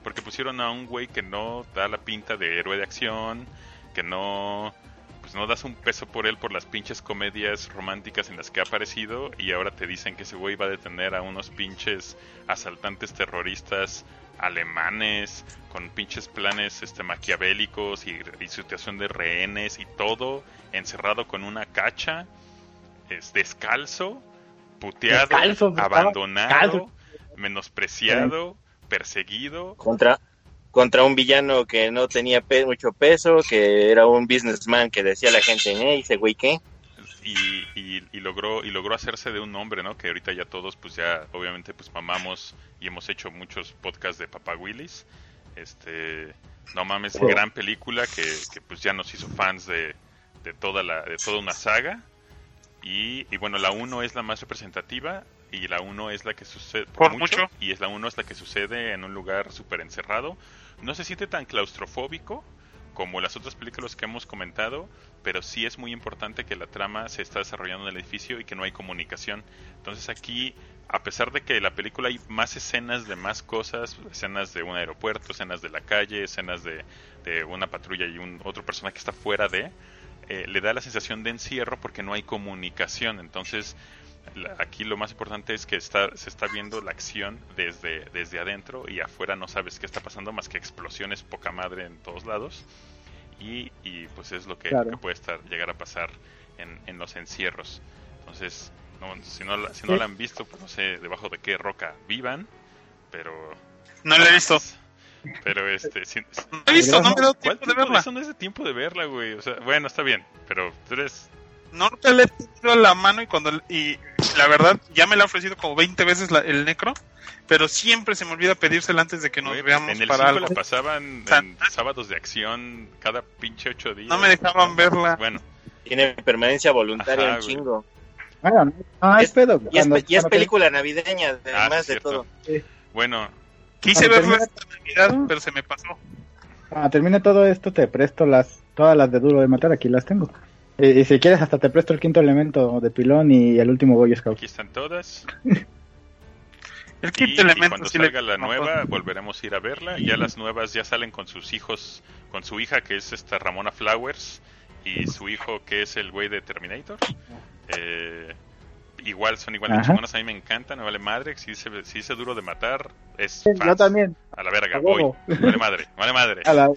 Speaker 3: porque pusieron a un güey que no da la pinta de héroe de acción, que no pues no das un peso por él por las pinches comedias románticas en las que ha aparecido y ahora te dicen que ese güey va a detener a unos pinches asaltantes terroristas alemanes con pinches planes este maquiavélicos y, y situación de rehenes y todo encerrado con una cacha es descalzo puteado
Speaker 5: Descalzo,
Speaker 3: abandonado
Speaker 5: descalzo.
Speaker 3: menospreciado perseguido
Speaker 4: Contra, contra un villano que no tenía pe- mucho peso, que era un businessman que decía a la gente, eh, ese güey qué.
Speaker 3: Y, y, y logró y logró hacerse de un nombre, ¿no? Que ahorita ya todos, pues ya, obviamente, pues mamamos y hemos hecho muchos podcasts de Papá Willis. Este, no mames,
Speaker 5: Sí.
Speaker 3: gran película que, que pues ya nos hizo fans de, de toda la, de toda una saga. Y, y bueno, la 1 es la más representativa y la 1 es la que sucede
Speaker 2: Por mucho.
Speaker 3: y es la 1 es la que sucede en un lugar súper encerrado. No se siente tan claustrofóbico como las otras películas que hemos comentado, pero sí es muy importante que la trama se está desarrollando en el edificio y que no hay comunicación. Entonces aquí, a pesar de que en la película hay más escenas de más cosas, escenas de un aeropuerto, escenas de la calle, escenas de, de una patrulla y un otro personaje que está fuera de, eh, le da la sensación de encierro porque no hay comunicación. Entonces aquí lo más importante es que está, se está viendo la acción desde, desde adentro y afuera no sabes qué está pasando más que explosiones poca madre en todos lados y, y pues es lo que,
Speaker 5: Claro.
Speaker 3: que puede estar llegar a pasar en, en los encierros entonces no, si, no la, si no
Speaker 5: Sí.
Speaker 3: la han visto pues no sé debajo de qué roca vivan pero
Speaker 2: No la he visto.
Speaker 3: pero este si-
Speaker 2: No la he visto, no me he dado
Speaker 3: ¿cuál
Speaker 2: tiempo de verla.
Speaker 3: eso no es de tiempo de verla güey o sea bueno está bien pero tú eres
Speaker 2: nunca le he tenido la mano y cuando y la verdad ya me la ha ofrecido como 20 veces la- el necro, pero siempre se me olvida pedírsela antes de que nos
Speaker 3: Güey,
Speaker 2: veamos
Speaker 3: en el
Speaker 2: para
Speaker 3: 5
Speaker 2: algo.
Speaker 3: la pasaban en sábados de acción cada pinche ocho días.
Speaker 2: No me dejaban verla.
Speaker 3: Bueno,
Speaker 4: Tiene permanencia voluntaria
Speaker 3: Ajá,
Speaker 4: un chingo.
Speaker 5: Bueno, no
Speaker 4: Es-
Speaker 5: pedo.
Speaker 4: Y es,
Speaker 5: Cuando-
Speaker 4: y es
Speaker 5: cuando
Speaker 4: película navideña,
Speaker 3: Ah,
Speaker 4: además de
Speaker 3: cierto.
Speaker 4: todo.
Speaker 3: bueno,
Speaker 2: Quise verla
Speaker 5: termine-
Speaker 2: esta Navidad, pero se me pasó.
Speaker 5: Cuando termine todo esto, te presto las todas las de Duro de Matar. Aquí las tengo. Y, y si quieres, hasta te presto el quinto elemento de Pilón y el último Boy Scout.
Speaker 3: aquí están todas.
Speaker 2: El
Speaker 3: Y,
Speaker 2: quinto
Speaker 3: y
Speaker 2: elemento
Speaker 3: cuando
Speaker 2: sí le-
Speaker 3: salga la nueva, volveremos a ir a verla. Y ya las nuevas ya salen con sus hijos, con su hija que es esta Ramona Flowers y su hijo que es el güey de Terminator. Eh, igual son igual de chingonas, a mí me encantan, me vale madre. Si dice, si dice duro de matar, es
Speaker 5: Yo
Speaker 3: fans.
Speaker 5: también.
Speaker 3: A la verga, voy. Vale madre, vale madre.
Speaker 5: A la-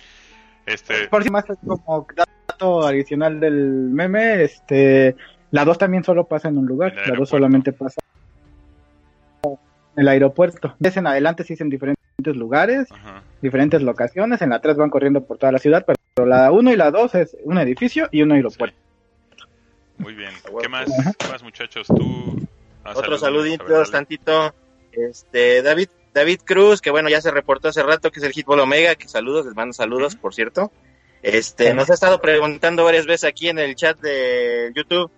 Speaker 3: Este,
Speaker 5: Por si más como dato adicional del meme, este, la 2 también solo pasa en un lugar, la 2
Speaker 3: aeropuerto.
Speaker 5: solamente pasa en el aeropuerto. Es en adelante sí es en diferentes lugares,
Speaker 3: ajá.
Speaker 5: diferentes locaciones, en la 3 van corriendo por toda la ciudad, pero la 1 y la 2 es un edificio y un aeropuerto.
Speaker 3: Muy bien. ¿Qué más, qué más muchachos? Tú. ah,
Speaker 4: Otro saludito,
Speaker 3: ver,
Speaker 4: tantito. Este, David, David Cruz, que bueno, ya se reportó hace rato que es el Hitball Omega, que saludos, les mando saludos, por cierto. Este, nos ha estado preguntando varias veces aquí en el chat de YouTube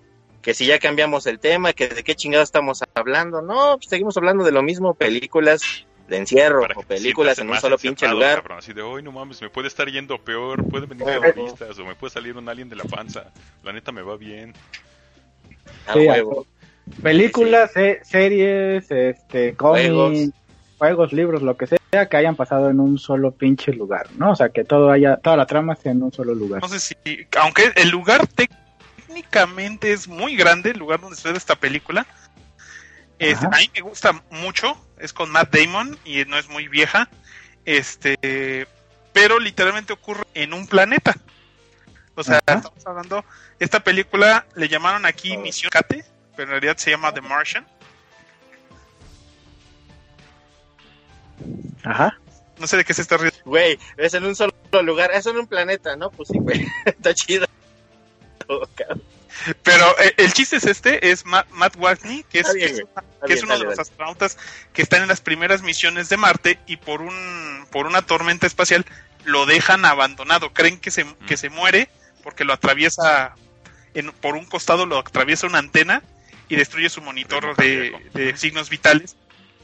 Speaker 4: que si ya cambiamos el tema, que de qué chingados estamos hablando. No, pues seguimos hablando de lo mismo, películas de encierro o películas en un solo pinche lugar.
Speaker 3: cabrón, así de, hoy no mames, me puede estar yendo peor, puede venir terroristas o me puede salir un alien de la panza. La neta me va bien.
Speaker 4: A
Speaker 5: Sí,
Speaker 4: huevo.
Speaker 5: Películas, se- series, este, cómics,
Speaker 4: Juegos.
Speaker 5: juegos. libros, lo que sea, que hayan pasado en un solo pinche lugar, ¿no? O sea, que todo haya, toda la trama sea en un solo lugar.
Speaker 2: No sé si, aunque el lugar técnicamente es muy grande, el lugar donde sucede esta película, este, a mí me gusta mucho, es con Matt Damon y no es muy vieja, este, pero literalmente ocurre en un planeta. O sea,
Speaker 5: Ajá.
Speaker 2: estamos hablando, esta película le llamaron aquí Misión Cate, pero en realidad se llama The Martian.
Speaker 5: Ajá.
Speaker 2: No sé de qué se está riendo.
Speaker 4: Güey, es en un solo lugar, es en un planeta, ¿no? Pues sí, güey, está chido. cabrón.
Speaker 2: Pero eh, el chiste es este, es Matt, Matt Watney, que es,
Speaker 4: bien,
Speaker 2: que una- uno
Speaker 4: dale,
Speaker 2: de los
Speaker 4: dale.
Speaker 2: astronautas que están en las primeras misiones de Marte y por un por una tormenta espacial lo dejan abandonado. Creen que se, que se muere porque lo atraviesa en- por un costado lo atraviesa una antena y destruye su monitor de signos vitales.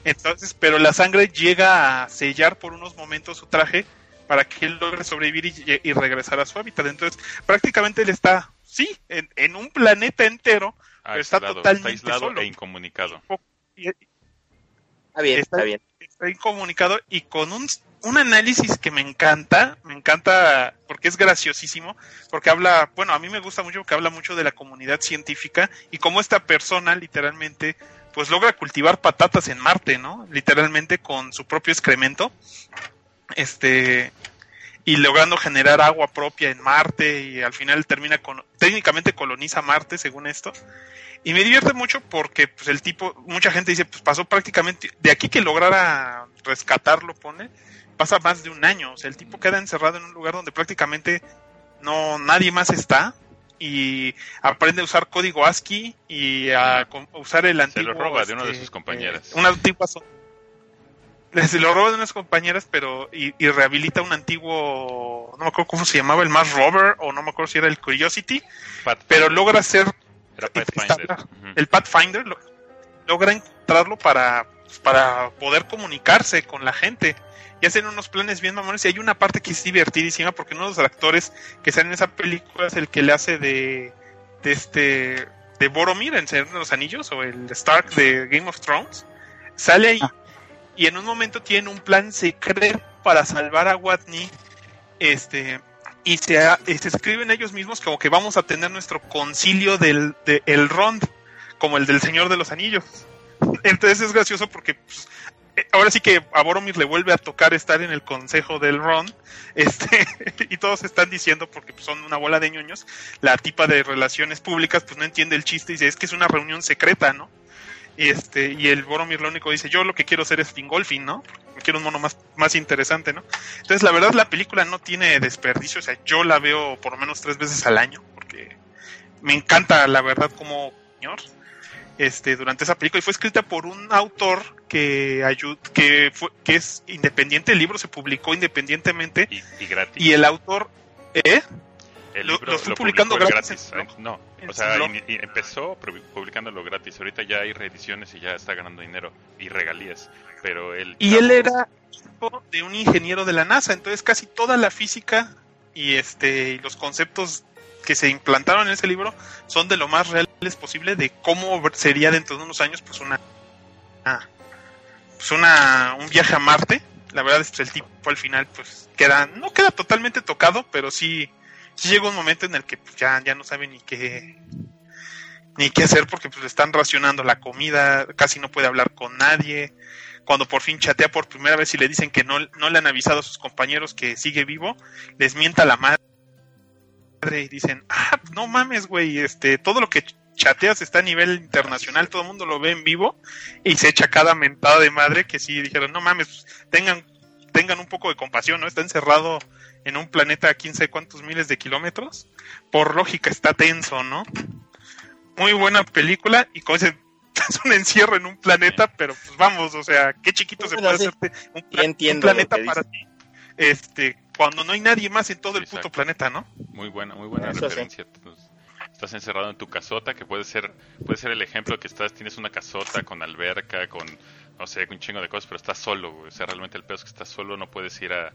Speaker 2: Entonces, pero la sangre llega a sellar por unos momentos su traje para que él logre sobrevivir y, y regresar a su hábitat. Entonces, prácticamente él está, sí, en, en un planeta entero Pero está totalmente
Speaker 3: está aislado
Speaker 2: solo.
Speaker 3: e incomunicado.
Speaker 2: y,
Speaker 4: Está bien,
Speaker 2: Está-
Speaker 4: está bien.
Speaker 2: está incomunicado y con un un análisis que me encanta, me encanta porque es graciosísimo, porque habla, bueno, a mí me gusta mucho porque habla mucho de la comunidad científica y cómo esta persona literalmente pues logra cultivar patatas en Marte, ¿no? Literalmente con su propio excremento. Este y logrando generar agua propia en Marte y al final termina con técnicamente coloniza Marte según esto. Y me divierte mucho porque pues el tipo, mucha gente dice, pues pasó prácticamente de aquí que lograra rescatarlo, pone, pasa más de un año, o sea, el tipo queda encerrado en un lugar donde prácticamente no nadie más está y aprende a usar código ASCII y a usar el
Speaker 3: Se
Speaker 2: antiguo
Speaker 3: lo roba de una de
Speaker 2: este,
Speaker 3: sus compañeras.
Speaker 2: eh, una antigua se lo roba de unas compañeras, pero y, y rehabilita un antiguo, no me acuerdo cómo se llamaba, el Mars Rover o no me acuerdo si era el Curiosity,
Speaker 3: Pathfinder.
Speaker 2: pero logra hacer
Speaker 3: Era Pathfinder.
Speaker 2: el Pathfinder lo- logra encontrarlo para, para poder comunicarse con la gente. Y hacen unos planes bien mamones. Y hay una parte que es divertidísima porque uno de los actores que sale en esa película es el que le hace de, de este de Boromir en Señor de los Anillos o el Stark de Game of Thrones. Sale ahí y en un momento tienen un plan secreto para salvar a Watney. Este y se, se escriben ellos mismos como que vamos a tener nuestro concilio del de el Rond como el del Señor de los Anillos. Entonces es gracioso porque pues, ahora sí que a Boromir le vuelve a tocar estar en el consejo del Ron, este, y todos están diciendo, porque son una bola de ñoños, la tipa de relaciones públicas pues no entiende el chiste y dice, es que es una reunión secreta, ¿no? Y este, y el Boromir lo único dice, yo lo que quiero hacer es Fingolfin, ¿no? Quiero un mono más, más interesante, ¿no? Entonces la verdad la película no tiene desperdicio, o sea, yo la veo por lo menos tres veces al año, porque me encanta la verdad como señor este durante esa película y fue escrita por un autor que ayud que fue que es independiente el libro se publicó independientemente
Speaker 3: Y, y gratis.
Speaker 2: y el autor ¿eh?
Speaker 3: El
Speaker 2: lo-
Speaker 3: libro
Speaker 2: lo estoy
Speaker 3: lo
Speaker 2: publicando gratis en
Speaker 3: ¿eh? No,
Speaker 2: en
Speaker 3: o sea, in- y empezó pu- publicándolo gratis. Ahorita ya hay reediciones y ya está ganando dinero y regalías. Pero él.
Speaker 2: y él era hijo de un ingeniero de la NASA entonces casi toda la física y este y los conceptos que se implantaron en ese libro son de lo más reales posible de cómo sería dentro de unos años pues una una- pues una un viaje a Marte. La verdad es que el tipo al final pues queda no queda totalmente tocado pero sí, sí llega un momento en el que pues, ya ya no sabe ni qué ni qué hacer porque pues le están racionando la comida casi no puede hablar con nadie. Cuando por fin chatea por primera vez y le dicen que no, no le han avisado a sus compañeros que sigue vivo, les mienta la madre y dicen, ah, no mames, güey, este, todo lo que chateas está a nivel internacional, todo el mundo lo ve en vivo y se echa cada mentada de madre que sí dijeron, no mames, pues, tengan, tengan un poco de compasión, ¿no? Está encerrado en un planeta a quién sabe cuántos miles de kilómetros, por lógica está tenso, ¿no? Muy buena película y como ese es un encierro en un planeta, pero pues vamos, o sea, qué chiquito se puede
Speaker 4: sí.
Speaker 2: hacerte un, pla- planeta para ti, este, cuando no hay nadie más en todo el
Speaker 3: Exacto.
Speaker 2: puto planeta, ¿no?
Speaker 3: Muy buena, muy buena
Speaker 4: Eso
Speaker 3: referencia. Estás encerrado en tu casota, que puede ser puede ser el ejemplo que estás tienes una casota con alberca, con no sé, un chingo de cosas, pero estás solo, güey. O sea, realmente el peor es que estás solo, no puedes ir a,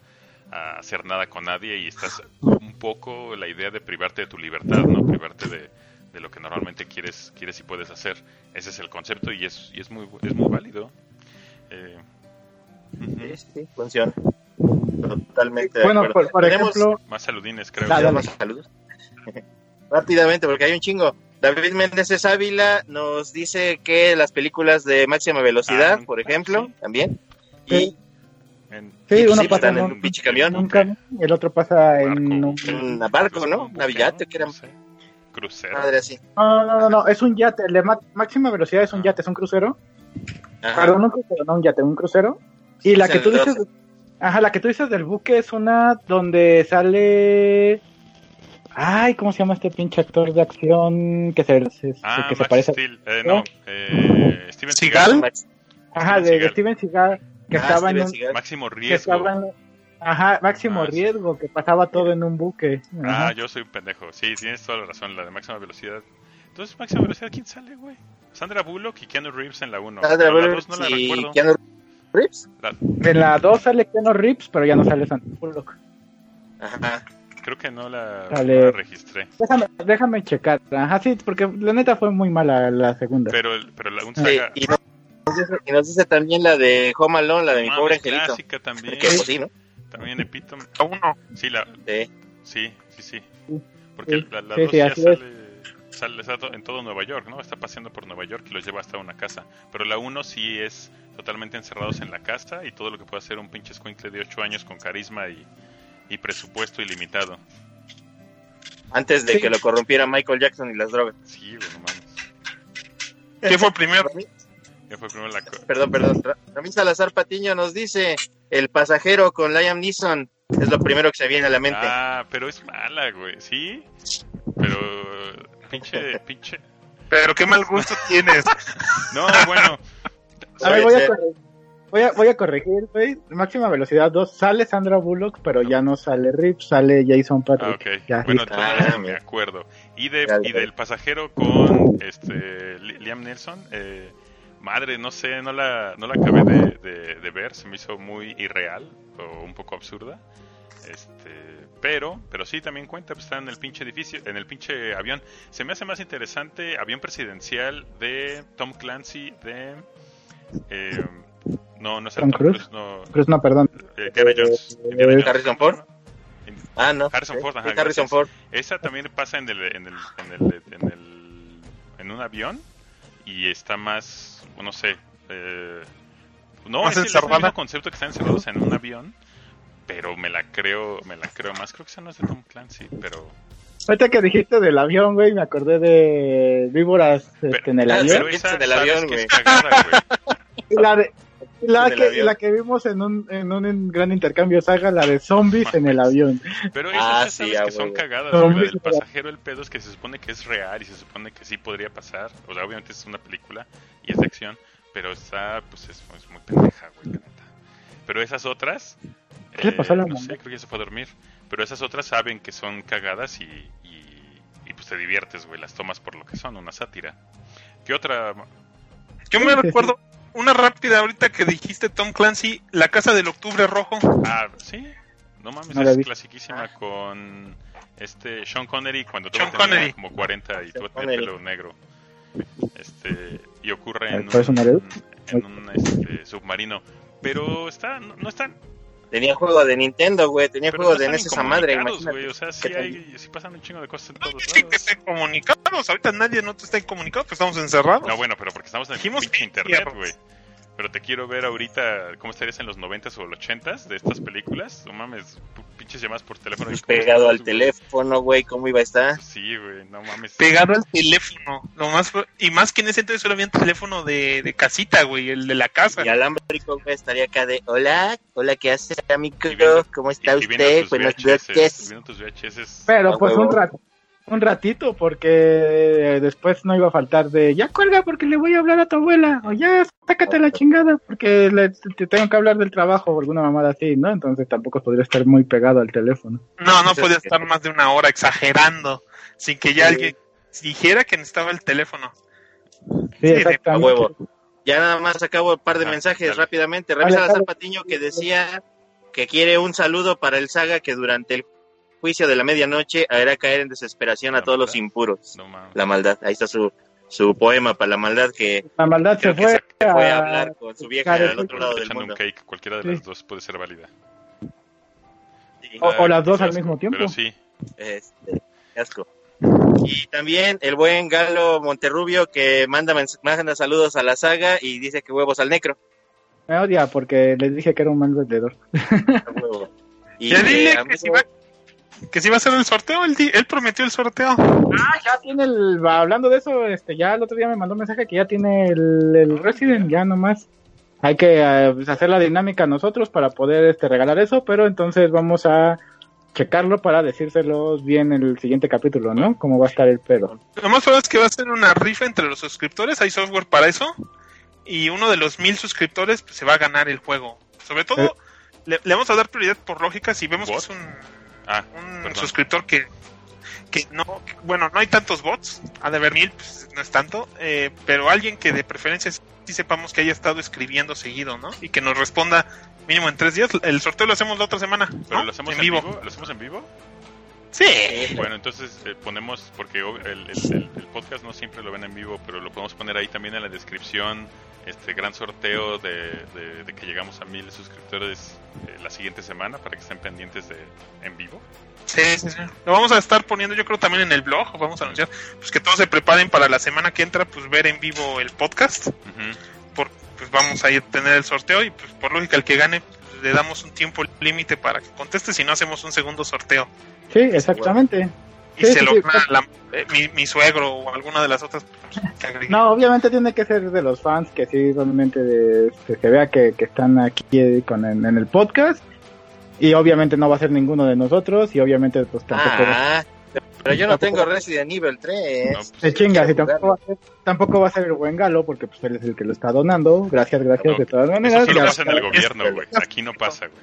Speaker 3: a hacer nada con nadie y estás un poco la idea de privarte de tu libertad, ¿no? Privarte de, de lo que normalmente quieres quieres y puedes hacer. Ese es el concepto y es, y es muy es muy válido. Eh.
Speaker 4: Sí, sí, funciona. Totalmente de
Speaker 5: Bueno,
Speaker 4: acuerdo.
Speaker 5: por, por
Speaker 4: Tenemos-
Speaker 5: ejemplo,
Speaker 3: Más saludines, creo.
Speaker 5: Dale,
Speaker 4: tenemos saludos. Rápidamente, porque hay un chingo. David Méndez Ávila nos dice que las películas de máxima velocidad,
Speaker 3: Ah,
Speaker 4: por ejemplo,
Speaker 3: sí.
Speaker 4: también.
Speaker 5: Sí.
Speaker 4: Y
Speaker 3: En-
Speaker 5: sí, uno
Speaker 4: sí,
Speaker 5: pasa
Speaker 4: están
Speaker 5: en
Speaker 4: en un pinche camión,
Speaker 5: un camión, el otro pasa en
Speaker 3: Barco.
Speaker 5: un...
Speaker 4: en un barco, ¿no?
Speaker 3: un
Speaker 4: Navillate, que era
Speaker 3: no sé. Crucero.
Speaker 4: madre así.
Speaker 5: No, no, no, no, es un yate, el de ma- máxima velocidad es un yate, es un crucero.
Speaker 4: Ajá.
Speaker 5: Perdón, un crucero, no un yate, un crucero. Y la
Speaker 4: Es
Speaker 5: que tú
Speaker 4: 12.
Speaker 5: dices, ajá, la que tú dices del buque es una donde sale... Ay, ¿cómo se llama este pinche actor de acción que se, se-
Speaker 3: Ah,
Speaker 5: que se parece?
Speaker 3: Steel. Eh, no, eh, Steven
Speaker 2: ¿Seagal?
Speaker 5: Ajá, de. Steven Seagal, que
Speaker 4: Ah,
Speaker 5: estaba en
Speaker 4: Steven
Speaker 5: un...
Speaker 4: Seagal.
Speaker 3: Máximo riesgo.
Speaker 5: en- Ajá, máximo
Speaker 3: Ah,
Speaker 5: riesgo, que pasaba todo en un buque.
Speaker 3: Ah,
Speaker 5: Ajá.
Speaker 3: yo soy un pendejo. Sí, tienes toda la razón, la de máxima velocidad. Entonces, máxima velocidad, ¿quién sale, güey? Sandra Bullock y Keanu Reeves en la 1.
Speaker 4: Sandra
Speaker 3: la
Speaker 4: Bullock
Speaker 3: 2 no la
Speaker 4: y
Speaker 3: recuerdo.
Speaker 4: Keanu Reeves.
Speaker 3: La-
Speaker 5: En la 2 sale Keanu Reeves, pero ya no sale Sandra Bullock.
Speaker 4: Ajá.
Speaker 3: Creo que no la,
Speaker 5: Sale.
Speaker 3: no la registré.
Speaker 5: Déjame, déjame checar. Ajá, sí, porque la neta fue muy mala la segunda.
Speaker 3: Pero, pero la, un
Speaker 4: Sí,
Speaker 3: saga,
Speaker 4: y no, dice, y nos dice también la de Home Alone, la de mi pobre angelito.
Speaker 3: clásica también.
Speaker 4: Que pues sí, ¿no?
Speaker 3: También Epítome.
Speaker 2: Uno.
Speaker 3: Sí, la,
Speaker 4: Sí.
Speaker 3: sí, sí, sí. Porque
Speaker 5: Sí,
Speaker 3: la, la
Speaker 5: sí,
Speaker 3: dos
Speaker 5: sí,
Speaker 3: ya sale, sale está to- en todo Nueva York, ¿no? Está paseando por Nueva York y los lleva hasta una casa. Pero la uno sí es totalmente encerrados en la casa y todo lo que puede hacer un pinche escuincle de 8 años con carisma y, y presupuesto ilimitado.
Speaker 4: Antes de
Speaker 5: Sí.
Speaker 4: que lo corrompiera Michael Jackson y las drogas.
Speaker 3: Sí, güey, no mames.
Speaker 2: ¿Qué fue primero?
Speaker 3: Ya fue primero la...
Speaker 4: Perdón, perdón. Ra- Ramín Salazar Patiño nos dice, el pasajero con Liam Neeson es lo primero que se viene a la mente.
Speaker 3: Ah, pero es mala, güey. Sí, pero pinche, pinche...
Speaker 2: Pero qué mal gusto tienes.
Speaker 3: No, bueno,
Speaker 5: A ver, voy a, corregir, voy a, voy a corregir, güey. Máxima velocidad 2 sale Sandra Bullock, pero ya no sale Rip, sale Jason
Speaker 3: Ah,
Speaker 5: Patrick.
Speaker 3: ok.
Speaker 5: Ya,
Speaker 3: bueno, entonces
Speaker 4: Ah,
Speaker 3: me acuerdo. Y, de,
Speaker 4: Ya,
Speaker 3: y del pasajero con este Li- Liam Nelson, eh, madre, no sé, no la, no la acabé de, de- de ver, se me hizo muy irreal o un poco absurda. Este, pero, pero sí también cuenta, pues, está en el pinche edificio, en el pinche avión. Se me hace más interesante avión presidencial de Tom Clancy de eh, no, no es el
Speaker 5: ¿Tom Cruise?
Speaker 3: no,
Speaker 5: Cruz, no, perdón.
Speaker 3: eh, Indiana Jones. Indiana Jones.
Speaker 4: Harrison Ford. Ah, no.
Speaker 3: Harrison Ford, ajá,
Speaker 4: Harrison. Ford.
Speaker 3: Esa también pasa en el, en el, en el, en el, en un avión y está más, no sé, eh, no,
Speaker 2: Más
Speaker 3: es, el- es el mismo concepto que están encerrados en un avión, pero me la creo, me la creo más. Creo que esa no es de Tom Clancy, pero,
Speaker 5: Ahorita que dijiste del avión, güey, me acordé de víboras este,
Speaker 3: Pero-
Speaker 5: en el
Speaker 4: ah,
Speaker 5: avión.
Speaker 3: pero esa
Speaker 4: en el avión,
Speaker 3: que es
Speaker 4: güey.
Speaker 3: cagada, güey.
Speaker 5: La, de, la, que, la que vimos en un, en un gran intercambio saga, la de zombies en el avión.
Speaker 3: Pero esas
Speaker 4: Ah,
Speaker 3: ya
Speaker 4: sí,
Speaker 3: sabes que son
Speaker 4: huevo.
Speaker 3: cagadas,
Speaker 5: No.
Speaker 3: La del pasajero, el pedo es que se supone que es real y se supone que sí podría pasar. O sea, obviamente es una película y es de acción, pero está, pues es, es muy pendeja, güey, la neta. Pero esas otras,
Speaker 5: ¿Qué le pasó a la
Speaker 3: no
Speaker 5: mamá?
Speaker 3: sé, creo que ya se fue a dormir. Pero esas otras saben que son cagadas y, y, y, pues te diviertes, güey. Las tomas por lo que son, una sátira. ¿Qué otra?
Speaker 2: Yo me recuerdo una rápida ahorita que dijiste Tom Clancy, La Casa del Octubre Rojo.
Speaker 3: Ah, sí. No mames,
Speaker 5: No
Speaker 3: es clasiquísima con este Sean Connery cuando
Speaker 2: Sean Connery.
Speaker 3: como 40 y todo tenía pelo negro. Este, y ocurre en
Speaker 5: ¿por eso no le
Speaker 3: un, en un este, submarino. Pero está, no, no están.
Speaker 4: Tenía juego de Nintendo, güey. Tenía
Speaker 3: Pero
Speaker 4: juegos
Speaker 3: no
Speaker 4: de NES esa madre, imagínate.
Speaker 3: güey. O sea, sí, hay, sí pasan un chingo de cosas en todos
Speaker 2: Sí, que
Speaker 3: lados.
Speaker 2: estén comunicados. Ahorita nadie no te está comunicado, pues estamos encerrados.
Speaker 3: No, bueno, pero porque estamos en el pinche internet, güey. Pero te quiero ver ahorita cómo estarías en los 90s o los 80s de estas películas. No mames, pinches llamadas por teléfono.
Speaker 4: Pues
Speaker 3: ¿cómo
Speaker 4: pegado
Speaker 3: estás,
Speaker 4: al
Speaker 3: güey?
Speaker 4: teléfono, güey. ¿Cómo iba a estar?
Speaker 3: Sí, güey, no mames.
Speaker 2: Pegado al teléfono. Lo más, y más que en ese entonces solo había un teléfono de, de casita, güey, el de la casa.
Speaker 4: Y alámbrico, güey, estaría acá de, hola, hola, ¿qué hace, amigo?
Speaker 3: Viendo-
Speaker 4: ¿Cómo
Speaker 3: Y-
Speaker 4: está
Speaker 3: y viendo
Speaker 4: usted?
Speaker 3: tus
Speaker 4: Buenas
Speaker 3: VHS, VHS.
Speaker 5: Pero
Speaker 4: A
Speaker 5: pues un rato. Un ratito, porque después no iba a faltar de ya cuelga porque le voy a hablar a tu abuela, o ya sácate la chingada porque le, te tengo que hablar del trabajo o alguna mamada así, ¿no? Entonces tampoco podría estar muy pegado al teléfono.
Speaker 2: No, no
Speaker 4: Entonces,
Speaker 2: podía estar más de una hora exagerando sin que ya
Speaker 4: Sí.
Speaker 2: alguien dijera que necesitaba el teléfono.
Speaker 5: Sí,
Speaker 2: de-
Speaker 4: A
Speaker 5: exactamente.
Speaker 4: huevo. Ya nada más acabo un par de
Speaker 3: Ah,
Speaker 4: mensajes rápidamente.
Speaker 5: Dale,
Speaker 4: Ramírez Salazar
Speaker 5: dale.
Speaker 4: Patiño que decía que quiere un saludo para el saga que durante el juicio de la medianoche hará caer en desesperación a
Speaker 3: La
Speaker 4: todos los
Speaker 3: maldad.
Speaker 4: impuros.
Speaker 3: No.
Speaker 4: La maldad. Ahí está su, su poema para la maldad que
Speaker 5: La maldad se fue,
Speaker 4: se fue a
Speaker 5: a
Speaker 4: hablar con su vieja al otro lado del
Speaker 3: echando un
Speaker 4: mundo.
Speaker 3: cake, cualquiera de
Speaker 5: Sí.
Speaker 3: las dos puede ser válida.
Speaker 4: Sí,
Speaker 5: O- o las dos al mismo tiempo.
Speaker 3: Pero sí,
Speaker 4: este, asco. Y también el buen Galo Monterrubio que manda, manda saludos a la saga y dice que huevos al necro.
Speaker 5: Me odia porque les dije que era un mal vendedor.
Speaker 4: A. Y
Speaker 2: Ya dile
Speaker 4: eh,
Speaker 2: que,
Speaker 4: amigo-
Speaker 2: si va, que si va a hacer el sorteo, él, di- él prometió el sorteo.
Speaker 5: Ah, ya tiene el. va, Hablando de eso, este, ya el otro día me mandó un mensaje que ya tiene el, el Resident, ya nomás. Hay que eh, pues, hacer la dinámica nosotros para poder este, regalar eso, pero entonces vamos a checarlo para decírselos bien en el siguiente capítulo, ¿no? Cómo va a estar el pedo.
Speaker 2: Lo más probable es que va a ser una rifa entre los suscriptores. Hay software para eso. Y uno de los mil suscriptores pues, se va a ganar el juego. Sobre todo,
Speaker 5: Eh.
Speaker 2: le, le vamos a dar prioridad por lógica si vemos que es un,
Speaker 3: Ah,
Speaker 2: un
Speaker 3: perdón.
Speaker 2: suscriptor que, que no, que- bueno, no hay tantos bots, ha de haber mil, pues no es tanto, eh, pero alguien que de preferencia sí sepamos que haya estado escribiendo seguido, ¿no? Y que nos responda mínimo en tres días. El sorteo lo hacemos la otra semana,
Speaker 3: Pero lo hacemos
Speaker 2: en
Speaker 3: en
Speaker 2: vivo.
Speaker 3: vivo. ¿Lo hacemos en vivo?
Speaker 2: Sí.
Speaker 3: Bueno, entonces eh, ponemos, porque el, el- el- el podcast no siempre lo ven en vivo, pero lo podemos poner ahí también en la descripción, este gran sorteo de, de- de que llegamos a mil suscriptores eh, la siguiente semana para que estén pendientes de en vivo.
Speaker 2: Sí, sí, sí. Lo vamos a estar poniendo, yo creo, también en el blog. Vamos a anunciar pues que todos se preparen para la semana que entra, pues ver en vivo el podcast. Por, pues vamos a ir a tener el sorteo y pues por lógica el que gane pues, le damos un tiempo límite para que conteste, si no hacemos un segundo sorteo.
Speaker 5: Sí, exactamente.
Speaker 2: Y
Speaker 5: Sí,
Speaker 2: se
Speaker 5: sí,
Speaker 2: lo
Speaker 5: sí.
Speaker 2: gana la- eh, mi, mi suegro o alguna de las otras pues.
Speaker 5: No, obviamente tiene que ser de los fans que sí, realmente de- que se vea que, que están aquí eh, con en, en el podcast. Y obviamente no va a ser ninguno de nosotros y obviamente pues tampoco...
Speaker 4: Ah, pero yo no tengo Resident Evil 3.
Speaker 3: No, pues,
Speaker 5: Se chinga, y
Speaker 4: quiero
Speaker 5: tampoco va, a ser, tampoco va a ser el buen galo porque pues él es el que lo está donando. Gracias, gracias
Speaker 3: No,
Speaker 5: de todas
Speaker 3: Eso
Speaker 5: maneras.
Speaker 3: solo
Speaker 5: Ya,
Speaker 3: pasa en el gobierno, güey. Aquí no pasa, güey.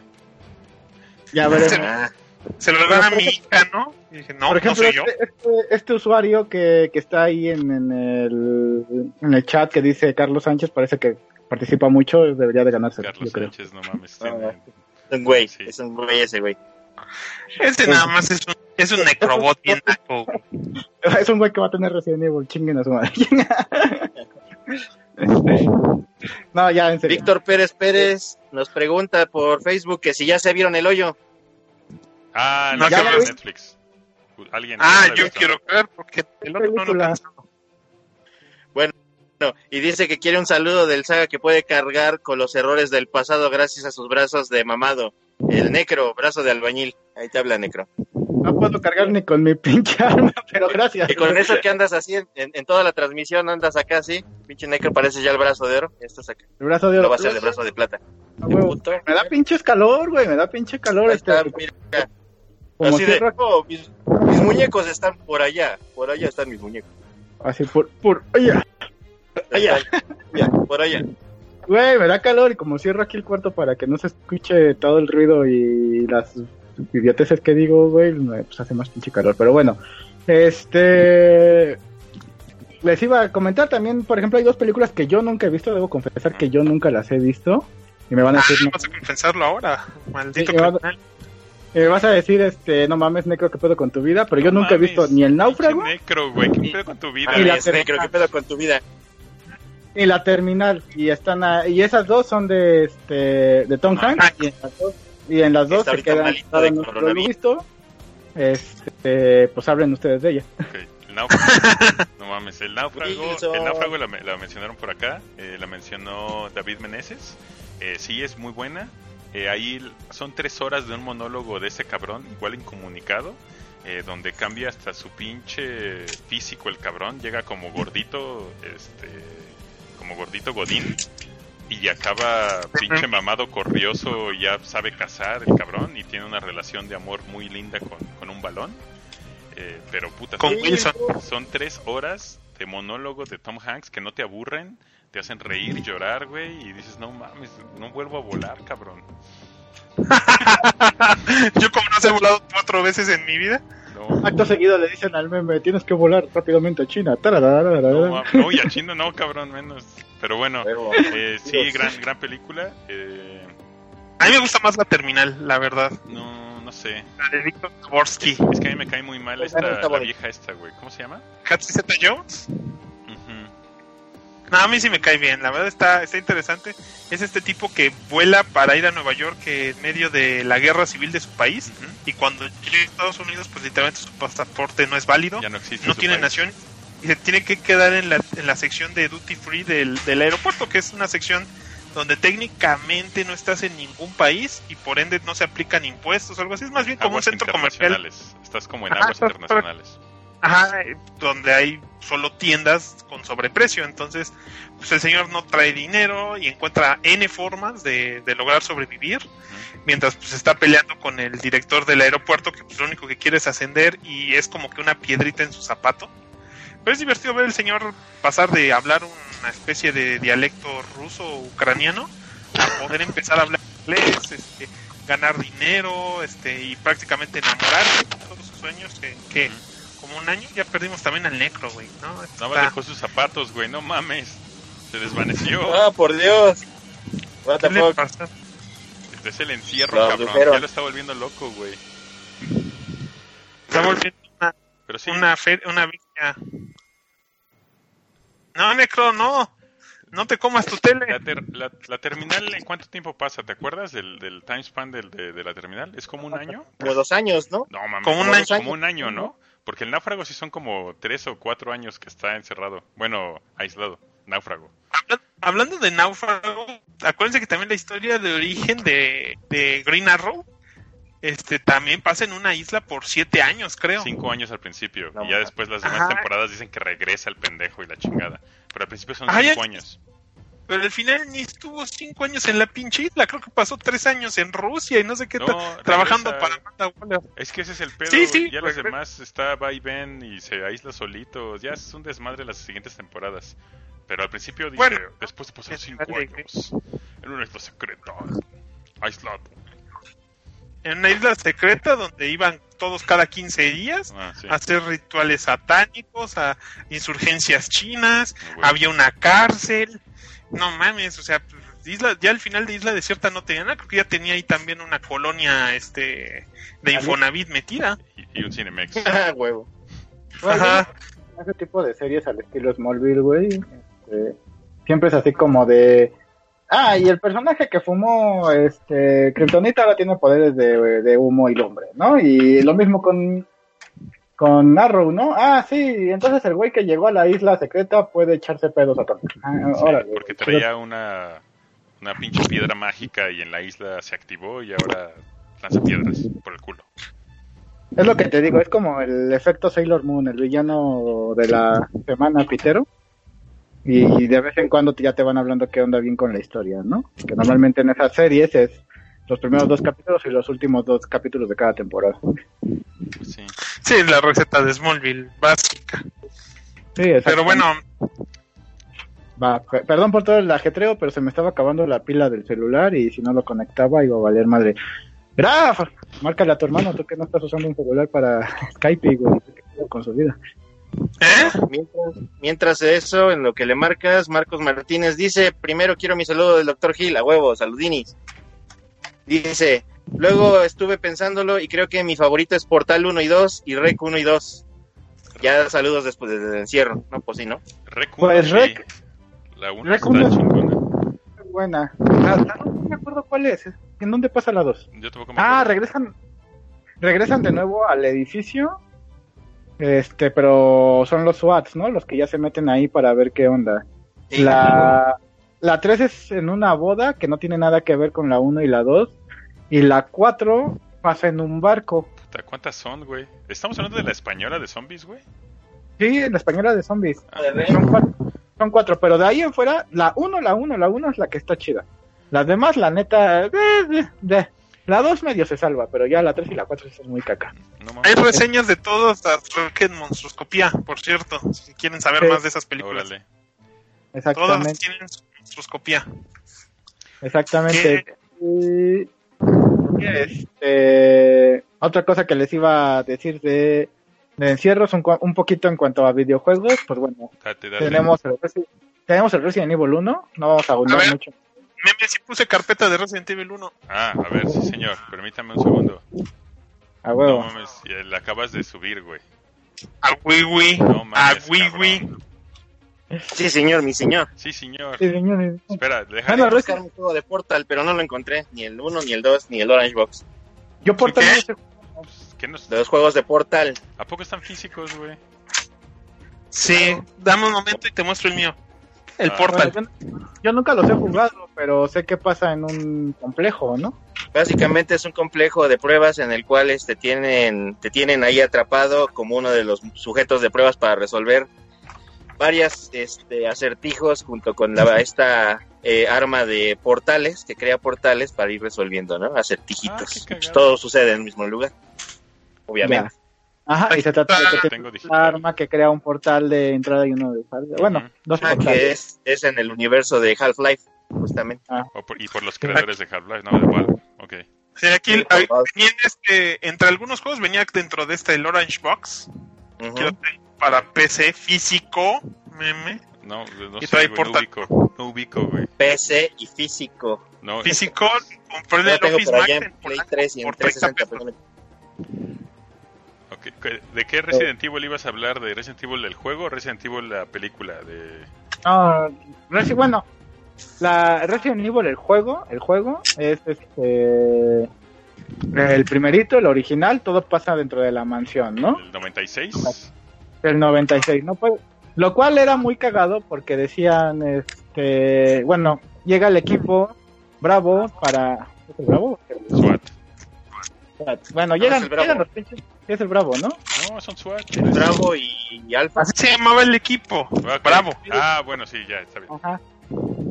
Speaker 5: ya veremos.
Speaker 2: Se lo gana a mi hija, ¿no? Y dije, no,
Speaker 5: Por ejemplo,
Speaker 2: no soy yo.
Speaker 5: este, este- este usuario que, que está ahí en, en el, en el chat que dice Carlos Sánchez, parece que participa mucho, debería de ganarse,
Speaker 3: Carlos
Speaker 5: yo creo.
Speaker 3: Sánchez, no mames.
Speaker 4: Es un güey,
Speaker 3: Sí.
Speaker 4: es un güey ese güey.
Speaker 2: Este nada más es un, es un necrobot bien naco.
Speaker 5: Es un güey que va a tener Resident Evil, chinguen a su madre. no, ya, en serio.
Speaker 4: Víctor Pérez Pérez nos pregunta por Facebook que si ya se vieron el hoyo.
Speaker 3: Ah,
Speaker 2: No,
Speaker 3: que. Netflix. Alguien.
Speaker 2: Ah, yo
Speaker 3: visto.
Speaker 2: quiero ver porque el otro no lo
Speaker 5: Película.
Speaker 2: alcanzó.
Speaker 4: No, y dice que quiere un saludo del saga que puede cargar con los errores del pasado gracias a sus brazos de mamado. El necro, brazo de albañil. Ahí te habla necro.
Speaker 5: No puedo cargar ni con mi pinche arma, pero gracias.
Speaker 4: Y con eso que andas así en, en toda la transmisión, andas acá así. Pinche necro parece ya el brazo de oro. Ya estás acá.
Speaker 5: El brazo de
Speaker 4: Lo
Speaker 5: oro.
Speaker 4: va a ser de brazo de plata.
Speaker 5: A huevo.
Speaker 4: Puto.
Speaker 5: Me da pinches calor, güey, me da pinche calor.
Speaker 4: Ahí
Speaker 5: Este,
Speaker 4: está, mira,
Speaker 5: como
Speaker 4: así de, "Oh, mis, mis muñecos están por allá. Por allá están mis muñecos.
Speaker 5: así por, por, oye,
Speaker 4: Allá, ya, por allá.
Speaker 5: Güey, me da calor y como cierro aquí el cuarto para que no se escuche todo el ruido y las idioteces que digo, güey, me- pues hace más pinche calor. Pero bueno, este... Les iba a comentar también, por ejemplo, hay dos películas que yo nunca he visto, debo confesar que yo nunca las he visto. Y me van a
Speaker 2: Ah,
Speaker 5: decir, no,
Speaker 2: vas a compensarlo ahora, maldito
Speaker 5: Sí,
Speaker 2: criminal.
Speaker 5: Y me vas a decir, este, no mames, necro, ¿qué pedo con tu vida? Pero yo
Speaker 3: No
Speaker 5: nunca he visto ni el náufrago
Speaker 3: necro, güey. ¿Qué pedo con tu vida?
Speaker 5: Y la
Speaker 4: es necro, ¿qué pedo con tu vida?
Speaker 5: ni la terminal. Y están a- y esas dos son de, este, de Tom Hanks. Y en las dos, y en las dos se quedan
Speaker 4: de coronavirus.
Speaker 5: visto. Este, pues hablen ustedes de ella.
Speaker 3: Ok, El náufrago. no mames, el náufrago, el náufrago la, me- la mencionaron por acá, eh, la mencionó David Meneses. Eh, sí, es muy buena. Eh, ahí son tres horas de un monólogo de ese cabrón, igual incomunicado, eh, donde cambia hasta su pinche físico el cabrón, llega como gordito, este, como gordito godín. Y acaba pinche mamado corrioso, ya sabe cazar el cabrón y tiene una relación de amor muy linda con, con un balón. Eh, pero puta, son tres horas de monólogo de Tom Hanks que no te aburren, te hacen reír, llorar, güey, y dices, no mames, no vuelvo a volar, cabrón.
Speaker 2: Yo como no se he volado cuatro veces en mi vida.
Speaker 3: No,
Speaker 5: Acto seguido le dicen al meme, tienes que volar rápidamente a China.
Speaker 3: No, no, y a Chino no, cabrón, menos. Pero bueno, eh, sí, gran, gran película. Eh,
Speaker 2: A mí me gusta más la terminal, la verdad.
Speaker 3: no sé.
Speaker 2: La de Victor Dvorsky.
Speaker 3: Es que a mí me cae muy mal esta, la vieja esta, güey. ¿Cómo se llama?
Speaker 2: Kathy Zeta Jones. No, a mí sí me cae bien, la verdad está, está interesante. Es este tipo que vuela para ir a Nueva York en medio de la guerra civil de su país.
Speaker 3: Ujú.
Speaker 2: Y cuando llega a Estados Unidos, pues literalmente su pasaporte no es válido.
Speaker 3: Ya no existe.
Speaker 2: no
Speaker 3: su
Speaker 2: tiene
Speaker 3: país.
Speaker 2: nación y se tiene que quedar en la, en la sección de duty free del, del aeropuerto, que es una sección donde técnicamente no estás en ningún país y por ende no se aplican impuestos o algo así. Es más bien como un
Speaker 3: Aguas
Speaker 2: centro comercial.
Speaker 3: Estás como en
Speaker 2: Ajá,
Speaker 3: aguas internacionales.
Speaker 2: Ajá, eh, donde hay solo tiendas con sobreprecio. Entonces, pues el señor no trae dinero y encuentra N formas de, de lograr sobrevivir. Mientras pues está peleando con el director del aeropuerto, que pues, lo único que quiere es ascender y es como que una piedrita en su zapato. Pero es divertido ver al señor pasar de hablar una especie de dialecto ruso o ucraniano a poder empezar a hablar inglés, este, ganar dinero este, y prácticamente enamorarse de todos sus sueños en que como un año ya perdimos también al necro, güey, ¿no?
Speaker 3: Nada
Speaker 2: Está-
Speaker 3: más dejó sus zapatos, güey. No mames. Se desvaneció.
Speaker 4: Ah, por Dios. What
Speaker 2: ¿Qué
Speaker 4: the
Speaker 2: le
Speaker 4: fuck?
Speaker 2: pasa?
Speaker 3: Este es el encierro, cabrón. Ya lo está volviendo loco, güey.
Speaker 2: está volviendo una,
Speaker 3: Pero sí,
Speaker 2: una, fe- una viña. No, Necro, no. No te comas tu tele.
Speaker 3: la, ter- la- la terminal, ¿en cuánto tiempo pasa? ¿Te acuerdas del, del time span del- de, de la terminal? ¿Es como un año?
Speaker 4: Como dos años, ¿no?
Speaker 3: No, mames,
Speaker 2: Como un
Speaker 3: como,
Speaker 2: año.
Speaker 3: como un año, ¿no? Porque el náufrago sí son como tres o cuatro años que está encerrado. Bueno, aislado. Náufrago.
Speaker 2: Habla- Hablando de náufrago, acuérdense que también la historia de origen de, de Green Arrow este también pasa en una isla por siete años, creo.
Speaker 3: Cinco años al principio.
Speaker 4: No,
Speaker 3: y ya después las demás
Speaker 2: Ajá.
Speaker 3: temporadas dicen que regresa el pendejo y la chingada. Pero al principio son cinco años.
Speaker 2: Pero al final ni estuvo cinco años en la pinche isla, creo que pasó tres años en Rusia y no sé qué,
Speaker 3: No,
Speaker 2: trabajando para Amanda Waller.
Speaker 3: Es que ese es el pedo.
Speaker 2: Sí, sí,
Speaker 3: ya los
Speaker 2: pues,
Speaker 3: demás está va y ven y se aísla solito. Ya es un desmadre las siguientes temporadas. Pero al principio dice,
Speaker 2: Bueno,
Speaker 3: después de pasar cinco años en una isla secreta, aislado.
Speaker 2: En una isla secreta donde iban todos cada 15 días
Speaker 3: Ah, sí.
Speaker 2: a hacer rituales satánicos, a insurgencias chinas,
Speaker 3: bueno.
Speaker 2: había una cárcel. No mames, o sea, pues, isla, ya al final de Isla Desierta no tenía nada, creo que ya tenía ahí también una colonia este de Infonavit metida.
Speaker 3: Y, y un Cinemex.
Speaker 4: Ah, huevo.
Speaker 2: Ajá.
Speaker 5: Ese tipo de series al estilo Smallville, güey. este, siempre es así como de. Ah, y el personaje que fumó este Kryptonita ahora tiene poderes de, de humo y lumbre, ¿no? Y lo mismo con con Arrow, ¿no? Ah, sí, entonces el güey que llegó a la isla secreta puede echarse pedos a todos. Ah,
Speaker 3: Sí,
Speaker 5: órale,
Speaker 3: porque traía una, una pinche piedra mágica y en la isla se activó y ahora lanza piedras por el culo.
Speaker 5: Es lo que te digo, es como el efecto Sailor Moon, el villano de la semana Pitero. Y de vez en cuando ya te van hablando qué onda bien con la historia, ¿no? Que normalmente en esas series es los primeros dos capítulos y los últimos dos capítulos de cada temporada.
Speaker 3: Sí.
Speaker 2: Sí, la receta de Smallville, básica.
Speaker 5: Sí, exacto.
Speaker 2: Pero bueno,
Speaker 5: Va, pe- perdón por todo el ajetreo, pero se me estaba acabando la pila del celular y si no lo conectaba iba a valer madre. Graf, márcale a tu hermano, tú que no estás usando un celular para Skype, güey, ¿qué pedo con su vida.
Speaker 2: ¿Eh?
Speaker 4: Mientras, mientras eso, en lo que le marcas, Marcos Martínez dice, primero quiero mi saludo del doctor Gil, a huevo, saludinis. Dice, luego estuve pensándolo y creo que mi favorito es Portal 1 y 2 y Rec 1 y 2. Ya saludos después del encierro, ¿no? Pues sí, ¿no?
Speaker 3: Rec
Speaker 5: Pues
Speaker 3: uno,
Speaker 5: Rec-.
Speaker 3: La 1
Speaker 5: Rec
Speaker 3: está
Speaker 5: uno-
Speaker 3: chingona.
Speaker 5: Qué buena. La- la dos no me acuerdo cuál es. ¿En dónde pasa la 2?
Speaker 3: Yo tampoco me
Speaker 5: Ah,
Speaker 3: acuerdo.
Speaker 5: regresan regresan de nuevo al edificio. Este, pero son los SWATs, ¿no? Los que ya se meten ahí para ver qué onda.
Speaker 4: Sí.
Speaker 5: La, la 3 es en una boda que no tiene nada que ver con la 1 y la 2. Y la 4 pasa en un barco.
Speaker 3: Puta, ¿Cuántas son, güey? ¿Estamos hablando de la española de zombies, güey?
Speaker 5: Sí, en la española de zombies.
Speaker 3: Ah,
Speaker 4: De.
Speaker 5: Son cuatro, son cuatro, pero de ahí en fuera, la 1, la 1, la 1 es la que está chida. Las demás, la neta, eh, eh, eh. La 2 medio se salva, pero ya la 3 y la 4 sí son muy caca.
Speaker 3: no
Speaker 2: Hay reseñas de todas las Rocket Monstroscopía, por cierto, si quieren saber
Speaker 5: Sí.
Speaker 2: más de esas películas.
Speaker 3: Órale.
Speaker 2: Todas
Speaker 5: Exactamente.
Speaker 2: tienen su monstroscopía.
Speaker 5: Exactamente. Y, este, otra cosa que les iba a decir de, de encierros, un, cua- un poquito en cuanto a videojuegos, pues bueno,
Speaker 3: Date, date.
Speaker 5: tenemos el, tenemos el Resident Evil 1, no vamos a abundar mucho.
Speaker 2: Meme, si puse carpeta de Resident Evil 1.
Speaker 3: Ah, a ver, sí, señor. Permítame un segundo.
Speaker 5: A
Speaker 3: No
Speaker 5: huevo.
Speaker 3: mames, ya la acabas de subir, güey.
Speaker 2: A Wiwi.
Speaker 3: No
Speaker 2: a
Speaker 3: mames,
Speaker 2: Wiwi.
Speaker 3: cabrón.
Speaker 4: Sí, señor, mi señor.
Speaker 3: Sí, señor.
Speaker 5: Sí, señores.
Speaker 3: Espera, deja
Speaker 5: Bueno,
Speaker 4: Buscar mi juego de Portal, pero no lo encontré. Ni el 1, ni el 2, ni el Orange Box.
Speaker 5: Yo por
Speaker 2: ¿Qué?
Speaker 5: también ese-
Speaker 3: ¿Qué nos...
Speaker 4: De los juegos de Portal.
Speaker 3: ¿A poco están físicos, güey?
Speaker 2: Sí, dame un momento y te muestro el mío. El
Speaker 3: Ah.
Speaker 2: Portal.
Speaker 5: Bueno, yo, yo nunca los he jugado, pero sé qué pasa en un complejo, ¿no?
Speaker 4: Básicamente es un complejo de pruebas en el cual este, tienen, te tienen ahí atrapado como uno de los sujetos de pruebas para resolver varias este, acertijos junto con la, esta eh, arma de portales que crea portales para ir resolviendo, ¿no?
Speaker 3: Ah,
Speaker 4: Acertijitos.
Speaker 3: cagado.
Speaker 4: Pues todo sucede en el mismo lugar, obviamente.
Speaker 5: Ajá, y se trata de que
Speaker 3: Lo
Speaker 5: tiene
Speaker 3: tengo
Speaker 5: un arma que crea un portal de entrada y uno de salida. Bueno,
Speaker 3: Ujú.
Speaker 5: dos
Speaker 4: Ah, que es, es en el universo de Half-Life, justamente.
Speaker 3: O por- y por los creadores de Half-Life, ¿no? De Valve. Ok.
Speaker 2: Sí, aquí
Speaker 4: Sí,
Speaker 2: ahí venía en este, entre algunos juegos venía dentro de este el Orange Box que yo tengo para PC físico, meme,
Speaker 3: No, no
Speaker 2: Y
Speaker 3: sé,
Speaker 2: trae
Speaker 3: güey, no ubico. No ubico, güey.
Speaker 4: PC y físico.
Speaker 3: No,
Speaker 2: físico, compré el
Speaker 4: tengo
Speaker 2: Office
Speaker 4: por
Speaker 2: Max
Speaker 4: allá en
Speaker 2: en
Speaker 4: Play
Speaker 2: polaco
Speaker 4: 3 y en
Speaker 2: por 30
Speaker 4: 360.
Speaker 2: Pesos.
Speaker 4: pero no me-
Speaker 3: ok. ¿qué- ¿De qué Resident Evil ibas a hablar? ¿De Resident Evil del juego o Resident Evil la película? De...
Speaker 5: No, Resi- bueno, la Resident Evil, el juego, el juego es este el primerito, el original, todo pasa dentro de la mansión, ¿no?
Speaker 3: ¿El 96?
Speaker 5: El 96, ¿no? Pues, lo cual era muy cagado porque decían, este, bueno, llega el equipo Bravo para... ¿Es el Bravo?
Speaker 3: SWAT.
Speaker 5: Bueno,
Speaker 4: No,
Speaker 5: llegan,
Speaker 4: es el Bravo.
Speaker 5: llegan los pinches... Es el Bravo, ¿no?
Speaker 3: No, son SWAT.
Speaker 4: Bravo y, y Alfa.
Speaker 2: Así se llamaba el equipo. Bravo.
Speaker 3: Ah, bueno, sí, ya, está bien.
Speaker 5: Ajá.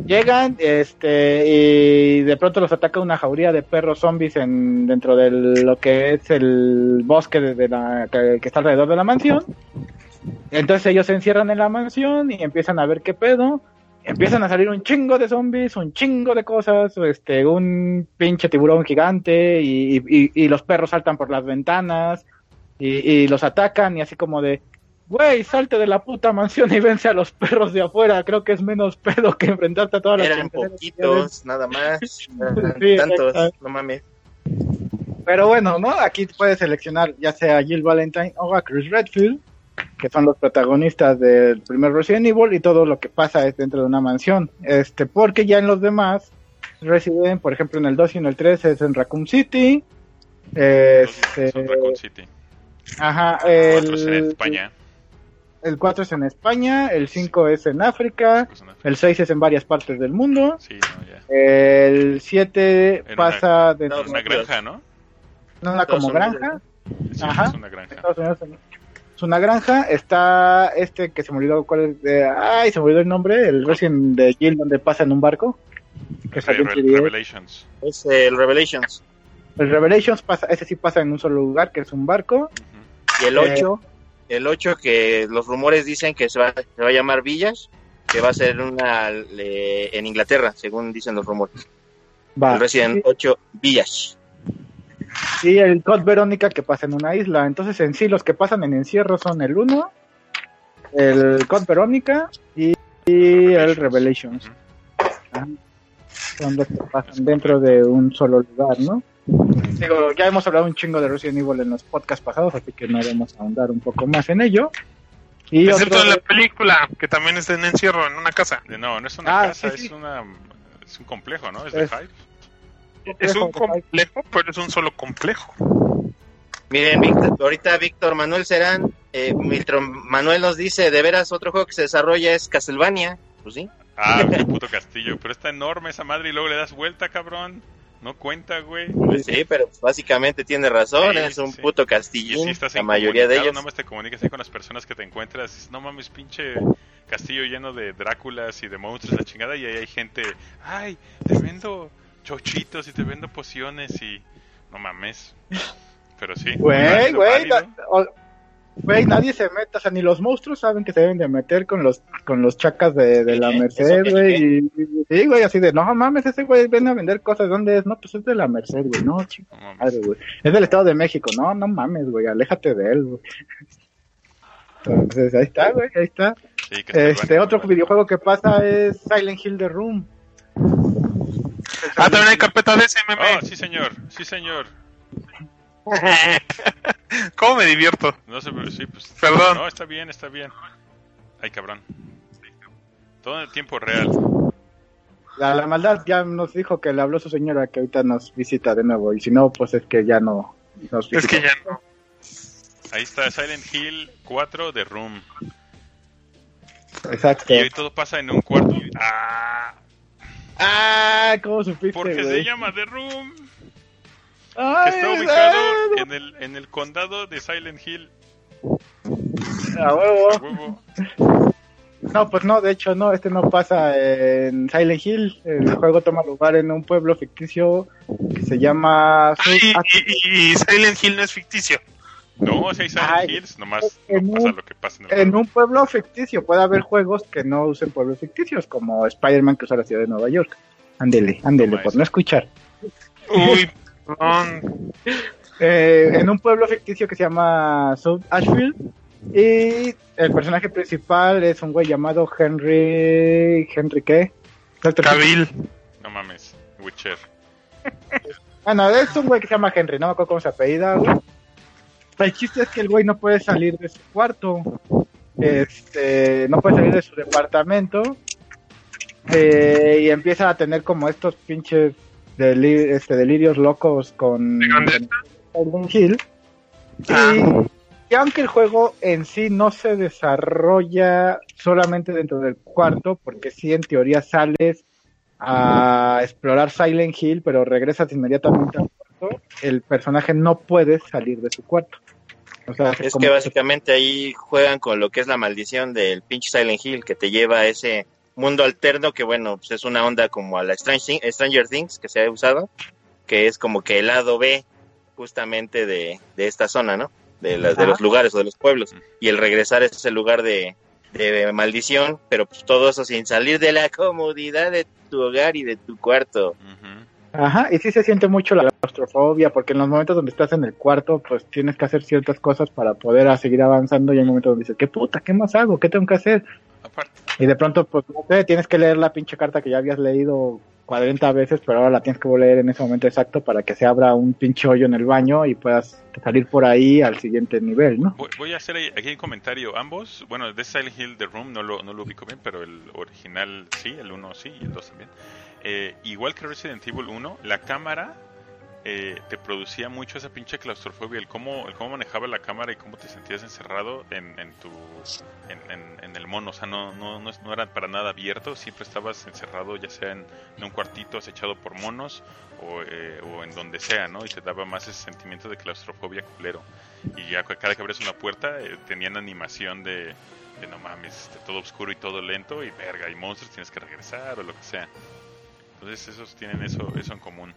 Speaker 5: Llegan, este, y de pronto los ataca una jauría de perros zombies en, dentro de lo que es el bosque de, de la, que, que está alrededor de la mansión. Entonces ellos se encierran en la mansión y empiezan a ver qué pedo. Empiezan a salir un chingo de zombies, un chingo de cosas, este, un pinche tiburón gigante y, y- y los perros saltan por las ventanas y, y los atacan y así como de, güey, salte de la puta mansión y vence a los perros de afuera. Creo que es menos pedo que enfrentarte a todas las
Speaker 4: Eran poquitos, nada más.
Speaker 5: Sí,
Speaker 4: Tantos,
Speaker 5: exacto.
Speaker 4: no mames.
Speaker 5: Pero bueno, ¿no? Aquí puedes seleccionar ya sea a Jill Valentine o a Chris Redfield, que son los protagonistas del primer Resident Evil y todo lo que pasa es dentro de una mansión. Este, porque ya en los demás residen, por ejemplo, en el 2 y en el 3 es en Raccoon City. Este,
Speaker 3: Son Raccoon City.
Speaker 5: Ajá,
Speaker 3: Cuatro es en
Speaker 5: el,
Speaker 3: España.
Speaker 5: el 4 es en España, el 5 es en África,
Speaker 3: en África.
Speaker 5: el 6 es en varias partes del mundo,
Speaker 3: Sí, no, ya.
Speaker 5: el 7
Speaker 3: En
Speaker 5: pasa
Speaker 3: una-
Speaker 5: dentro
Speaker 3: En una granja, ¿no?
Speaker 5: de una como granja.
Speaker 3: Sí,
Speaker 5: Ajá.
Speaker 3: es una granja.
Speaker 5: Es una granja. Está este que se me olvidó cuál es. de- ay, se me olvidó el nombre. El Resident de Jill, donde pasa en un barco. Que salió en
Speaker 3: Re-
Speaker 5: 3DS.
Speaker 3: Revelations.
Speaker 4: Es el Revelations.
Speaker 5: El Revelations pasa, ese sí pasa en un solo lugar, que es un barco.
Speaker 3: Ujú.
Speaker 4: Y el
Speaker 5: Eh,
Speaker 4: 8, el 8 que los rumores dicen que se va, se va a llamar Villas, que va a ser una le- en Inglaterra, según dicen los rumores.
Speaker 5: Va.
Speaker 4: El Resident 8 Villas.
Speaker 5: Y el Code Verónica que pasa en una isla. Entonces, en sí, los que pasan en encierro son el 1, el Code Verónica y, y el Revelations. Ajá. Son los que pasan dentro de un solo lugar, ¿no? Digo, ya hemos hablado un chingo de Resident Evil en los podcasts pasados, así que no vamos a ahondar un poco más en ello. Y
Speaker 2: Excepto
Speaker 5: otro-
Speaker 2: en la película, que también está en encierro, en una casa.
Speaker 3: De- No, no es una
Speaker 5: Ah,
Speaker 3: casa,
Speaker 5: sí, sí.
Speaker 3: es una es un complejo, ¿no? Es de
Speaker 5: Es-
Speaker 3: Hive.
Speaker 2: Es un
Speaker 5: complejo,
Speaker 2: pero es un solo complejo.
Speaker 4: Miren, Víctor- ahorita Víctor Manuel Serán, eh, Víctor Manuel nos dice, de veras, otro juego que se desarrolla es Castlevania. Pues sí.
Speaker 3: Ah, qué puto castillo, pero está enorme esa madre y luego le das vuelta, cabrón. No cuenta, güey.
Speaker 4: Sí, pero básicamente tiene razón,
Speaker 3: Sí,
Speaker 4: es un
Speaker 3: sí.
Speaker 4: puto
Speaker 3: si estás
Speaker 4: la mayoría de ellos.
Speaker 3: Nada más te comunicas ahí con las personas que te encuentras. No mames, pinche castillo lleno de Dráculas y de monstruos, la chingada. Y ahí hay gente, ay, te vendo chochitos y te vendo pociones y. No mames. Pero sí.
Speaker 5: Güey, güey, güey, nadie se mete, o sea, ni los monstruos saben que se deben de meter con los con los chacas de, de la Merced,
Speaker 4: que-
Speaker 5: güey, y, sí, güey, así de, no mames, ese güey viene a vender cosas, ¿dónde es? No, pues es de la Merced, güey, no, chico, madre, güey, es del Estado de México, no, no mames, güey, aléjate de él, güey. Entonces, ahí está, güey, ahí está.
Speaker 3: Sí, Castlevania,
Speaker 5: Este, otro videojuego que pasa es Silent Hill The Room.
Speaker 2: Ah, también hay carpeta de SMM.
Speaker 3: Oh, sí, señor. Sí, señor.
Speaker 2: ¿Cómo me divierto?
Speaker 3: No sé, pero sí, pues.
Speaker 2: Perdón.
Speaker 3: No, está bien, está bien. Ay, cabrón. Todo en tiempo real.
Speaker 5: La, la maldad ya nos dijo que le habló su señora que ahorita nos visita de nuevo, y si no, pues es que ya no nos visita.
Speaker 2: Es que ya no.
Speaker 3: Ahí está Silent Hill 4 de Room.
Speaker 5: Exacto.
Speaker 3: Y hoy todo pasa en un cuarto. Ah,
Speaker 5: Ah, ¿cómo supiste,
Speaker 3: porque se llama The Room.
Speaker 5: Ay,
Speaker 3: Está ubicado en el, en el condado de Silent Hill.
Speaker 5: a huevo.
Speaker 3: A huevo.
Speaker 5: No, pues no, de hecho no, este no pasa en Silent Hill. El juego toma lugar en un pueblo ficticio que se llama...
Speaker 2: Ay, y, y Silent Hill no es ficticio.
Speaker 3: No, si hay Silent Hills, nomás
Speaker 5: en
Speaker 3: no pasa
Speaker 5: un-
Speaker 3: lo que pasa en el
Speaker 5: En un pueblo ficticio puede haber juegos que no usen pueblos ficticios, como Spider-Man que usa la ciudad de Nueva York. Ándele, ándele, por
Speaker 3: eso.
Speaker 5: no escuchar.
Speaker 2: Uy.
Speaker 5: Eh, en un pueblo ficticio que se llama South Ashfield. Y el personaje principal es un güey llamado Henry. ¿Henry qué?
Speaker 2: Cabil.
Speaker 3: No mames, Witcher.
Speaker 5: Bueno, es un güey que se llama Henry, no me acuerdo cómo se apellida, güey. El chiste es que el güey no puede salir de su cuarto. Este, no puede salir de su departamento. eh, y empieza a tener como estos pinches deli- este, delirios locos con Silent Hill.
Speaker 2: Ah.
Speaker 5: Y, y aunque el juego en sí no se desarrolla solamente dentro del cuarto, porque sí en teoría sales a explorar Silent Hill, pero regresas inmediatamente al cuarto, el personaje no puede salir de su cuarto. O sea, hace
Speaker 4: Es que básicamente ahí juegan con lo que es la maldición del pinche Silent Hill, que te lleva a ese mundo alterno que, bueno, pues es una onda como a la Strange Stranger Things que se ha usado, que es como que el lado B justamente de, de esta zona, ¿no? De, las de los lugares o de los pueblos. Y el regresar es ese lugar de, de maldición, pero pues todo eso sin salir de la comodidad de tu hogar y de tu cuarto.
Speaker 5: Ajá, y sí se siente mucho la claustrofobia, porque en los momentos donde estás en el cuarto, pues tienes que hacer ciertas cosas para poder seguir avanzando y hay momentos donde dices, ¿qué puta? ¿Qué más hago? ¿Qué tengo que hacer?
Speaker 3: Aparte,
Speaker 5: Y de pronto, pues, no sé, tienes que leer la pinche carta que ya habías leído 40 veces, pero ahora la tienes que leer en ese momento exacto para que se abra un pinche hoyo en el baño y puedas salir por ahí al siguiente nivel, ¿no?
Speaker 3: voy, a hacer aquí un comentario. Ambos, bueno, de Silent Hill The Room no lo, no lo ubico bien, pero el original sí, el 1 sí y el 2 también. Eh, igual que Resident Evil 1, la cámara eh, te producía mucho esa pinche claustrofobia, el cómo, el cómo manejaba la cámara y cómo te sentías encerrado en, en tu en, el mono, o sea, no, no, no, era para nada abierto, siempre estabas encerrado ya sea en, un cuartito acechado por monos o, eh, o en donde sea, ¿no? Y te daba más ese sentimiento de claustrofobia culero. Y ya cada que abres una puerta eh, tenían animación de, de no mames, este, todo oscuro y todo lento y verga, y monstruos tienes que regresar o lo que sea. Entonces esos tienen eso, eso en común.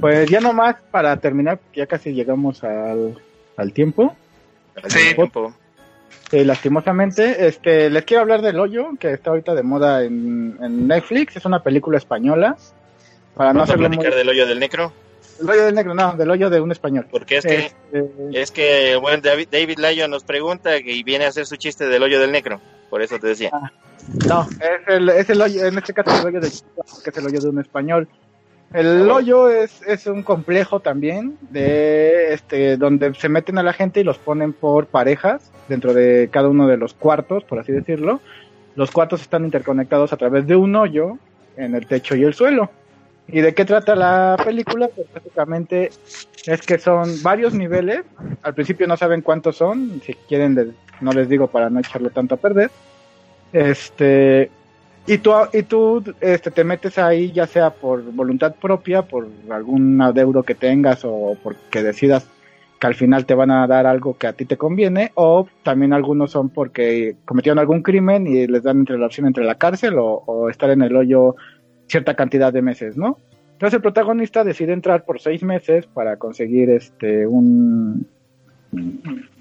Speaker 5: Pues ya nomás para terminar, ya casi llegamos al, al tiempo.
Speaker 2: Sí.
Speaker 4: Tiempo.
Speaker 5: Eh, lastimosamente, este, les quiero hablar del hoyo, que está ahorita de moda en, en Netflix. Es una película española. Para no
Speaker 4: a
Speaker 5: hacerlo muy...
Speaker 4: platicar del hoyo del necro,
Speaker 5: El hoyo del negro, no, del hoyo de un español.
Speaker 4: porque es que
Speaker 5: Este,
Speaker 4: Es que, bueno, David, David Lyon nos pregunta y viene a hacer su chiste del hoyo del necro. Por eso te decía.
Speaker 5: No, es el, es el hoyo, en este caso el hoyo de que es el hoyo de un español. El hoyo es, es un complejo también de este donde se meten a la gente y los ponen por parejas dentro de cada uno de los cuartos, por así decirlo. Los cuartos están interconectados a través de un hoyo en el techo y el suelo. ¿Y de qué trata la película? Pues básicamente es que son varios niveles. Al principio no saben cuántos son. Si quieren, no les digo para no echarlo tanto a perder. Este, y tú, y tú este, te metes ahí ya sea por voluntad propia, por algún adeudo que tengas o porque decidas que al final te van a dar algo que a ti te conviene, o también algunos son porque cometieron algún crimen y les dan entre la opción entre la cárcel o, estar en el hoyo cierta cantidad de meses, ¿no? Entonces el protagonista decide entrar por seis meses para conseguir este un,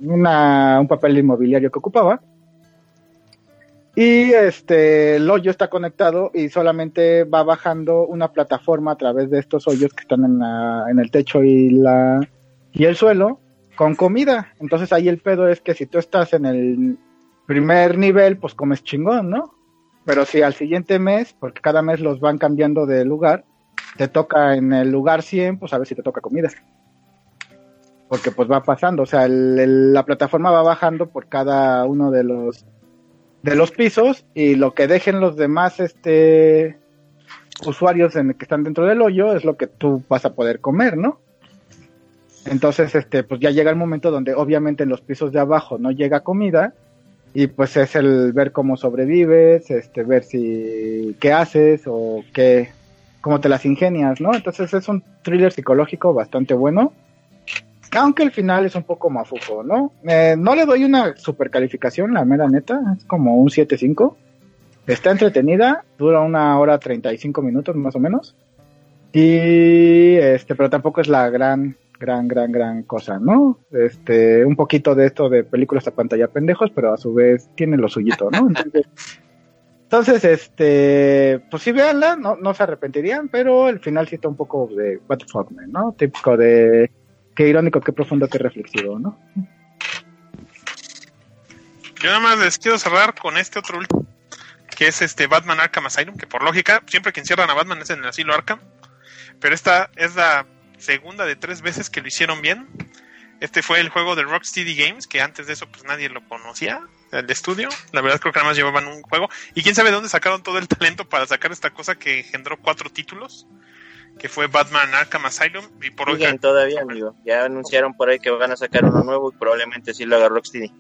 Speaker 5: un papel inmobiliario que ocupaba. Y este el hoyo está conectado y solamente va bajando una plataforma a través de estos hoyos que están en, la, en el techo y la y el suelo con comida. Entonces ahí el pedo es que si tú estás en el primer nivel, pues comes chingón, ¿no? Pero si al siguiente mes, porque cada mes los van cambiando de lugar, te toca en el lugar 100, pues a ver si te toca comida. Porque pues va pasando, o sea, el- el- la plataforma va bajando por cada uno de los de los pisos y lo que dejen los demás este usuarios en que están dentro del hoyo es lo que tú vas a poder comer, ¿no? Entonces, este, pues ya llega el momento donde obviamente en los pisos de abajo no llega comida y pues es el ver cómo sobrevives, este, ver si qué haces o qué, cómo te las ingenias, ¿no? Entonces es un thriller psicológico bastante bueno, aunque el final es un poco mafufo, ¿no? Eh, no le doy una super calificación, la mera neta, es como un 7.5. Está entretenida, dura una hora 35 minutos más o menos. Y este, pero tampoco es la gran, gran, gran, gran cosa, ¿no? Este, un poquito de esto de películas a pantalla pendejos, pero a su vez tiene lo suyito, ¿no? Entonces, este, pues sí, véanla, no, no se arrepentirían, pero el final sí está un poco de what the fuck, man, ¿no? Típico de qué irónico, qué profundo, qué reflexivo, ¿no?
Speaker 2: Yo nada más les quiero cerrar con este otro último, que es este Batman Arkham Asylum, que por lógica, siempre que encierran a Batman es en el asilo Arkham, pero esta es la segunda de tres veces que lo hicieron bien. Este fue el juego de Rocksteady Games, que antes de eso pues nadie lo conocía, el estudio. La verdad creo que nada más llevaban un juego. Y quién sabe de dónde sacaron todo el talento para sacar esta cosa que engendró cuatro títulos, que fue Batman Arkham Asylum. Y por hoy
Speaker 4: todavía, amigo. Ya anunciaron por ahí que van a sacar uno nuevo y probablemente sí lo haga Rocksteady.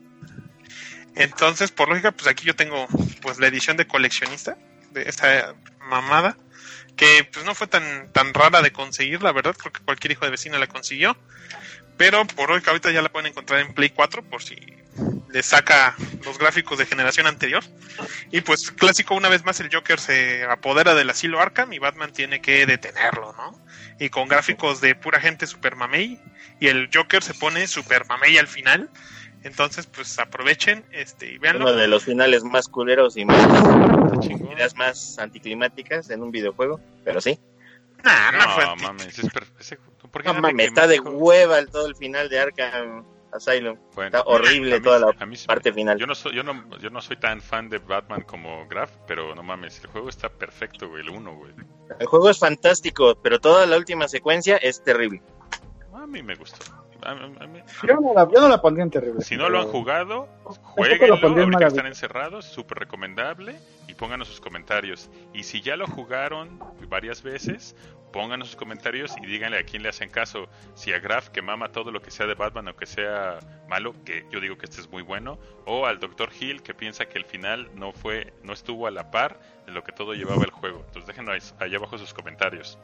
Speaker 2: Entonces, por lógica, pues aquí yo tengo pues la edición de coleccionista de esta mamada, que pues no fue tan, tan rara de conseguir, la verdad, creo que cualquier hijo de vecina la consiguió. Pero por hoy que ahorita ya la pueden encontrar en Play 4 por si le saca los gráficos de generación anterior. Y pues clásico, una vez más el Joker se apodera del asilo Arkham y Batman tiene que detenerlo, ¿no? Y con gráficos de pura gente super mamey y el Joker se pone super mamey al final. Entonces, pues aprovechen este y véanlo.
Speaker 4: Uno de los finales más culeros y más
Speaker 3: chingón.
Speaker 4: ideas más anticlimáticas en un videojuego, pero sí.
Speaker 2: Nah, no, fue
Speaker 3: No, mames, es per- ese- ¿por qué
Speaker 4: No mames, está de hueva el todo el final de Arkham Asylum.
Speaker 3: Bueno,
Speaker 4: Está horrible
Speaker 3: mí-
Speaker 4: toda la
Speaker 3: mí
Speaker 4: parte
Speaker 3: me-
Speaker 4: final.
Speaker 3: Yo no soy, yo no, yo no soy tan fan de Batman como Graf, pero no mames, el juego está perfecto, güey, el uno, güey.
Speaker 4: El juego es fantástico, pero toda la última secuencia es terrible.
Speaker 3: A mí me gustó. A- a- a mí-
Speaker 5: Yo no la, yo no la pondría en terrible.
Speaker 3: Si no lo han jugado,
Speaker 5: lo
Speaker 3: jueguenlo, ahorita que están encerrados, súper recomendable, y pónganos sus comentarios. Y si ya lo jugaron varias veces, pónganos sus comentarios y díganle a quién le hacen caso. Si a Graf, que mama todo lo que sea de Batman, aunque sea malo, que yo digo que este es muy bueno, o al Dr. Hill, que piensa que el final no fue, no estuvo a la par de lo que todo llevaba el juego. Entonces déjenos ahí abajo sus comentarios.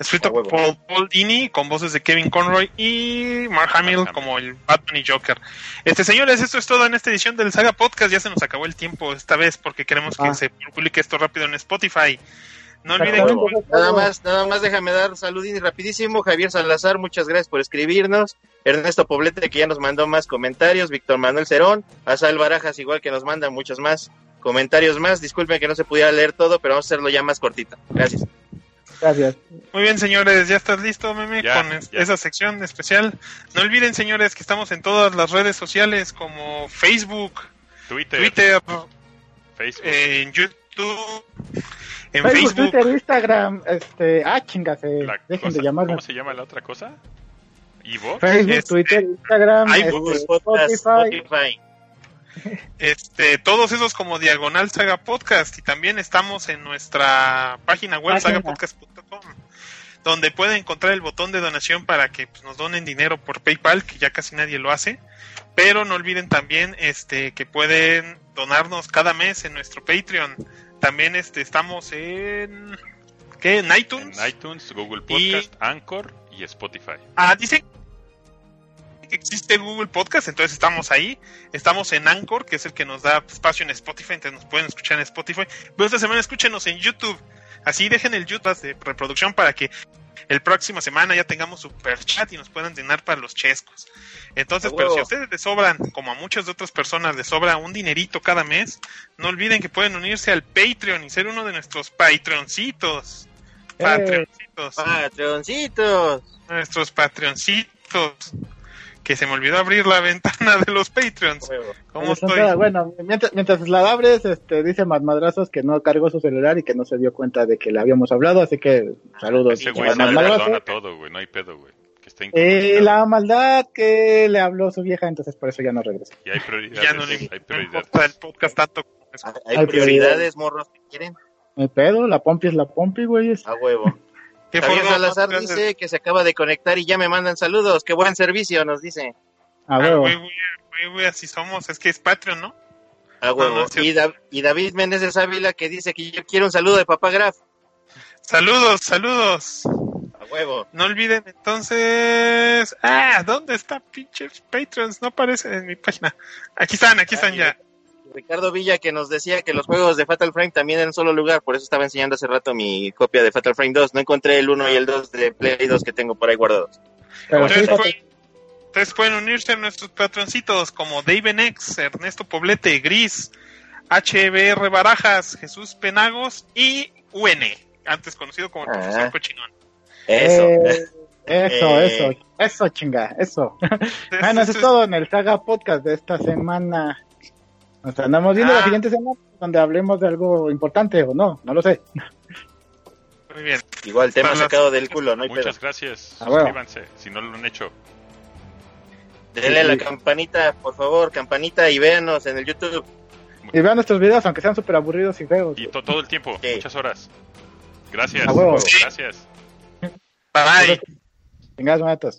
Speaker 2: Escrito por Paul, Paul Dini, con voces de Kevin Conroy y Mark Hamill como el Batman y Joker. Este, señores, esto es todo en esta edición del Saga Podcast. Ya se nos acabó el tiempo esta vez porque queremos que
Speaker 5: Ah.
Speaker 2: se publique esto rápido en Spotify. No olviden que
Speaker 4: Nada más, nada más déjame dar saludín y rapidísimo. Javier Salazar, muchas gracias por escribirnos. Ernesto Poblete, que ya nos mandó más comentarios. Víctor Manuel Cerón. Asal Barajas, igual que nos manda muchos más comentarios más. Disculpen que no se pudiera leer todo, pero vamos a hacerlo ya más cortito. Gracias.
Speaker 5: Gracias.
Speaker 2: Muy bien, señores, ya estás listo, meme,
Speaker 3: Ya,
Speaker 2: con es-
Speaker 3: ya.
Speaker 2: esa sección especial. No olviden, señores, que estamos en todas las redes sociales como Facebook,
Speaker 3: Twitter,
Speaker 2: Twitter,
Speaker 3: Facebook.
Speaker 2: eh, en YouTube, en
Speaker 5: Facebook,
Speaker 2: Facebook.
Speaker 5: Twitter, Instagram, este, ah, chingas, eh, dejen
Speaker 3: cosa-
Speaker 5: de llamarme.
Speaker 3: ¿Cómo se llama la otra cosa? ¿Evox?
Speaker 5: Facebook,
Speaker 2: Este,
Speaker 5: Twitter, Instagram, este. Spotify.
Speaker 2: Este, todos esos como Diagonal Saga Podcast y también estamos en nuestra página web
Speaker 5: Página.
Speaker 2: sagapodcast.com donde pueden encontrar el botón de donación para que pues, nos donen dinero por PayPal, que ya casi nadie lo hace. Pero no olviden también este que pueden donarnos cada mes en nuestro Patreon. También este estamos en ¿qué? En iTunes.
Speaker 3: En iTunes, Google
Speaker 2: Y-
Speaker 3: Podcast, Anchor y Spotify.
Speaker 2: Ah, dicen existe Google Podcast, entonces estamos ahí. Estamos en Anchor, que es el que nos da espacio en Spotify, entonces nos pueden escuchar en Spotify. Pero esta semana escúchenos en YouTube. Así dejen el YouTube de reproducción para que el próxima semana ya tengamos super chat y nos puedan llenar para los chescos. Entonces, pero si a ustedes les sobran, como a muchas de otras personas les sobra un dinerito cada mes, no olviden que pueden unirse al Patreon y ser uno de nuestros Patreoncitos.
Speaker 5: Eh.
Speaker 2: Patreoncitos
Speaker 4: Patroncitos.
Speaker 2: nuestros Patreoncitos. Que se me olvidó abrir la ventana de los Patreons. ¿Cómo estoy?
Speaker 5: Bueno, mientras, mientras la abres, este, dice Madmadrazos que no cargó su celular y que no se dio cuenta de que le habíamos hablado, así que saludos.
Speaker 3: Ese güey perdona todo, güey, no hay pedo, güey.
Speaker 5: Eh, la maldad que le habló su vieja, entonces por eso ya no regresa.
Speaker 3: Y hay
Speaker 2: Ya
Speaker 3: prioridades,
Speaker 2: no le
Speaker 3: hay prioridades.
Speaker 2: el podcast tanto.
Speaker 4: Hay,
Speaker 5: Hay
Speaker 4: prioridades,
Speaker 5: prioridades.
Speaker 4: morros, que quieren.
Speaker 5: El pedo, la pompi es la pompi, güey.
Speaker 4: A huevo.
Speaker 2: ¿Qué
Speaker 4: Javier
Speaker 2: forma
Speaker 4: Salazar dice que se acaba de conectar y ya me mandan saludos. Qué buen servicio, nos dice.
Speaker 5: A
Speaker 2: Ah,
Speaker 5: huevo.
Speaker 2: así somos. Es que es Patreon, ¿no?
Speaker 4: A huevo.
Speaker 2: no, sí.
Speaker 4: y, Da- y David Méndez Ávila que dice que yo quiero un saludo de Papá Graf.
Speaker 2: Saludos, saludos.
Speaker 4: A huevo.
Speaker 2: No olviden entonces. Ah, ¿dónde está pinches Patreons? No aparecen en mi página. Aquí están, aquí están ya.
Speaker 4: Ricardo Villa que nos decía que los juegos de Fatal Frame también en un solo lugar, por eso estaba enseñando hace rato mi copia de Fatal Frame 2. No encontré el 1 y el 2 de Play 2 que tengo por ahí guardados.
Speaker 5: Sí, Fatal-
Speaker 2: pueden, unirse a nuestros patroncitos como Dave Nex, Ernesto Poblete, Gris, HBR Barajas, Jesús Penagos y UN, antes conocido como el
Speaker 4: Ah.
Speaker 2: profesor Cochinón.
Speaker 4: Eso.
Speaker 5: Eh, eso,
Speaker 4: Eh.
Speaker 5: eso, eso, chinga, eso.
Speaker 2: Entonces,
Speaker 5: Bueno, eso es todo en el Saga Podcast de esta semana. Nos andamos viendo
Speaker 2: Ah.
Speaker 5: la siguiente semana donde hablemos de algo importante o no, no lo sé.
Speaker 2: Muy bien.
Speaker 4: Igual, tema sacado del culo, no hay pedo.
Speaker 3: Muchas gracias.
Speaker 5: Ah, bueno.
Speaker 3: Suscríbanse si no lo han hecho.
Speaker 4: Denle a la
Speaker 5: Sí.
Speaker 4: campanita, por favor, campanita y véanos en el YouTube.
Speaker 5: Y vean nuestros videos, aunque sean súper aburridos y feos.
Speaker 3: Y to- todo el tiempo,
Speaker 4: Sí.
Speaker 3: muchas horas. Gracias. Gracias.
Speaker 2: Bye.
Speaker 5: Chingadas matas.